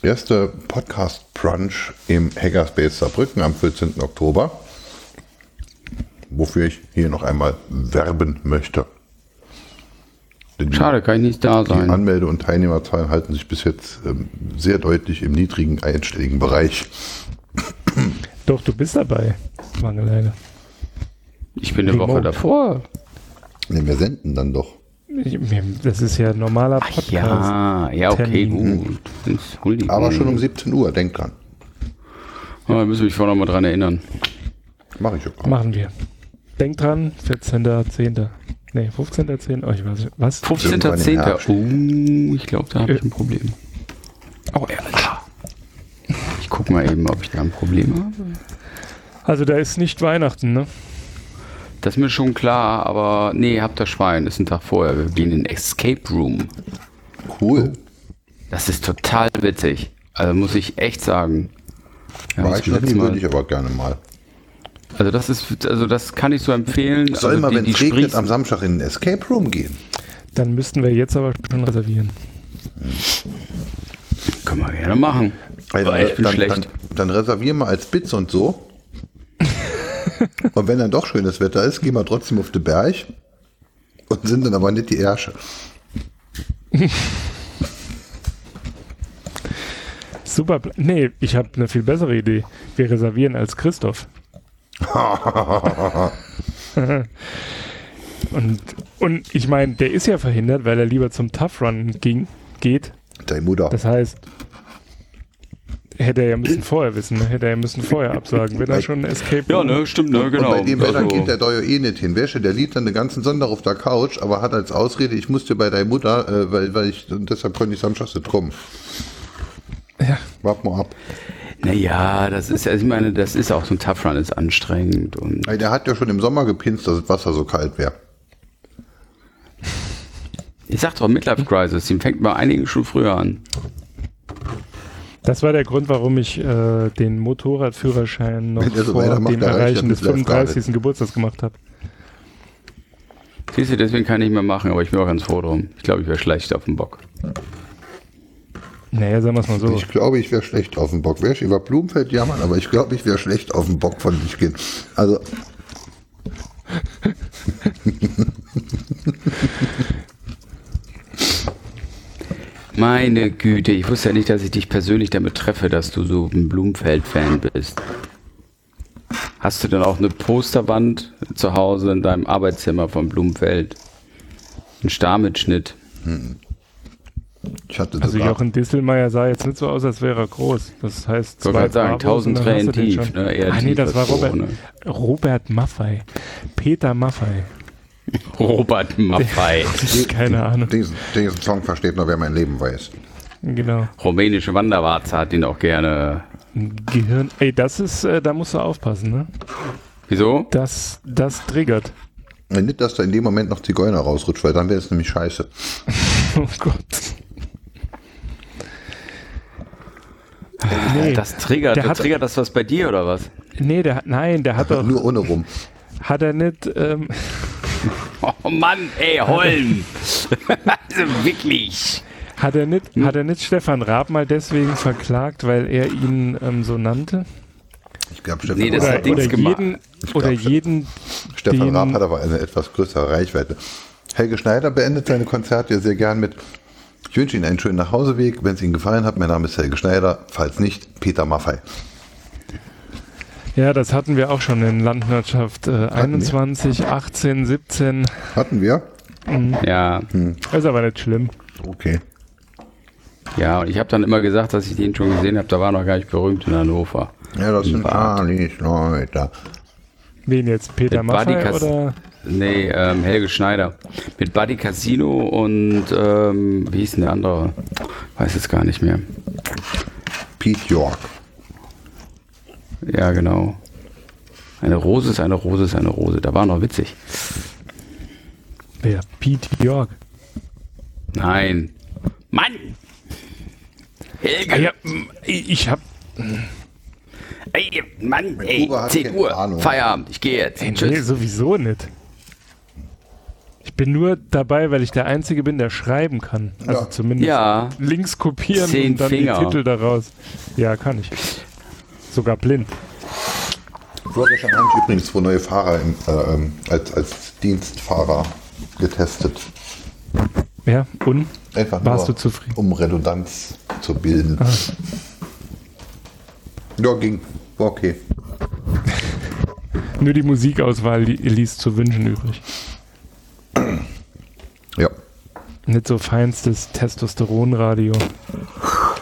erste Podcast Brunch im Hackerspace Saarbrücken am 14. Oktober, wofür ich hier noch einmal werben möchte. Schade, kann ich nicht da sein. Die Anmelde- und Teilnehmerzahlen halten sich bis jetzt ähm, sehr deutlich im niedrigen einstelligen Bereich. Doch, du bist dabei, Mangeleine. Ich bin eine Woche davor. Ne, wir senden dann doch. Das ist ja normaler Podcast. ja, ja, okay, gut. Aber schon um 17 Uhr, denk dran. Oh, da müssen wir mich vorher noch mal dran erinnern. Mach ich auch. Machen wir. Denk dran, 14.10. Nee, 15.10. Oh, ich weiß Was? 15.10. Oh, ich glaube, da habe ich ein Problem. Oh, ehrlich. Ich gucke mal eben, ob ich da ein Problem habe. Also da ist nicht Weihnachten, ne? Das ist mir schon klar, aber nee, habt das Schwein, ist ein Tag vorher. Wir gehen in den Escape Room. Cool. Das ist total witzig. Also muss ich echt sagen. Ja, War ich noch nie, würde ich aber gerne mal. Also das ist, also das kann ich so empfehlen. Soll also mal, wenn es regnet, am Samstag in den Escape Room gehen? Dann müssten wir jetzt aber schon reservieren. Können wir gerne machen. Also, ich bin dann, schlecht. Dann, dann reservieren wir als Bits und so. und wenn dann doch schönes Wetter ist, gehen wir trotzdem auf den Berg und sind dann aber nicht die Ärsche. Super. Nee, ich habe eine viel bessere Idee. Wir reservieren als Christoph. und, und ich meine, der ist ja verhindert, weil er lieber zum Tough Run ging, geht. Deine Mutter. Das heißt, hätte er ja müssen vorher wissen, ne? hätte er ja müssen vorher absagen, wenn er schon ein Escape Ja, ne, stimmt, ne, genau. Und bei dem Wetter also. geht der Deuer eh nicht hin. Wäsche, der liegt dann den ganzen Sonntag auf der Couch, aber hat als Ausrede, ich musste bei deiner Mutter, äh, weil, weil ich, deshalb konnte ich samstags nicht kommen. Ja. Wart mal ab. Naja, das ist, also ich meine, das ist auch so ein Tough Run, ist anstrengend. Und der hat ja schon im Sommer gepinst, dass das Wasser so kalt wäre. Ich sag doch, Midlife Crisis, die fängt bei einigen schon früher an. Das war der Grund, warum ich äh, den Motorradführerschein noch so vor dem Erreichen des 35. Geburtstags gemacht habe. Siehst du, deswegen kann ich nicht mehr machen, aber ich bin auch ganz froh drum. Ich glaube, ich wäre schlecht auf dem Bock. Naja, sagen wir es mal so. Ich glaube, ich wäre schlecht auf dem Bock. Wäre ich über Blumenfeld jammern, aber ich glaube, ich wäre schlecht auf dem Bock von dich gehen. Also. Meine Güte, ich wusste ja nicht, dass ich dich persönlich damit treffe, dass du so ein Blumenfeld-Fan bist. Hast du denn auch eine Posterwand zu Hause in deinem Arbeitszimmer von Blumenfeld? Ein Starmitschnitt? Hm. Ich hatte also Jochen Distelmeier sah jetzt nicht so aus, als wäre er groß. Das heißt, zwei ich sagen, 1000 Tränen tief. Ne? Eher ah, nee, das war Robert, ne? Robert Maffei. Peter Maffei. Robert Maffei. Keine Ahnung. Diesen, diesen, Song versteht nur, wer mein Leben weiß. Genau. Rumänische Wanderwarze hat ihn auch gerne. Gehirn. Ey, das ist, äh, da musst du aufpassen, ne? Wieso? Das, das triggert. Nicht, dass da in dem Moment noch Zigeuner rausrutscht, weil dann wäre es nämlich scheiße. oh Gott. Nee, das triggert, der hat, triggert das was bei dir oder was? Nee, der hat, nein, der hat doch. Nur ohne rum. Hat er nicht. Ähm, oh Mann, ey, Holm! also wirklich. Hat er, nicht, hm? hat er nicht Stefan Raab mal deswegen verklagt, weil er ihn ähm, so nannte? Ich glaube, Stefan nee, das oder, hat oder jeden, glaub, oder jeden. Stefan Raab hat aber eine etwas größere Reichweite. Helge Schneider beendet seine Konzerte sehr gern mit ich wünsche Ihnen einen schönen Nachhauseweg. Wenn es Ihnen gefallen hat, mein Name ist Helge Schneider. Falls nicht, Peter Maffei. Ja, das hatten wir auch schon in Landwirtschaft äh, 21, wir? 18, 17. Hatten wir? Mhm. Ja. Hm. ist aber nicht schlimm. Okay. Ja, und ich habe dann immer gesagt, dass ich den schon gesehen habe. Da war noch gar nicht berühmt in Hannover. Ja, das sind Charlies Leute. Wen jetzt? Peter Maffei oder? Nee, ähm, Helge Schneider. Mit Buddy Casino und ähm, wie hieß denn der andere? Weiß jetzt gar nicht mehr. Pete York. Ja, genau. Eine Rose ist eine Rose ist eine Rose. Da war noch witzig. Wer? Pete York? Nein. Mann! Helge! Ah, ja, ich hab. Ey, Mann, ey, 10 Uhr, Ahnung. Feierabend, ich gehe jetzt. Ey, nee, sowieso nicht. Ich bin nur dabei, weil ich der Einzige bin, der schreiben kann. Also ja. zumindest ja. Links kopieren Zehn und dann Finger. die Titel daraus. Ja, kann ich. Sogar blind. Roger habe ich übrigens zwei neue Fahrer im, äh, ähm, als, als Dienstfahrer getestet. Ja, und? Einfach Warst nur, du zufrieden? um Redundanz zu bilden. Ah. Ja, ging. War okay. nur die Musikauswahl die ließ zu wünschen übrig. Ja. nicht so feinstes Testosteronradio.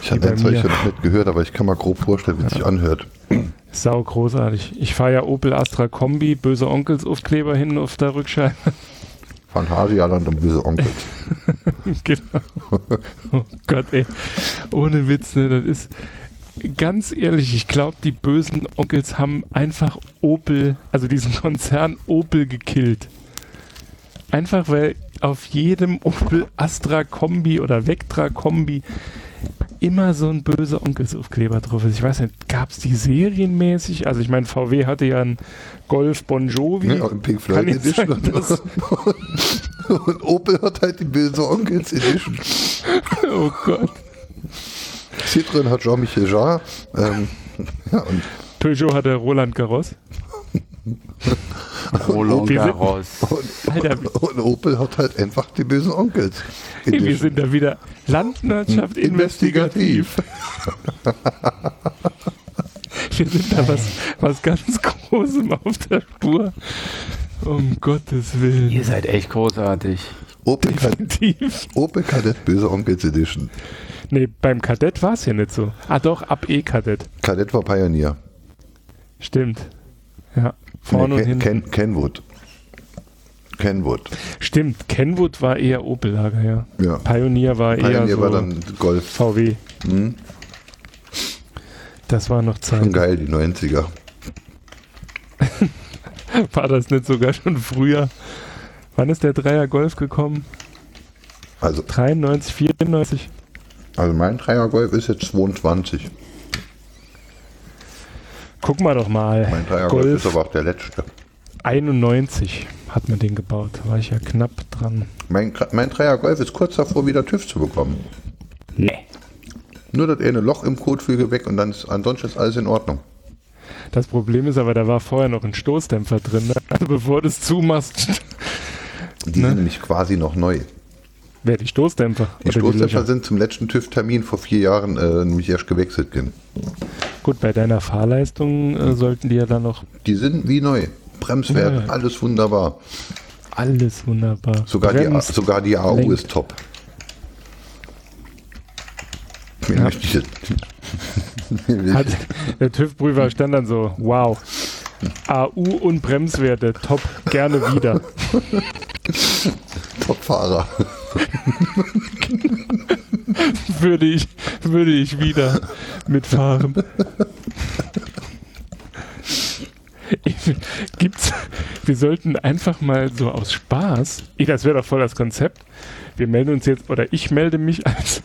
Ich habe ein solche noch nicht gehört, aber ich kann mal grob vorstellen, wie es ja. sich anhört. Sau großartig. Ich fahre ja Opel Astra Kombi, böse Onkels Aufkleber hinten auf der Rückscheibe. Phantasialand und böse Onkels. genau. Oh Gott, ey. Ohne Witz, ne? Das ist ganz ehrlich, ich glaube, die bösen Onkels haben einfach Opel, also diesen Konzern Opel gekillt. Einfach weil auf jedem Opel Astra Kombi oder Vectra Kombi immer so ein böser Onkelsaufkleber drauf ist. Ich weiß nicht, gab es die serienmäßig? Also ich meine, VW hatte ja einen Golf Bon Jovi. Ja, und Pink Floyd Edition. Sein, und, und Opel hat halt die böse Onkels Edition. oh Gott. Citroën hat Jean-Michel Jarre. Ähm, ja, und Peugeot hatte Roland Garros. Roland Garros. Und, und, und, Opel hat halt einfach die bösen Onkels. Edition. Wir sind da wieder Landwirtschaft investigativ. Wir sind da was, was ganz Großem auf der Spur. Um Gottes Willen. Ihr seid echt großartig. Opel, Definitiv. Opel Kadett Böse Onkels Edition. Nee, beim Kadett war es ja nicht so. Ah doch, ab E-Kadett. Kadett war Pioneer. Stimmt. Ja, vorne nee, und hinten. Ken, Kenwood. Kenwood. Stimmt, Kenwood war eher Opel-Lager, ja. ja. Pioneer war Pioneer eher Pioneer war dann Golf. VW. Hm. Das war noch Zeit. Schon geil, die 90er. war das nicht sogar schon früher? Wann ist der Dreier Golf gekommen? Also 93, 94. Also mein Dreier Golf ist jetzt 22. Guck mal doch mal. Mein Dreier Golf, ist aber auch der letzte. 91 hat man den gebaut. Da war ich ja knapp dran. Mein, mein Dreier Golf ist kurz davor, wieder TÜV zu bekommen. Nee. Nur das eine Loch im Kotflügel weg und dann ist ansonsten ist alles in Ordnung. Das Problem ist aber, da war vorher noch ein Stoßdämpfer drin. Ne? Also bevor du es zumachst. Die ne? sind nämlich quasi noch neu. Wer, die Stoßdämpfer? Die Stoßdämpfer die sind zum letzten TÜV-Termin vor vier Jahren äh, nämlich erst gewechselt. Gut, bei deiner Fahrleistung äh, sollten die ja dann noch. Die sind wie neu. Bremswert, ja. alles wunderbar. Alles wunderbar. Sogar, die, sogar die AU lenkt. ist top. Ja. Hat, der TÜV-Prüfer stand dann so, wow, AU und Bremswerte, top, gerne wieder. Top-Fahrer. würde, ich, würde ich wieder mitfahren. Gibt's, wir sollten einfach mal so aus Spaß, das wäre doch voll das Konzept, wir melden uns jetzt, oder ich melde mich als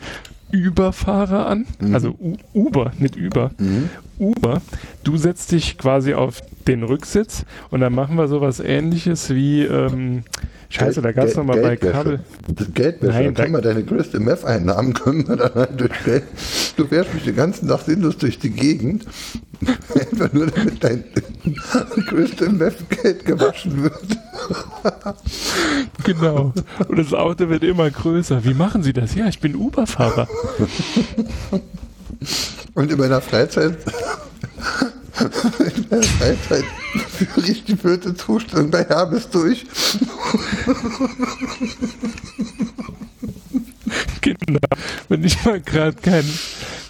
Überfahrer an, mhm. also U Uber, nicht Uber. Mhm. Uber, du setzt dich quasi auf den Rücksitz und dann machen wir sowas ähnliches wie, ähm, scheiße, da gab es nochmal bei Kabel. Das Geldwäsche, Nein, dann können wir deine größte Meth-Einnahmen können wir dann halt durch Geld. Du fährst mich den ganzen Tag sinnlos durch die Gegend, einfach nur damit dein größte Meth-Geld gewaschen wird. genau. Und das Auto wird immer größer. Wie machen Sie das? Ja, ich bin Uber-Fahrer. Und in meiner Freizeit, in meiner Freizeit führe ich die vierte Zustand bei Hermes durch. genau. Wenn ich mal gerade kein,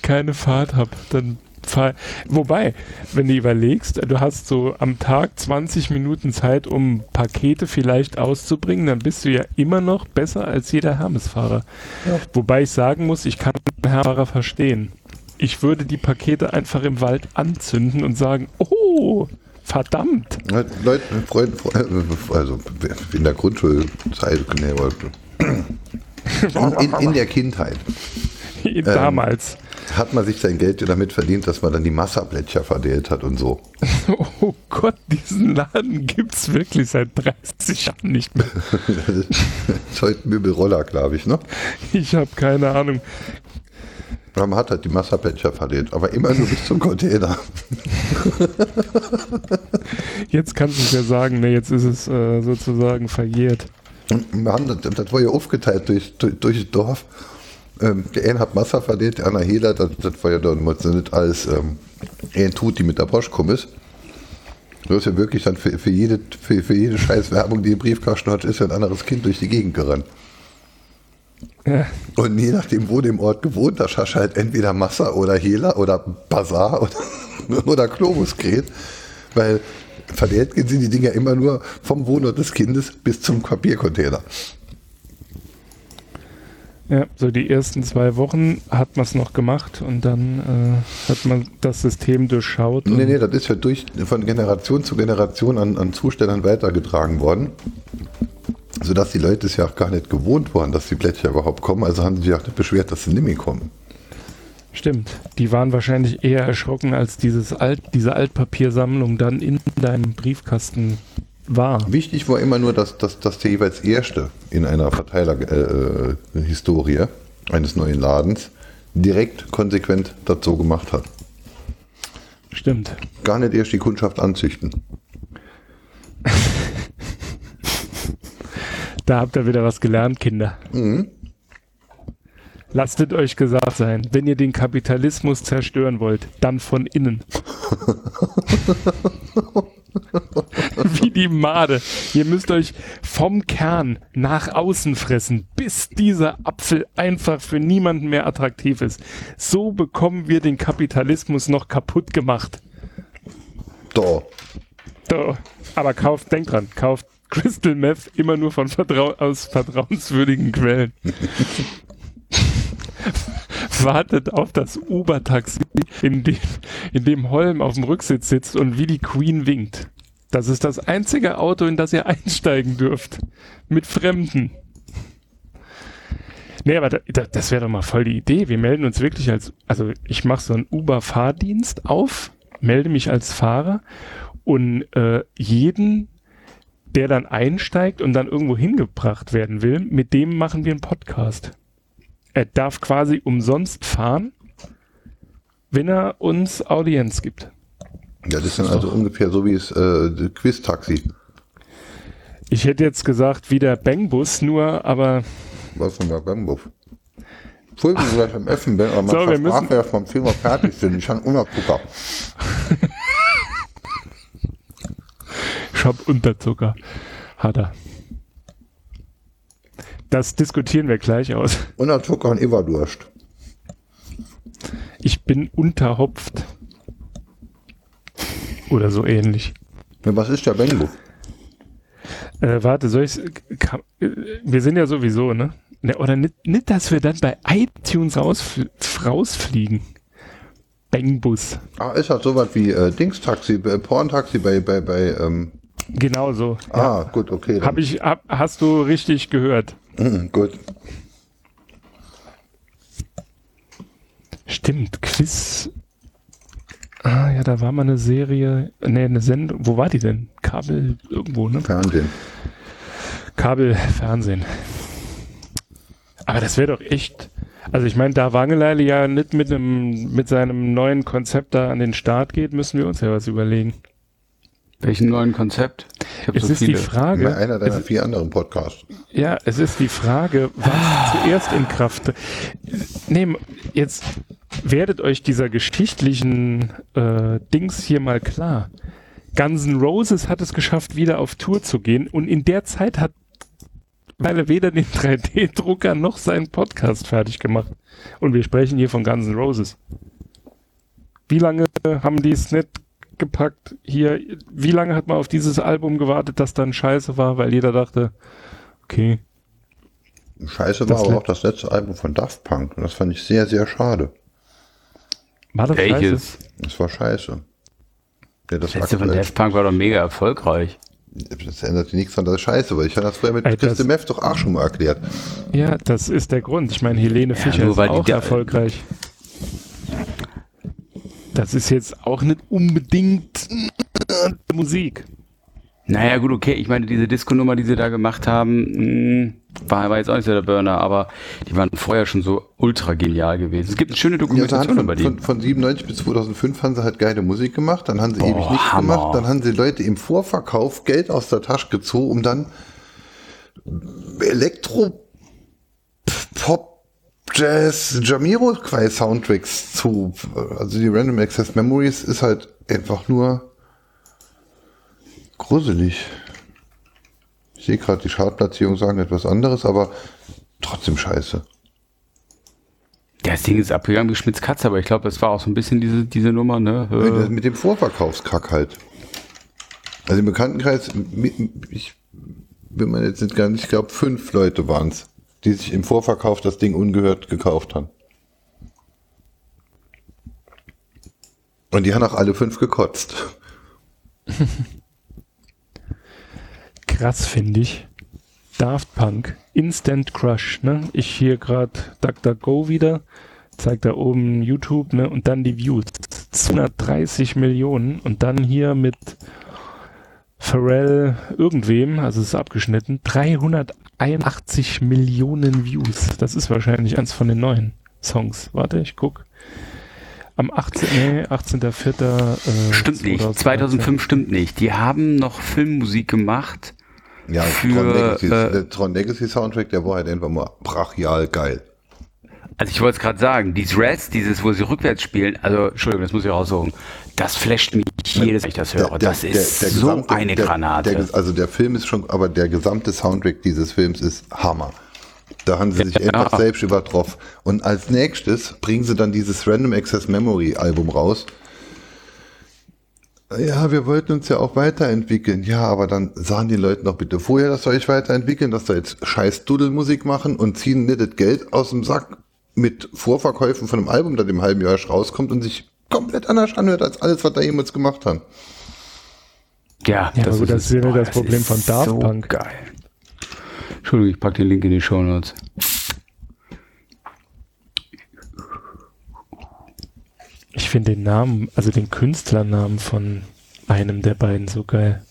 keine Fahrt habe, dann fahr. Wobei, wenn du überlegst, du hast so am Tag 20 Minuten Zeit, um Pakete vielleicht auszubringen, dann bist du ja immer noch besser als jeder Hermes-Fahrer. Ja. Wobei ich sagen muss, ich kann den Hermes-Fahrer verstehen ich würde die Pakete einfach im Wald anzünden und sagen, oh, verdammt. Leute, Freunde, also in der Grundschulzeit, in, in der Kindheit. Damals. Ähm, hat man sich sein Geld damit verdient, dass man dann die Massablättcher verdelt hat und so. Oh Gott, diesen Laden gibt es wirklich seit 30 Jahren nicht mehr. das ist heute Möbelroller, glaube ich, ne? Ich habe keine Ahnung. Man hat halt die Massaplätcher verdient, aber immer nur bis zum Container. Jetzt kannst du es ja sagen, ne, jetzt ist es äh, sozusagen verjährt. Wir haben das, das war ja aufgeteilt durch, durch, durch das Dorf. Ähm, der eine hat Massa verdient, der andere Hehler, das, das war ja dann nicht alles ähm, ein tut, die mit der Post kommen ist. Du hast ja wirklich dann für, für, jede, für, für jede scheiß Werbung, die im Briefkasten hat, ist ja ein anderes Kind durch die Gegend gerannt. Ja. Und je nachdem, wo dem Ort gewohnt, hast du halt entweder Massa oder Hela oder Bazar oder, oder Klobuskret, weil verliert sind die Dinger immer nur vom Wohnort des Kindes bis zum Papiercontainer. Ja, so die ersten zwei Wochen hat man es noch gemacht und dann äh, hat man das System durchschaut. Nee, nee, das ist ja durch, von Generation zu Generation an, an Zustellern weitergetragen worden, sodass die Leute es ja auch gar nicht gewohnt waren, dass die Blätter überhaupt kommen. Also haben sie sich auch nicht beschwert, dass sie nicht mehr kommen. Stimmt. Die waren wahrscheinlich eher erschrocken, als dieses Alt, diese Altpapiersammlung dann in deinem Briefkasten war. Wichtig war immer nur, dass, dass, dass der jeweils Erste in einer Verteiler-Historie äh, eines neuen Ladens direkt konsequent das so gemacht hat. Stimmt. Gar nicht erst die Kundschaft anzüchten. Da habt ihr wieder was gelernt, Kinder. Mhm. Lasst es euch gesagt sein, wenn ihr den Kapitalismus zerstören wollt, dann von innen. Wie die Made. Ihr müsst euch vom Kern nach außen fressen, bis dieser Apfel einfach für niemanden mehr attraktiv ist. So bekommen wir den Kapitalismus noch kaputt gemacht. Da. Da. Aber kauft, denkt dran, kauft Crystal Meth immer nur von Vertrau aus vertrauenswürdigen Quellen. wartet auf das Uber-Taxi, in dem, in dem Holm auf dem Rücksitz sitzt und wie die Queen winkt. Das ist das einzige Auto, in das ihr einsteigen dürft. Mit Fremden. Nee, aber da, da, das wäre doch mal voll die Idee. Wir melden uns wirklich als, also ich mache so einen Uber-Fahrdienst auf, melde mich als Fahrer und äh, jeden, der dann einsteigt und dann irgendwo hingebracht werden will, mit dem machen wir einen Podcast. Er darf quasi umsonst fahren, wenn er uns Audienz gibt. Ja, das ist dann also ungefähr so wie es äh, Quiz-Taxi. Ich hätte jetzt gesagt, wie der Bangbus, nur, aber. Was von der Bangbus? Entschuldigung, dass ich am Essen bin, aber man so, versprach ja vom Film fertig sind. Ich habe Unterzucker. Ich hab Unterzucker. Hat er. Das diskutieren wir gleich aus. Unterzucker und Everdurst. Ich bin unterhopft. Oder so ähnlich. Ja, was ist der Bengo? Äh, warte, soll ich äh, Wir sind ja sowieso, ne? ne oder nicht, nicht, dass wir dann bei iTunes raus, rausfliegen. Bengbus. Ah, ist das sowas wie äh, Dingstaxi, äh, Porntaxi bei, bei, bei, ähm Genau so. Ah, ja. gut, okay. Hab ich, hab, hast du richtig gehört. Mhm, gut. Stimmt, Quiz. Ah, ja, da war mal eine Serie, ne, eine Sendung. Wo war die denn? Kabel irgendwo, ne? Fernsehen. Kabel, Fernsehen. Aber das wäre doch echt. Also ich meine, da Wangeleile ja nicht mit einem, mit seinem neuen Konzept da an den Start geht, müssen wir uns ja was überlegen. Welchen neuen Konzept? Ich es so ist viele. die Frage. Bei einer deiner vier anderen Podcasts. Ja, es ist die Frage, was zuerst in Kraft. Nee, jetzt werdet euch dieser geschichtlichen äh, Dings hier mal klar. Guns N' Roses hat es geschafft, wieder auf Tour zu gehen und in der Zeit hat weil er weder den 3D-Drucker noch seinen Podcast fertig gemacht. Und wir sprechen hier von Guns N' Roses. Wie lange haben die es nicht gepackt. Hier, wie lange hat man auf dieses Album gewartet, das dann scheiße war, weil jeder dachte, okay. Scheiße war aber auch das letzte Album von Daft Punk und das fand ich sehr, sehr schade. War das Welches? scheiße? Das war scheiße. Ja, das, das letzte von Daft Punk war doch mega erfolgreich. Das ändert nichts an der Scheiße, weil ich habe das vorher mit Ey, Christi Meff doch auch schon mal erklärt. Ja, das ist der Grund. Ich meine, Helene Fischer ja, ist auch erfolgreich das ist jetzt auch nicht unbedingt Musik. Naja, gut, okay. Ich meine, diese Disco-Nummer, die sie da gemacht haben, mh, hm, war, war jetzt auch nicht so der Burner, aber die waren vorher schon so ultra genial gewesen. Es gibt eine schöne Dokumentation ja, über die. Von, von 97 bis 2005 haben sie halt geile Musik gemacht, dann haben sie Boah, ewig nichts Hammer. gemacht, dann haben sie Leute im Vorverkauf Geld aus der Tasche gezogen, um dann Elektro Pop Jazz Jamiroquai Soundtracks zu, also die Random Access Memories ist halt einfach nur gruselig. Ich sehe gerade, die Chartplatzierung sagen etwas anderes, aber trotzdem scheiße. das Ding ist abgegangen wie Schmitz Katze, aber ich glaube, das war auch so ein bisschen diese, diese Nummer, ne? Äh. Mit dem Vorverkaufskack halt. Also im Bekanntenkreis, ich bin mir jetzt nicht nicht, ich glaube, fünf Leute waren es, die sich im Vorverkauf das Ding ungehört gekauft haben. Und die haben auch alle fünf gekotzt. Krass finde ich. Daft Punk, Instant Crush, ne? Ich hier gerade DuckDuckGo wieder, zeigt da oben YouTube, ne? Und dann die Views. 230 Millionen und dann hier mit Pharrell irgendwem, also es ist abgeschnitten, 381 Millionen Views. Das ist wahrscheinlich eins von den neuen Songs. Warte, ich guck. Am 18. Nee, 18.04. Äh, stimmt nicht. 2005 stimmt nicht. Die haben noch Filmmusik gemacht. Ja, für, Tron Legacy, äh, der Tron Legacy Soundtrack, der war halt einfach mal brachial geil. Also ich wollte es gerade sagen, dieses Rest, dieses, wo sie rückwärts spielen, also Entschuldigung, das muss ich raussuchen, das flasht mich jedes Mal, ich das höre. Der, das der, ist der, so eine Granate. also der Film ist schon, aber der gesamte Soundtrack dieses Films ist Hammer. Da haben sie sich ja. einfach selbst übertroffen. Und als nächstes bringen sie dann dieses Random Access Memory Album raus. Ja, wir wollten uns ja auch weiterentwickeln. Ja, aber dann sagen die Leute noch bitte vorher, dass wir euch weiterentwickeln, dass wir jetzt scheiß Dudelmusik machen und ziehen nicht das Geld aus dem Sack mit Vorverkäufen von einem Album, das im halben Jahr rauskommt und sich komplett anders anhört als alles, was da jemals gemacht haben. Ja, ja das, ist, das ist ja das Problem von Daft so Punk. Geil. Entschuldigung, ich packe den Link in die Show Notes. Ich finde den Namen, also den Künstlernamen von einem der beiden so geil.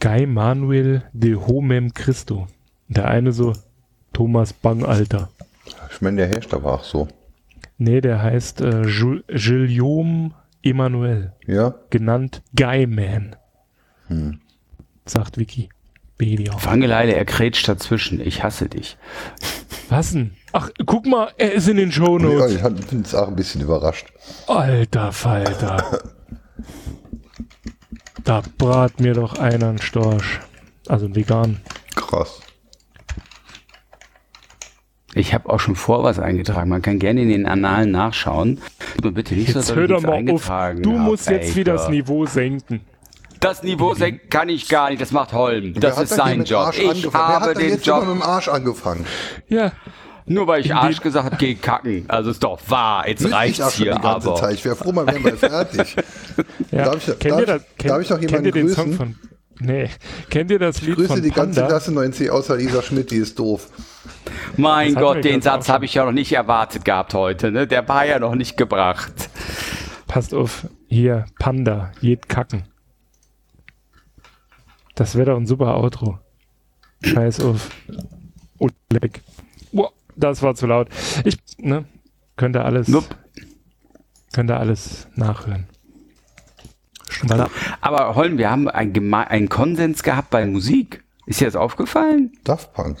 Guy Manuel de Homem Christo. Der eine so Thomas Bangalter. Ich meine, der herrscht aber auch so. Nee, der heißt äh, Guillaume Emmanuel. Ja. Genannt Guy Man. Hm. Sagt Vicky. Baby auf. Fangeleile, er krätscht dazwischen. Ich hasse dich. Was denn? Ach, guck mal, er ist in den Shownotes. Ja, ich bin jetzt auch ein bisschen überrascht. Alter Falter. da brat mir doch einer einen Storch. Also einen vegan. Krass. Ich habe auch schon vor was eingetragen. Man kann gerne in den Annalen nachschauen. Bitte nicht jetzt so, hör doch mal auf. Du musst jetzt wieder das Niveau senken. Das Niveau senken kann ich gar nicht, das macht Holm. Das ist sein Job. Ich angefangen? habe den jetzt Job. mit dem Arsch angefangen. Ja. Nur weil ich Arsch gesagt habe, geh kacken. Also ist doch wahr, jetzt Müsste reicht's hier aber. Zeit. Ich wäre froh, mal wären wir fertig. ja. Darf ich, kennt darf, das, kennt, darf ich noch jemanden kennt ihr grüßen? Den Song von, nee. Kennt ihr das Lied ich grüße von die ganze Klasse 9C außer Lisa Schmidt, die ist doof. Mein Gott, den Satz habe ich ja noch nicht erwartet gehabt heute. Ne? Der war ja noch nicht gebracht. Passt auf, hier, Panda, jed kacken. Das wäre doch ein super Outro. Scheiß auf. Oleg. Boah, das war zu laut. Ich, ne, könnte alles, nope. könnte alles nachhören. Aber Holm, wir haben einen Konsens gehabt bei Musik. Ist dir das aufgefallen? Daft Punk.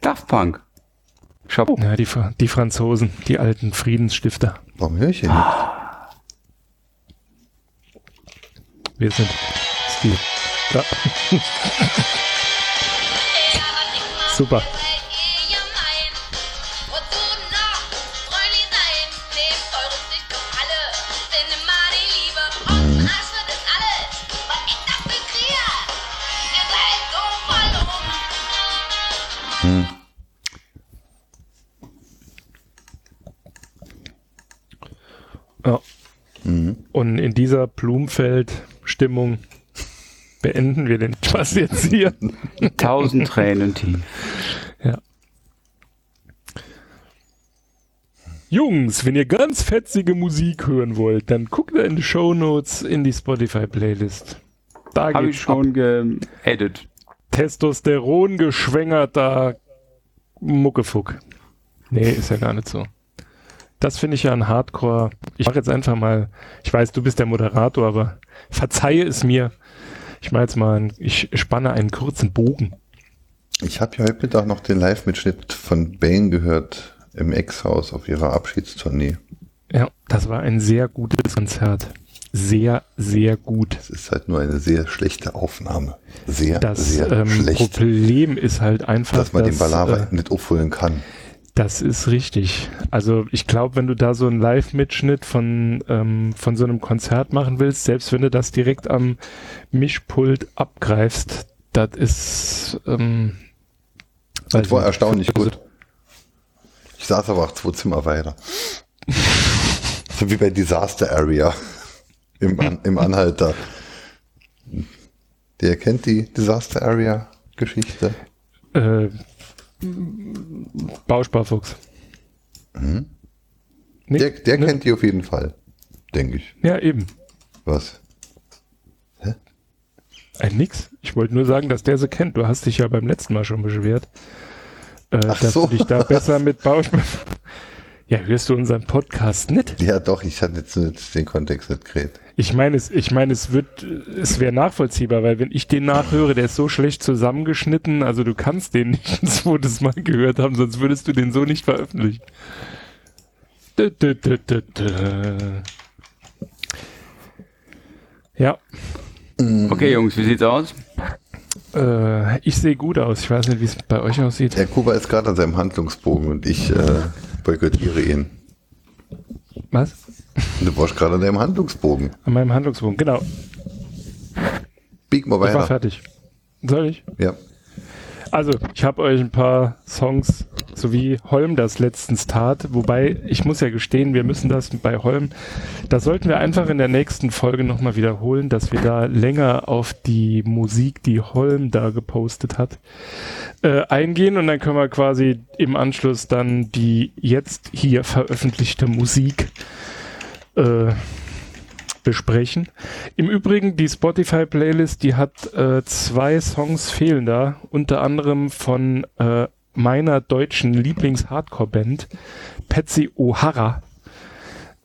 Daft Punk. Chapeau. Ja, die, die Franzosen, die alten Friedensstifter. Warum höre ich hier ah. Wir sind Stil. Ja. Super. Mhm. Und in dieser Blumenfeld-Stimmung beenden wir den Spaß jetzt hier. Tausend Tränen tief. Ja. Jungs, wenn ihr ganz fetzige Musik hören wollt, dann guckt da in die Show Notes in die Spotify-Playlist. Da Habe ich schon geedit. Testosteron geschwängerter Muckefuck. Nee, ist ja gar nicht so. Das finde ich ja ein Hardcore. Ich mache jetzt einfach mal, ich weiß, du bist der Moderator, aber verzeihe es mir, ich mache jetzt mal, einen, ich spanne einen kurzen Bogen. Ich habe ja heute Mittag noch den Live-Mitschnitt von Bane gehört im Ex-Haus auf ihrer Abschiedstournee. Ja, das war ein sehr gutes Konzert. Sehr, sehr gut. Es ist halt nur eine sehr schlechte Aufnahme. Sehr, das sehr ähm, schlecht. Problem ist halt einfach, dass man dass, den Balava äh, nicht aufholen kann Das ist richtig. Also ich glaube, wenn du da so einen Live-Mitschnitt von, ähm, von so einem Konzert machen willst, selbst wenn du das direkt am Mischpult abgreifst, das ist... Ähm, das war erstaunlich gut. Ich saß aber auch zwei Zimmer weiter. so wie bei Disaster Area im, An im Anhalter. Der kennt die Disaster Area Geschichte? Äh, Bausparfuchs. Mhm. Nee, der der ne? kennt die auf jeden Fall, denke ich. Ja, eben. Was? Hä? Ein nix. Ich wollte nur sagen, dass der sie kennt. Du hast dich ja beim letzten Mal schon beschwert, äh, dass so. du dich da besser mit Bausparfuchs. Ja, hörst du unseren Podcast nicht? Ja, doch, ich hatte jetzt den Kontext nicht geredet. Ich meine, es, ich meine, es wird, es wäre nachvollziehbar, weil wenn ich den nachhöre, der ist so schlecht zusammengeschnitten, also du kannst den nicht ein zweites Mal gehört haben, sonst würdest du den so nicht veröffentlichen. Dö, dö, dö, ja. Okay, Jungs, wie sieht's aus? Äh, ich sehe gut aus. Ich weiß nicht, wie es bei euch aussieht. Der Kuba ist gerade an seinem Handlungsbogen und ich äh, boykottiere ihn. Was? Du warst gerade an deinem Handlungsbogen. An meinem Handlungsbogen, genau. Bieg mal weiter. Ich war fertig. Soll ich? Ja. Also, ich habe euch ein paar Songs, so wie Holm das letztens tat, wobei ich muss ja gestehen, wir müssen das bei Holm, das sollten wir einfach in der nächsten Folge nochmal wiederholen, dass wir da länger auf die Musik, die Holm da gepostet hat, äh, eingehen und dann können wir quasi im Anschluss dann die jetzt hier veröffentlichte Musik äh, besprechen. Im Übrigen, die Spotify-Playlist, die hat äh, zwei Songs fehlen da, unter anderem von äh, meiner deutschen Lieblings-Hardcore-Band, Patsy O'Hara.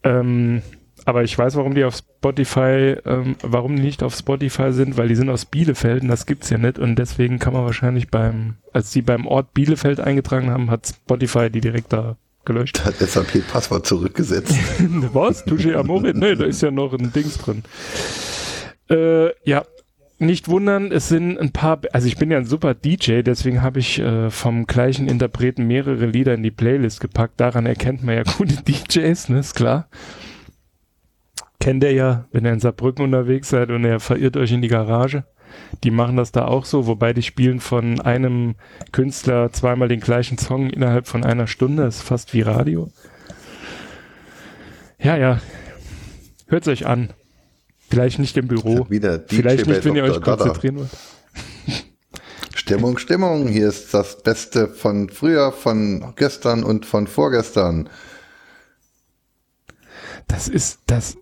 Ähm, aber ich weiß, warum die auf Spotify, ähm, warum die nicht auf Spotify sind, weil die sind aus Bielefeld und das gibt's ja nicht und deswegen kann man wahrscheinlich beim, als die beim Ort Bielefeld eingetragen haben, hat Spotify die direkt da gelöscht. Hat SAP Passwort zurückgesetzt. Was? Touché Amore? Nee, da ist ja noch ein Dings drin. Äh, ja, nicht wundern, es sind ein paar, also ich bin ja ein super DJ, deswegen habe ich äh, vom gleichen Interpreten mehrere Lieder in die Playlist gepackt. Daran erkennt man ja gute DJs, ne, ist klar. Kennt ihr ja, wenn ihr in Saarbrücken unterwegs seid und ihr verirrt euch in die Garage. Die machen das da auch so, wobei die spielen von einem Künstler zweimal den gleichen Song innerhalb von einer Stunde. Das ist fast wie Radio. Ja, ja. Hört's euch an. Vielleicht nicht im Büro. Wieder DJ Vielleicht nicht, wenn ihr euch konzentrieren wollt. Stimmung, Stimmung. Hier ist das Beste von früher, von gestern und von vorgestern. Das ist das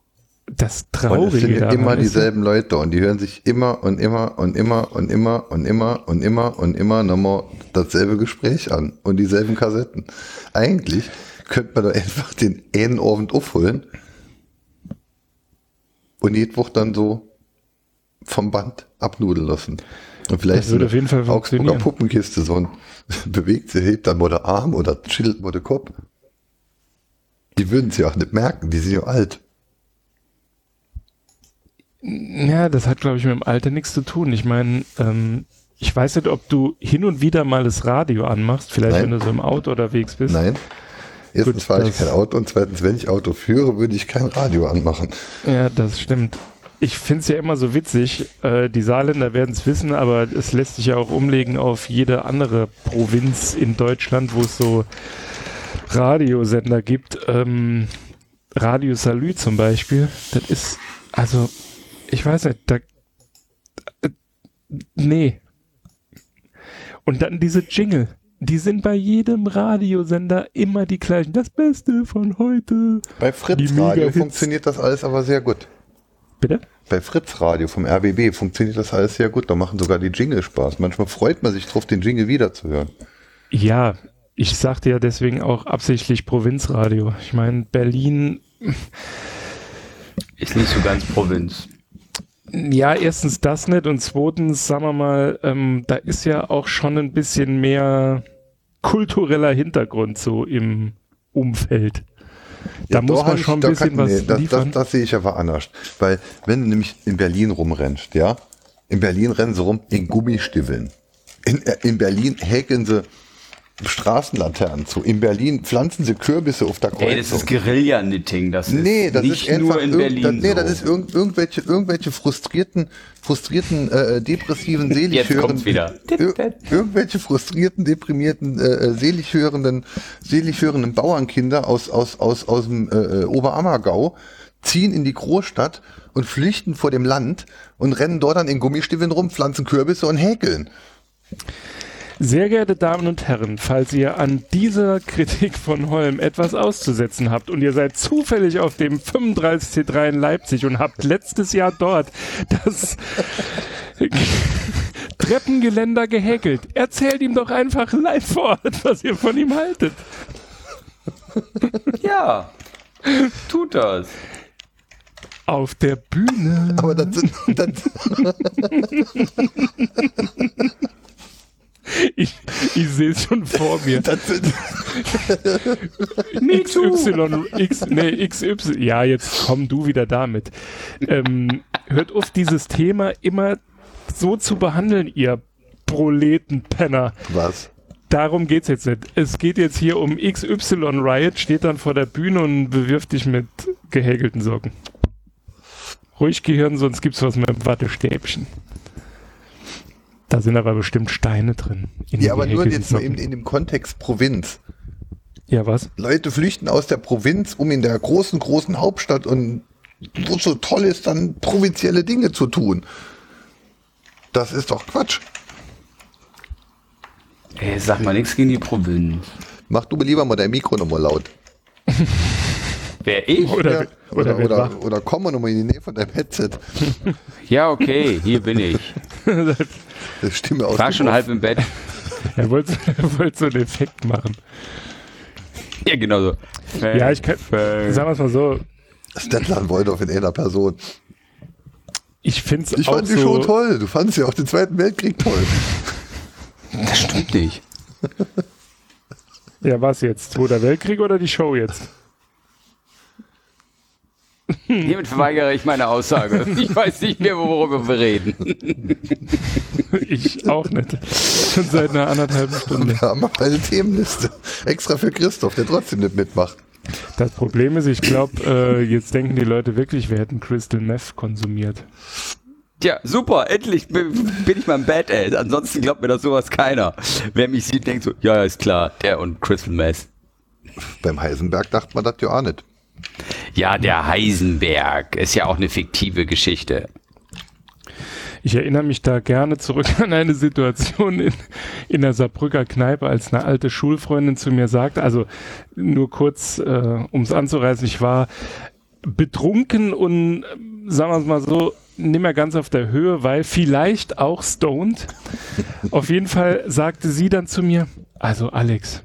das Traurige. Und es sind daran immer dieselben Leute und die hören sich immer und immer und immer und immer und immer und immer und immer nochmal dasselbe Gespräch an und dieselben Kassetten. Eigentlich könnte man da einfach den einen Abend aufholen und jede Woche dann so vom Band abnudeln lassen. Und vielleicht das würde auf jeden Fall Augsburger Puppenkiste so ein bewegt sie, hebt dann mal der Arm oder chillt mal der Kopf. Die würden es ja auch nicht merken, die sind ja alt. Ja, das hat, glaube ich, mit dem Alter nichts zu tun. Ich meine, ähm, ich weiß nicht, ob du hin und wieder mal das Radio anmachst, vielleicht Nein. wenn du so im Auto unterwegs bist. Nein. Erstens fahre ich kein Auto und zweitens, wenn ich Auto führe, würde ich kein Radio anmachen. Ja, das stimmt. Ich finde es ja immer so witzig, äh, die Saarländer werden es wissen, aber es lässt sich ja auch umlegen auf jede andere Provinz in Deutschland, wo es so Radiosender gibt. Ähm, Radio Salü zum Beispiel, das ist, also ich weiß nicht, da, äh, nee. Und dann diese Jingle. Die sind bei jedem Radiosender immer die gleichen. Das Beste von heute. Bei Fritz Radio funktioniert das alles aber sehr gut. Bitte? Bei Fritz Radio vom RBB funktioniert das alles sehr gut. Da machen sogar die Jingle Spaß. Manchmal freut man sich drauf, den Jingle wiederzuhören. Ja, ich sagte ja deswegen auch absichtlich Provinzradio. Ich meine, Berlin ist nicht so ganz Provinz. Ja, erstens das nicht und zweitens, sagen wir mal, ähm, da ist ja auch schon ein bisschen mehr kultureller Hintergrund so im Umfeld. Da ja, muss man schon ein bisschen kann, was nee, das, das, das, sehe ich aber anders. Weil wenn du nämlich in Berlin rumrennst, ja, in Berlin rennen sie rum in Gummistiefeln. In, äh, in Berlin häkeln sie Straßenlaternen zu. In Berlin pflanzen sie Kürbisse auf der Kreuzung. Ey, das ist Guerilla-Knitting. Das ist nee, das nicht ist nur in Berlin. Das, nee, so. das ist irg irgendwelche, irgendwelche frustrierten, frustrierten, äh, depressiven, selig hörenden, wieder. Ir irgendwelche frustrierten, deprimierten, äh, äh, selig hörenden, selig hörenden Bauernkinder aus, aus, aus, aus dem äh, äh, Oberammergau ziehen in die Großstadt und flüchten vor dem Land und rennen dort dann in Gummistiefeln rum, pflanzen Kürbisse und häkeln. Sehr geehrte Damen und Herren, falls ihr an dieser Kritik von Holm etwas auszusetzen habt und ihr seid zufällig auf dem 35C3 in Leipzig und habt letztes Jahr dort das Treppengeländer gehäkelt, erzählt ihm doch einfach live vor Ort, was ihr von ihm haltet. Ja, tut das auf der Bühne. Aber das sind. Das ich, ich sehe es schon vor mir. XY, X, nee, XY. Ja, jetzt komm du wieder damit. Ähm, hört auf, dieses Thema immer so zu behandeln, ihr Proletenpenner. Was? Darum geht's jetzt nicht. Es geht jetzt hier um XY Riot, steht dann vor der Bühne und bewirft dich mit gehäkelten Socken. Ruhig Gehirn, sonst gibt's was mit dem Wattestäbchen. Da sind aber bestimmt Steine drin. ja, aber nur jetzt mal in, in dem Kontext Provinz. Ja, was? Leute flüchten aus der Provinz, um in der großen, großen Hauptstadt und wo so toll ist, dann provinzielle Dinge zu tun. Das ist doch Quatsch. Ey, sag mal nichts gegen die Provinz. Mach du mir lieber mal dein Mikro nochmal laut. Wer ich? Oder, ja, oder, oder, oder, oder komm mal nochmal in die Nähe von deinem Headset. ja, okay, hier bin ich. Das Stimme aus. War schon halb im Bett. er wollte, er wollte so einen Effekt machen. Ja, genau so. Ja, ich kann, sagen wir es mal so. Stetlan Woldorf in einer Person. Ich finde es Ich fand sie so schon toll. Du fandest ja auch den Zweiten Weltkrieg toll. Das stimmt nicht. Ja, was jetzt? Zweiter Weltkrieg oder die Show jetzt? Hiermit verweigere ich meine Aussage. Ich weiß nicht mehr, worüber wir reden. Ich auch nicht. Schon seit einer anderthalben Stunde. Wir haben auch eine Themenliste. Extra für Christoph, der trotzdem nicht mitmacht. Das Problem ist, ich glaube, äh, jetzt denken die Leute wirklich, wir hätten Crystal Meth konsumiert. Tja, super, endlich bin ich mal ein Badass. Ansonsten glaubt mir das sowas keiner. Wer mich sieht, denkt so, ja, ist klar, der und Crystal Meth. Beim Heisenberg dachte man das ja auch nicht. Ja, der Heisenberg ist ja auch eine fiktive Geschichte. Ich erinnere mich da gerne zurück an eine Situation in, in der Saarbrücker Kneipe, als eine alte Schulfreundin zu mir sagte, also nur kurz, äh, um es anzureißen, ich war betrunken und, sagen wir es mal so, nicht mehr ganz auf der Höhe, weil vielleicht auch stoned. auf jeden Fall sagte sie dann zu mir, also Alex,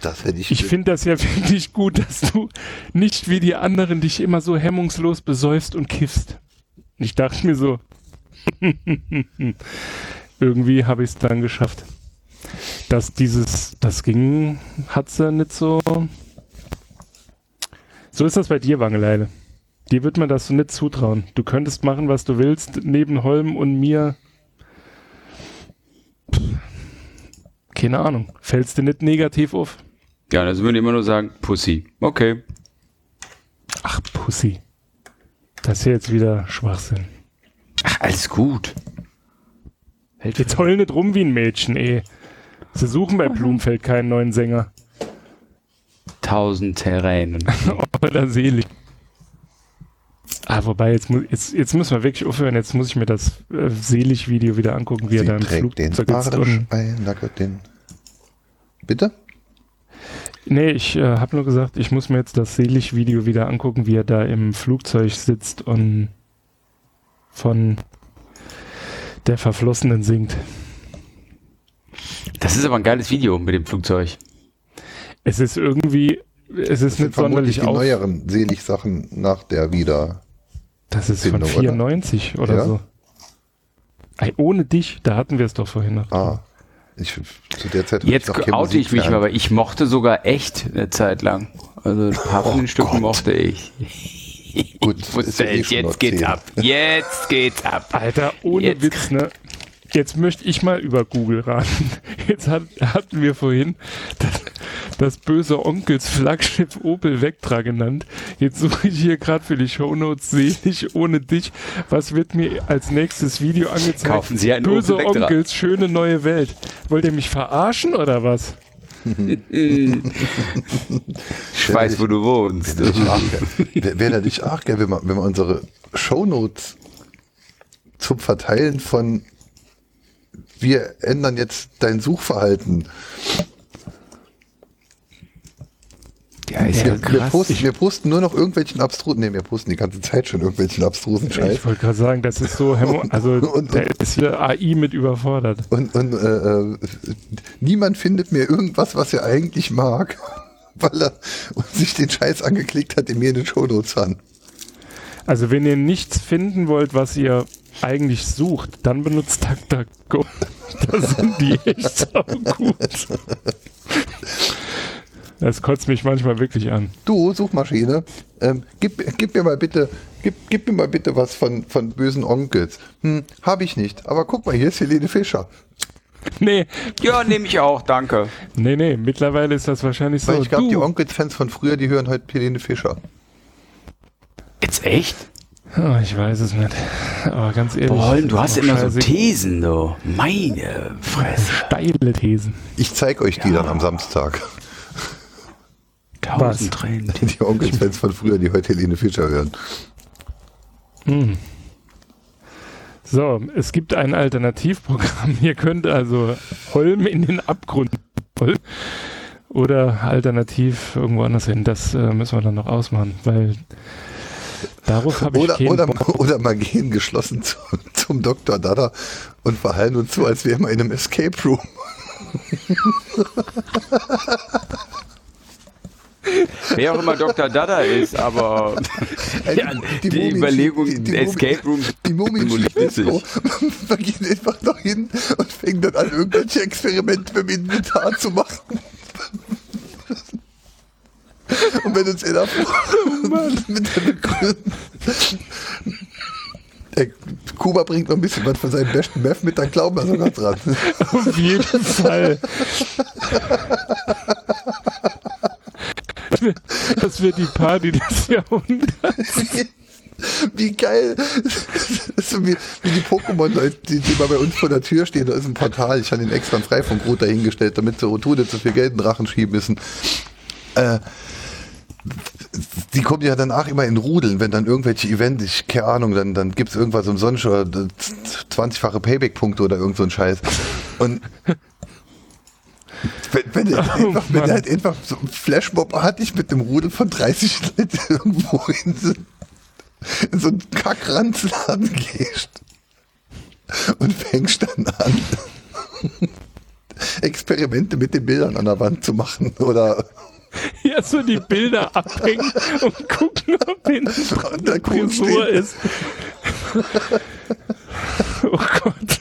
das hätte ich. Ich finde das ja wirklich gut, dass du nicht wie die anderen dich immer so hemmungslos besäufst und kiffst. Ich dachte mir so, irgendwie habe ich es dann geschafft. Dass dieses, das ging, hat sie nicht so. So ist das bei dir, Wangeleile. Dir wird man das so nicht zutrauen. Du könntest machen, was du willst, neben Holm und mir. Keine Ahnung. Fällst du nicht negativ auf? Ja, also würde ich immer nur sagen, Pussy. Okay. Ach, Pussy. Das ist ja jetzt wieder Schwachsinn. Ach, alles gut. Hält jetzt heul nicht rum wie ein Mädchen, eh. Sie suchen bei Blumenfeld keinen neuen Sänger. Tausend Terränen. Oder selig. Ah, wobei, jetzt, jetzt, jetzt müssen wir wirklich aufhören. Jetzt muss ich mir das äh, Selig-Video wieder angucken, wie Sie er da im Flugzeug sitzt. Und Bitte? Nee, ich äh, habe nur gesagt, ich muss mir jetzt das Selig-Video wieder angucken, wie er da im Flugzeug sitzt und von der Verflossenen singt. Das ist aber ein geiles Video mit dem Flugzeug. Es ist irgendwie, es ist das nicht sonderlich die neueren Selig-Sachen nach der wieder. Das ist von 94 oder, oder ja? so. Ey, ohne dich, da hatten wir es doch vorhin noch. Ah. Ich, zu der Zeit Jetzt ich oute ich mich mal, aber ich mochte sogar echt eine Zeit lang. Also ein paar von den oh Stücken Gott. mochte ich. Gut, ich wusste, eh jetzt geht's ab. Jetzt geht's ab. Alter, ohne jetzt. Witz, ne? Jetzt möchte ich mal über Google raten. Jetzt hat, hatten wir vorhin das, das böse Onkels Flaggschiff Opel Vectra genannt. Jetzt suche ich hier gerade für die Shownotes selig ohne dich. Was wird mir als nächstes Video angezeigt? Kaufen Sie ein Böse Opel Onkels, schöne neue Welt. Wollt ihr mich verarschen oder was? ich weiß, wo du wohnst. Wäre nicht auch geil, wenn wir, wenn wir unsere Shownotes zum Verteilen von wir ändern jetzt dein Suchverhalten. Ja, ist ja, krass. Wir posten, wir posten, nur noch irgendwelchen abstrusen, nee, wir posten die ganze Zeit schon irgendwelchen abstrusen Scheiß. Ich wollte gerade sagen, das ist so, also und, da ist hier AI mit überfordert. Und, und äh, äh, niemand findet mir irgendwas, was er eigentlich mag, weil er sich den Scheiß angeklickt hat, den mir in den Shownotes an. Also wenn ihr nichts finden wollt, was ihr eigentlich sucht, dann benutzt DuckDuckGo. da sind die echt so gut. Das kotzt mich manchmal wirklich an. Du, Suchmaschine, ähm, gib, gib, mir mal bitte, gib, gib mir mal bitte was von, von bösen Onkels. Hm, hab ich nicht. Aber guck mal, hier ist Helene Fischer. Nee. Ja, nehme ich auch, danke. Nee, nee, mittlerweile ist das wahrscheinlich so. Weil ich glaube, die Onkels-Fans von früher, die hören heute Helene Fischer. Jetzt echt? Oh, ich weiß es nicht. Aber ganz ehrlich. Boah, du hast immer so Thesen, du. Meine Fresse. Steile Thesen. Ich zeig euch die ja. dann am Samstag. Tausend Tränen. Die Onkelsfans von früher, die heute Helene Fischer hören. Hm. So, es gibt ein Alternativprogramm. Ihr könnt also Holm in den Abgrund oder alternativ irgendwo anders hin. Das äh, müssen wir dann noch ausmachen, weil Darauf habe ich oder, oder, oder mal gehen geschlossen zu, zum Dr. Dada und verhalten uns so, als wären wir in einem Escape Room. Wer auch immer Dr. Dada ist, aber ja, die, die Überlegung, die, die Escape Room, die Mumie so, man geht einfach noch hin und fängt dann an, irgendwelche Experimente mit dem Inventar zu machen. Und wenn uns einer oh mit der Begründung. Kuba bringt noch ein bisschen was von seinem besten Meth mit, dann glauben wir sogar dran. Auf jeden Fall. Das wird die Party des Jahrhunderts. Wie geil. So wie, wie, die Pokémon, die, die mal bei uns vor der Tür stehen, da ist ein Portal. Ich habe den extra frei vom Brot dahingestellt, damit sie nicht so viel Geld in den Drachen schieben müssen. Äh, die kommen ja danach immer in Rudeln, wenn dann irgendwelche Events, ich keine Ahnung, dann, dann gibt es irgendwas umsonst oder 20-fache Payback-Punkte oder irgend so ein Scheiß. Und wenn, wenn, er oh, einfach, wenn er halt einfach so einen Flashmob hat, ich mit dem Rudel von 30 Leuten irgendwo in so, in so einen Kackranzladen gehst und fängst dann an, Experimente mit den Bildern an der Wand zu machen oder ja, so die Bilder abhängen und gucken, ob hinten der Frisur ist. oh Gott.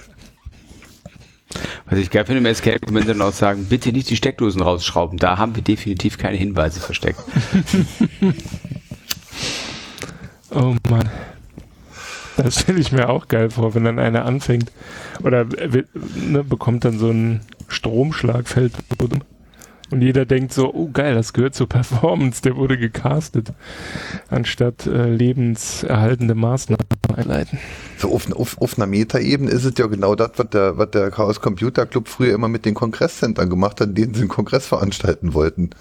Was ich geil finde im Escape, wenn sie dann auch sagen, bitte nicht die Steckdosen rausschrauben. Da haben wir definitiv keine Hinweise versteckt. oh Mann. Das stelle ich mir auch geil vor, wenn dann einer anfängt oder ne, bekommt dann so einen Stromschlag, fällt und jeder denkt so, oh geil, das gehört zur Performance, der wurde gecastet, anstatt äh, lebenserhaltende Maßnahmen einleiten. So auf, auf, auf einer Metaebene ist es ja genau das, was der, was der Chaos Computer Club früher immer mit den Kongresscentern gemacht hat, denen sie einen Kongress veranstalten wollten.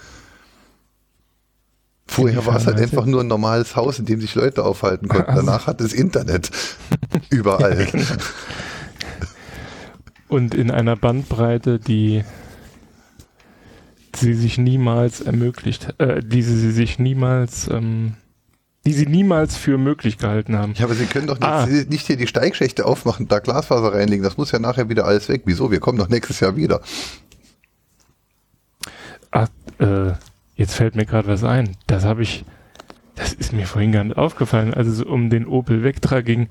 Vorher war es halt einfach nur ein normales Haus, in dem sich Leute aufhalten konnten. Also. Danach hat es Internet überall. Genau. Und in einer Bandbreite, die sie sich niemals ermöglicht, äh, die sie sich niemals, ähm, die sie niemals für möglich gehalten haben. Ja, aber sie können doch nicht, ah. nicht hier die Steigschächte aufmachen, da Glasfaser reinlegen. Das muss ja nachher wieder alles weg. Wieso? Wir kommen doch nächstes Jahr wieder. Ach, äh, jetzt fällt mir gerade was ein. Das habe ich, das ist mir vorhin gar nicht aufgefallen, als es um den Opel Vectra ging.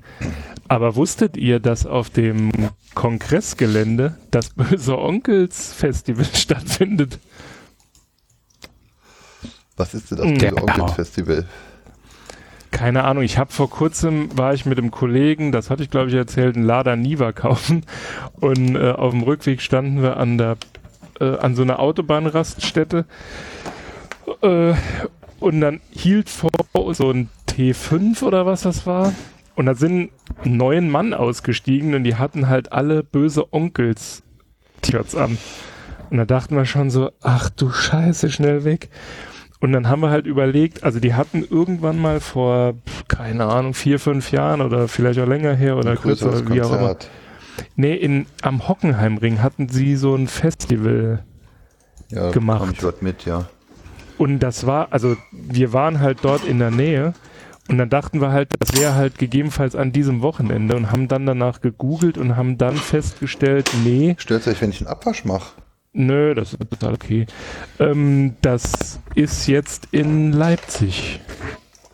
Aber wusstet ihr, dass auf dem Kongressgelände das Böse Onkels Festival stattfindet? Was ist denn das Böse genau. Onkels Festival? Keine Ahnung, ich habe vor kurzem, war ich mit einem Kollegen, das hatte ich glaube ich erzählt, einen Lada Niva kaufen Und äh, auf dem Rückweg standen wir an der äh, an so einer Autobahnraststätte. Äh, und dann hielt vor so ein T5 oder was das war. Und da sind neun Mann ausgestiegen und die hatten halt alle böse Onkels T-Shirts an. Und da dachten wir schon so, ach du Scheiße, schnell weg. Und dann haben wir halt überlegt, also die hatten irgendwann mal vor, keine Ahnung, vier, fünf Jahren oder vielleicht auch länger her oder kürzer, wie auch immer. Nee, in, am Hockenheimring hatten sie so ein Festival ja, gemacht. Ich dort mit, ja. Und das war, also wir waren halt dort in der Nähe und dann dachten wir halt, das wäre halt gegebenenfalls an diesem Wochenende und haben dann danach gegoogelt und haben dann festgestellt, nee. Stört euch, wenn ich einen Abwasch mache? Nö, das ist total okay. Ähm, das ist jetzt in Leipzig.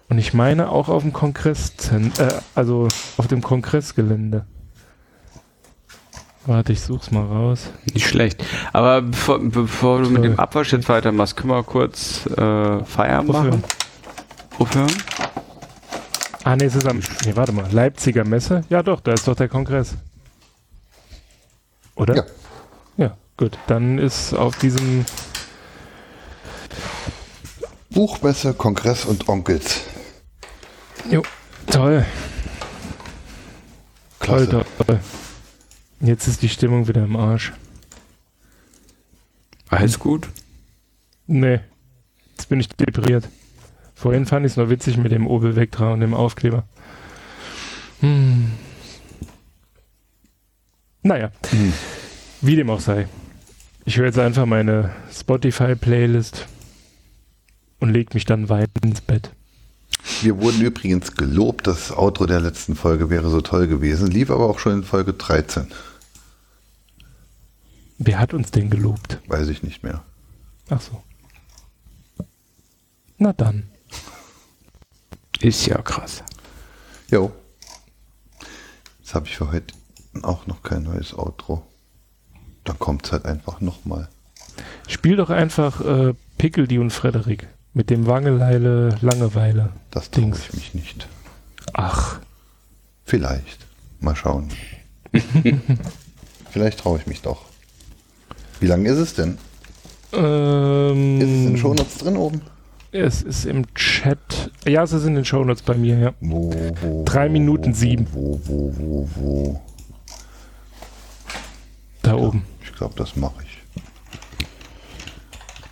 Und ich meine auch auf dem Kongress, äh, also auf dem Kongressgelände. Warte, ich such's mal raus. Nicht schlecht. Aber bevor, bevor du mit dem Abwasch jetzt weitermachst, können wir kurz äh, Feierabend machen? Aufhören? Ah, nee, es ist am. Nee, warte mal. Leipziger Messe? Ja, doch, da ist doch der Kongress. Oder? Ja. Gut. Dann ist auf diesem. Buchmesse, Kongress und Onkels. Jo, toll. Klasse. Toll, toll. Jetzt ist die Stimmung wieder im Arsch. Alles gut? Nee. Jetzt bin ich deprimiert. Vorhin fand ich es noch witzig mit dem Opel Vectra und dem Aufkleber. Hm. Naja. Hm. Wie dem auch sei. Ich höre jetzt einfach meine Spotify-Playlist und leg mich dann weit ins Bett. Wir wurden übrigens gelobt, das Outro der letzten Folge wäre so toll gewesen, lief aber auch schon in Folge 13. Wer hat uns denn gelobt? Weiß ich nicht mehr. Ach so. Na dann. Ist ja krass. Jo. Jetzt habe ich für heute auch noch kein neues Outro. Dann kommt es halt einfach nochmal. Spiel doch einfach äh, Pickledy und Frederik mit dem Wangeleile Langeweile. Das traue ich mich nicht. Ach. Vielleicht. Mal schauen. Vielleicht traue ich mich doch. Wie lang ist es denn? Ähm, ist es in Shownotes drin oben? Es ist im Chat. Ja, es ist in den Shownotes bei mir, ja. Wo, wo, Drei wo, Minuten sieben. Wo, wo, wo, wo? Da ja, oben. Ich glaube, das mache ich.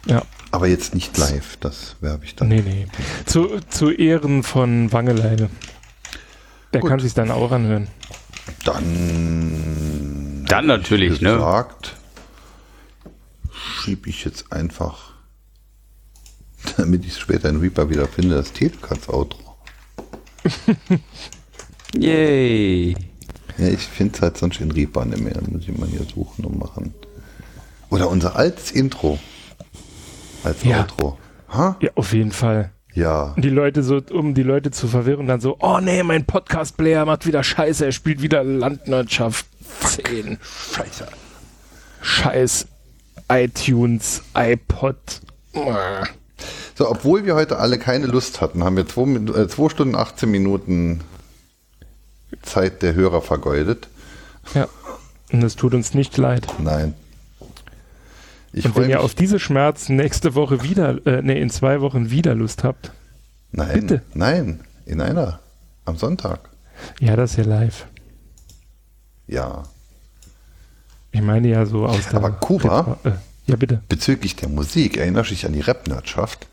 Ja. Aber jetzt nicht live, das werbe ich dann. Nee, nee. Zu, zu Ehren von Wangeleine. Der Gut. kann sich dann auch anhören. Dann. Dann natürlich, gesagt, ne? Gesagt, schiebe ich jetzt einfach, damit ich später in Reaper wieder finde, das Telecuts-Outro. Yay! Ja, ich finde es halt sonst in Reaper nicht mehr. Muss ich mal hier suchen und machen. Oder unser altes Intro. Als ja. Outro. Ha? Ja, auf jeden Fall. Ja. Die Leute so, um die Leute zu verwirren, dann so, oh nee, mein Podcast-Player macht wieder Scheiße, er spielt wieder Landwirtschaft 10. Scheiße. Scheiß iTunes, iPod. So, obwohl wir heute alle keine Lust hatten, haben wir 2 äh, Stunden 18 Minuten Zeit der Hörer vergeudet. Ja. Und es tut uns nicht leid. Nein. Ich Und wenn ihr auf diese Schmerzen nächste Woche wieder, äh, nee, in zwei Wochen wieder Lust habt. Nein. Bitte. Nein, in einer. Am Sonntag. Ja, das ist ja live. Ja. Ich meine ja so aus der. Aber Kuba, äh, ja bitte. Bezüglich der Musik, erinnerst du dich an die Rap-Nerdschaft?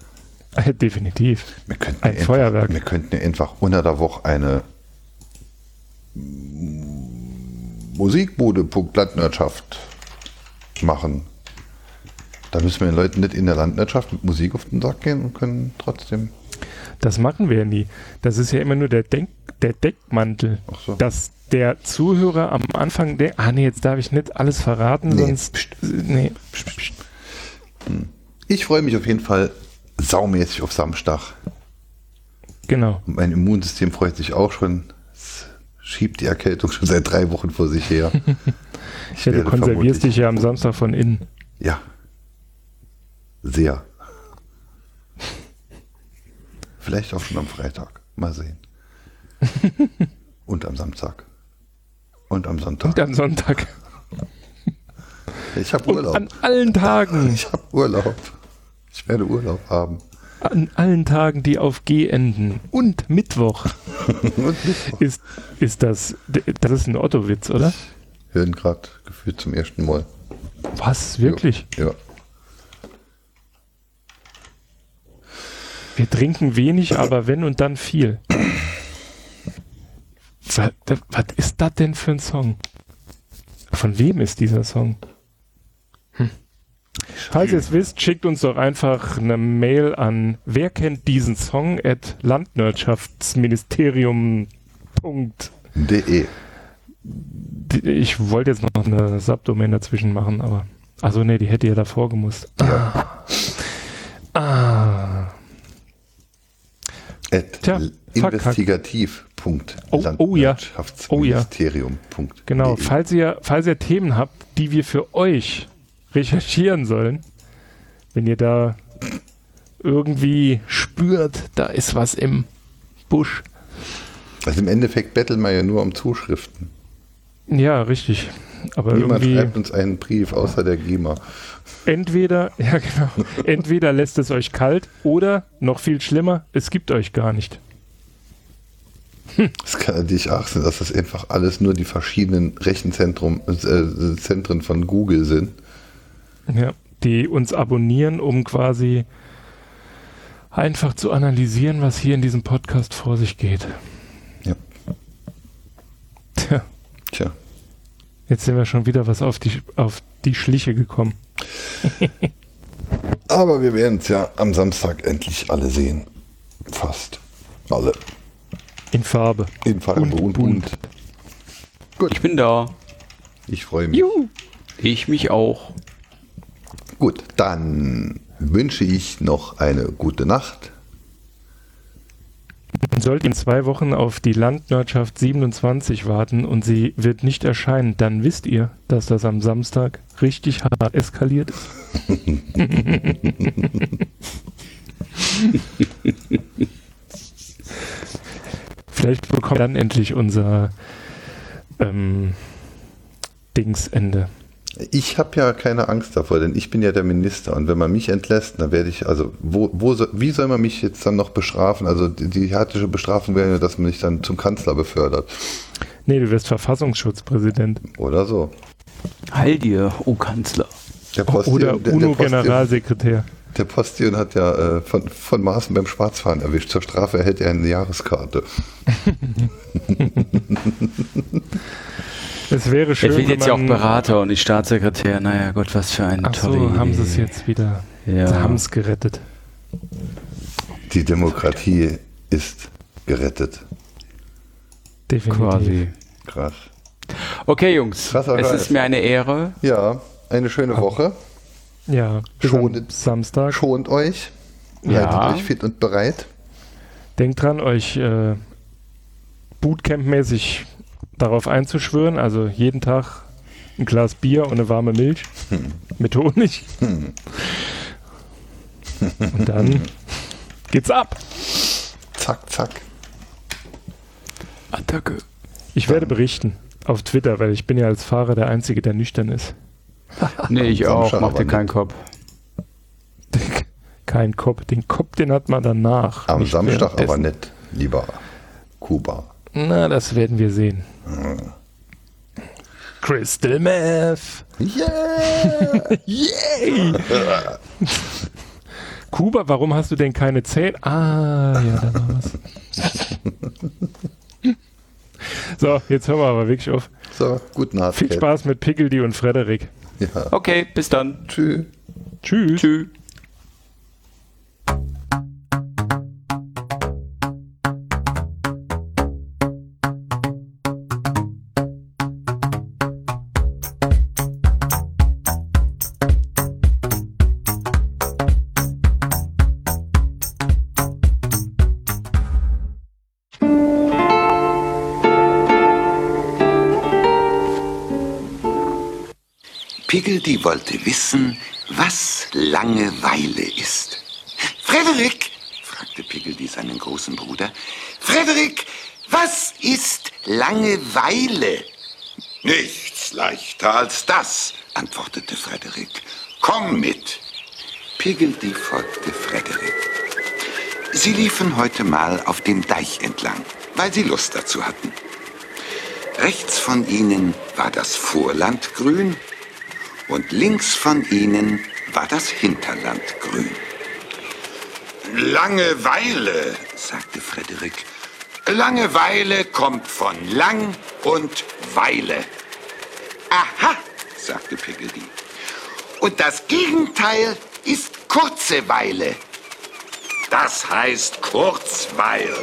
Äh, definitiv. Wir könnten Ein einfach, Feuerwerk. Wir könnten einfach unter der Woche eine Musikbude Landwirtschaft machen. Da müssen wir den Leuten nicht in der Landwirtschaft mit Musik auf den Sack gehen und können trotzdem. Das machen wir nie. Das ist ja immer nur der, Denk der Deckmantel. Ach so. Das der Zuhörer am Anfang denkt, ah nee, jetzt darf ich nicht alles verraten, nee. sonst. Psst. Nee. Psst, psst. Hm. Ich freue mich auf jeden Fall saumäßig auf Samstag. Genau. Und mein Immunsystem freut sich auch schon. Schiebt die Erkältung schon seit drei Wochen vor sich her. ich ja, du konservierst dich ja am Samstag von innen. Ja. Sehr. Vielleicht auch schon am Freitag. Mal sehen. Und am Samstag. Und am Sonntag. Und am Sonntag. Ich habe Urlaub. Und an allen Tagen. Ich habe Urlaub. Ich werde Urlaub haben. An allen Tagen, die auf G enden und Mittwoch, und Mittwoch. Ist, ist das, das ist ein Otto-Witz, oder? Hören gerade gefühlt zum ersten Mal. Was, wirklich? Ja. ja. Wir trinken wenig, aber wenn und dann viel. Was, was ist das denn für ein Song? Von wem ist dieser Song? Falls ihr es wisst, schickt uns doch einfach eine Mail an wer kennt diesen Song at landwirtschaftsministerium.de. Ich wollte jetzt noch eine Subdomain dazwischen machen, aber. Also nee, die hätte ja davor gemusst. Ja. Ah. At Tja, investigativ. Oh, oh ja. Oh ja. Genau. Falls ihr, falls ihr Themen habt, die wir für euch recherchieren sollen, wenn ihr da irgendwie spürt, da ist was im Busch. Also im Endeffekt betteln wir ja nur um Zuschriften. Ja, richtig. Aber Niemand schreibt uns einen Brief außer der GEMA. Entweder, ja genau, entweder lässt es euch kalt oder noch viel schlimmer, es gibt euch gar nicht. Hm. Es kann natürlich auch sein, dass das einfach alles nur die verschiedenen Rechenzentren äh, von Google sind. Ja, die uns abonnieren, um quasi einfach zu analysieren, was hier in diesem Podcast vor sich geht. Ja. Tja. Tja. Jetzt sind wir schon wieder was auf die, auf die Schliche gekommen. Aber wir werden es ja am Samstag endlich alle sehen. Fast. Alle. In Farbe. In Farbe und, und bunt. Gut. Ich bin da. Ich freue mich. Juhu. Ich mich auch. Gut, dann wünsche ich noch eine gute Nacht. Man sollte in zwei Wochen auf die Landwirtschaft 27 warten und sie wird nicht erscheinen, dann wisst ihr, dass das am Samstag richtig hart eskaliert ist. Vielleicht bekommen wir dann endlich unser ähm, Dingsende. Ich habe ja keine Angst davor, denn ich bin ja der Minister und wenn man mich entlässt, dann werde ich, also wo, wo wie soll man mich jetzt dann noch bestrafen? Also die, die härteste Bestrafung wäre ja, dass man mich dann zum Kanzler befördert. Nee, du wirst Verfassungsschutzpräsident. Oder so. Heil dir, oh Kanzler. Oder UNO-Generalsekretär. Der Postion hat ja äh, von, von Maßen beim Schwarzfahren erwischt. Zur Strafe erhält er eine Jahreskarte. es wäre schön. Er wird jetzt ja auch Berater und nicht Staatssekretär. Naja, Gott, was für eine Ach tolle so, haben sie es jetzt wieder. Ja. Sie haben es gerettet. Die Demokratie ist gerettet. Definitiv. Quasi. Krass. Okay, Jungs. Krasser es ist mir eine Ehre. Ja, eine schöne Woche. Ja, schont, Samstag. Schont euch. Ja. euch fit und bereit. Denkt dran, euch äh, Bootcamp-mäßig darauf einzuschwören. Also jeden Tag ein Glas Bier und eine warme Milch hm. mit Honig. Hm. Und dann geht's ab. Zack, zack. Attacke. Ich werde berichten auf Twitter, weil ich bin ja als Fahrer der Einzige, der nüchtern ist. nee, ich auch. Mach dir keinen Kopf. Kein Kopf. Den Kopf, den hat man danach. Am Samstag aber nicht, lieber Kuba. Na, das werden wir sehen. Hm. Crystal Meth. Yeah! Yay! Kuba, warum hast du denn keine Zähne? Ah, ja, da war was. so, jetzt hören wir aber wirklich auf. So, guten Nacht. Viel Spaß mit Pickledy und Frederik. Ja. Okay, bis dann. Tschüss. Tschüss. Tschüss. Piggledy wollte wissen, was Langeweile ist. Frederik, fragte Piggledy seinen großen Bruder, Frederik, was ist Langeweile? Nichts leichter als das, antwortete Frederik. Komm mit. Piggledy folgte Frederik. Sie liefen heute mal auf dem Deich entlang, weil sie Lust dazu hatten. Rechts von ihnen war das Vorland grün und links von ihnen war das Hinterland grün. Langeweile, sagte Frederik. Langeweile kommt von lang und Weile. Aha, sagte Piggledy. Und das Gegenteil ist kurze Weile. Das heißt Kurzweil,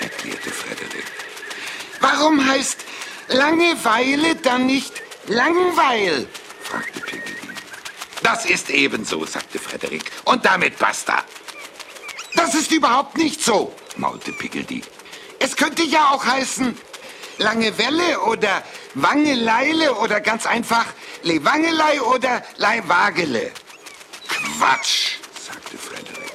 erklärte Frederik. Warum heißt Langeweile dann nicht Langweil? Fragte Piggledy. Das ist ebenso, sagte Frederik. Und damit basta. Das ist überhaupt nicht so, maulte Piggledy. Es könnte ja auch heißen Langewelle oder Wangeleile oder ganz einfach Lewangelei oder Leiwagele. Quatsch, sagte Frederik.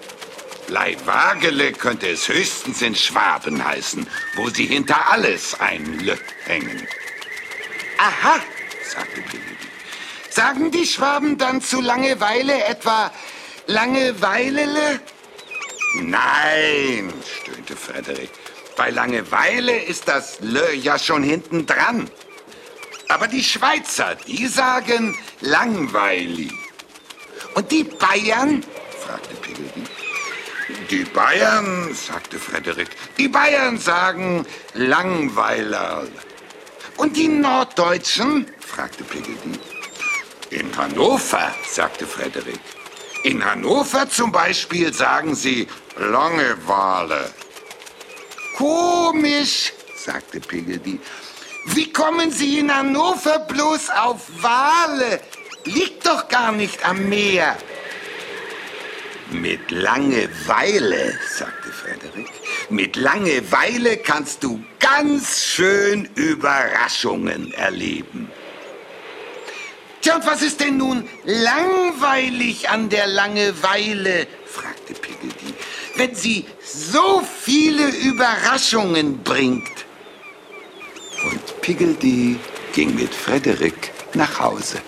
Leiwagele könnte es höchstens in Schwaben heißen, wo sie hinter alles ein L hängen. Aha, sagte Piggledy. Sagen die Schwaben dann zu Langeweile etwa Langeweilele? Nein, stöhnte Frederik. Bei Langeweile ist das Lö ja schon hinten dran. Aber die Schweizer, die sagen langweilig. Und die Bayern? fragte Piggledy. Die Bayern, sagte Frederik, die Bayern sagen Langweiler. Und die Norddeutschen? fragte Piggledy. In Hannover, sagte Frederik. In Hannover zum Beispiel sagen sie Langeweile. Komisch, sagte Piggledy. Wie kommen Sie in Hannover bloß auf Wale? Liegt doch gar nicht am Meer. Mit Langeweile, sagte Frederik, mit Langeweile kannst du ganz schön Überraschungen erleben. Tja, und was ist denn nun langweilig an der Langeweile? fragte Piggledy. Wenn sie so viele Überraschungen bringt. Und Piggledy ging mit Frederik nach Hause.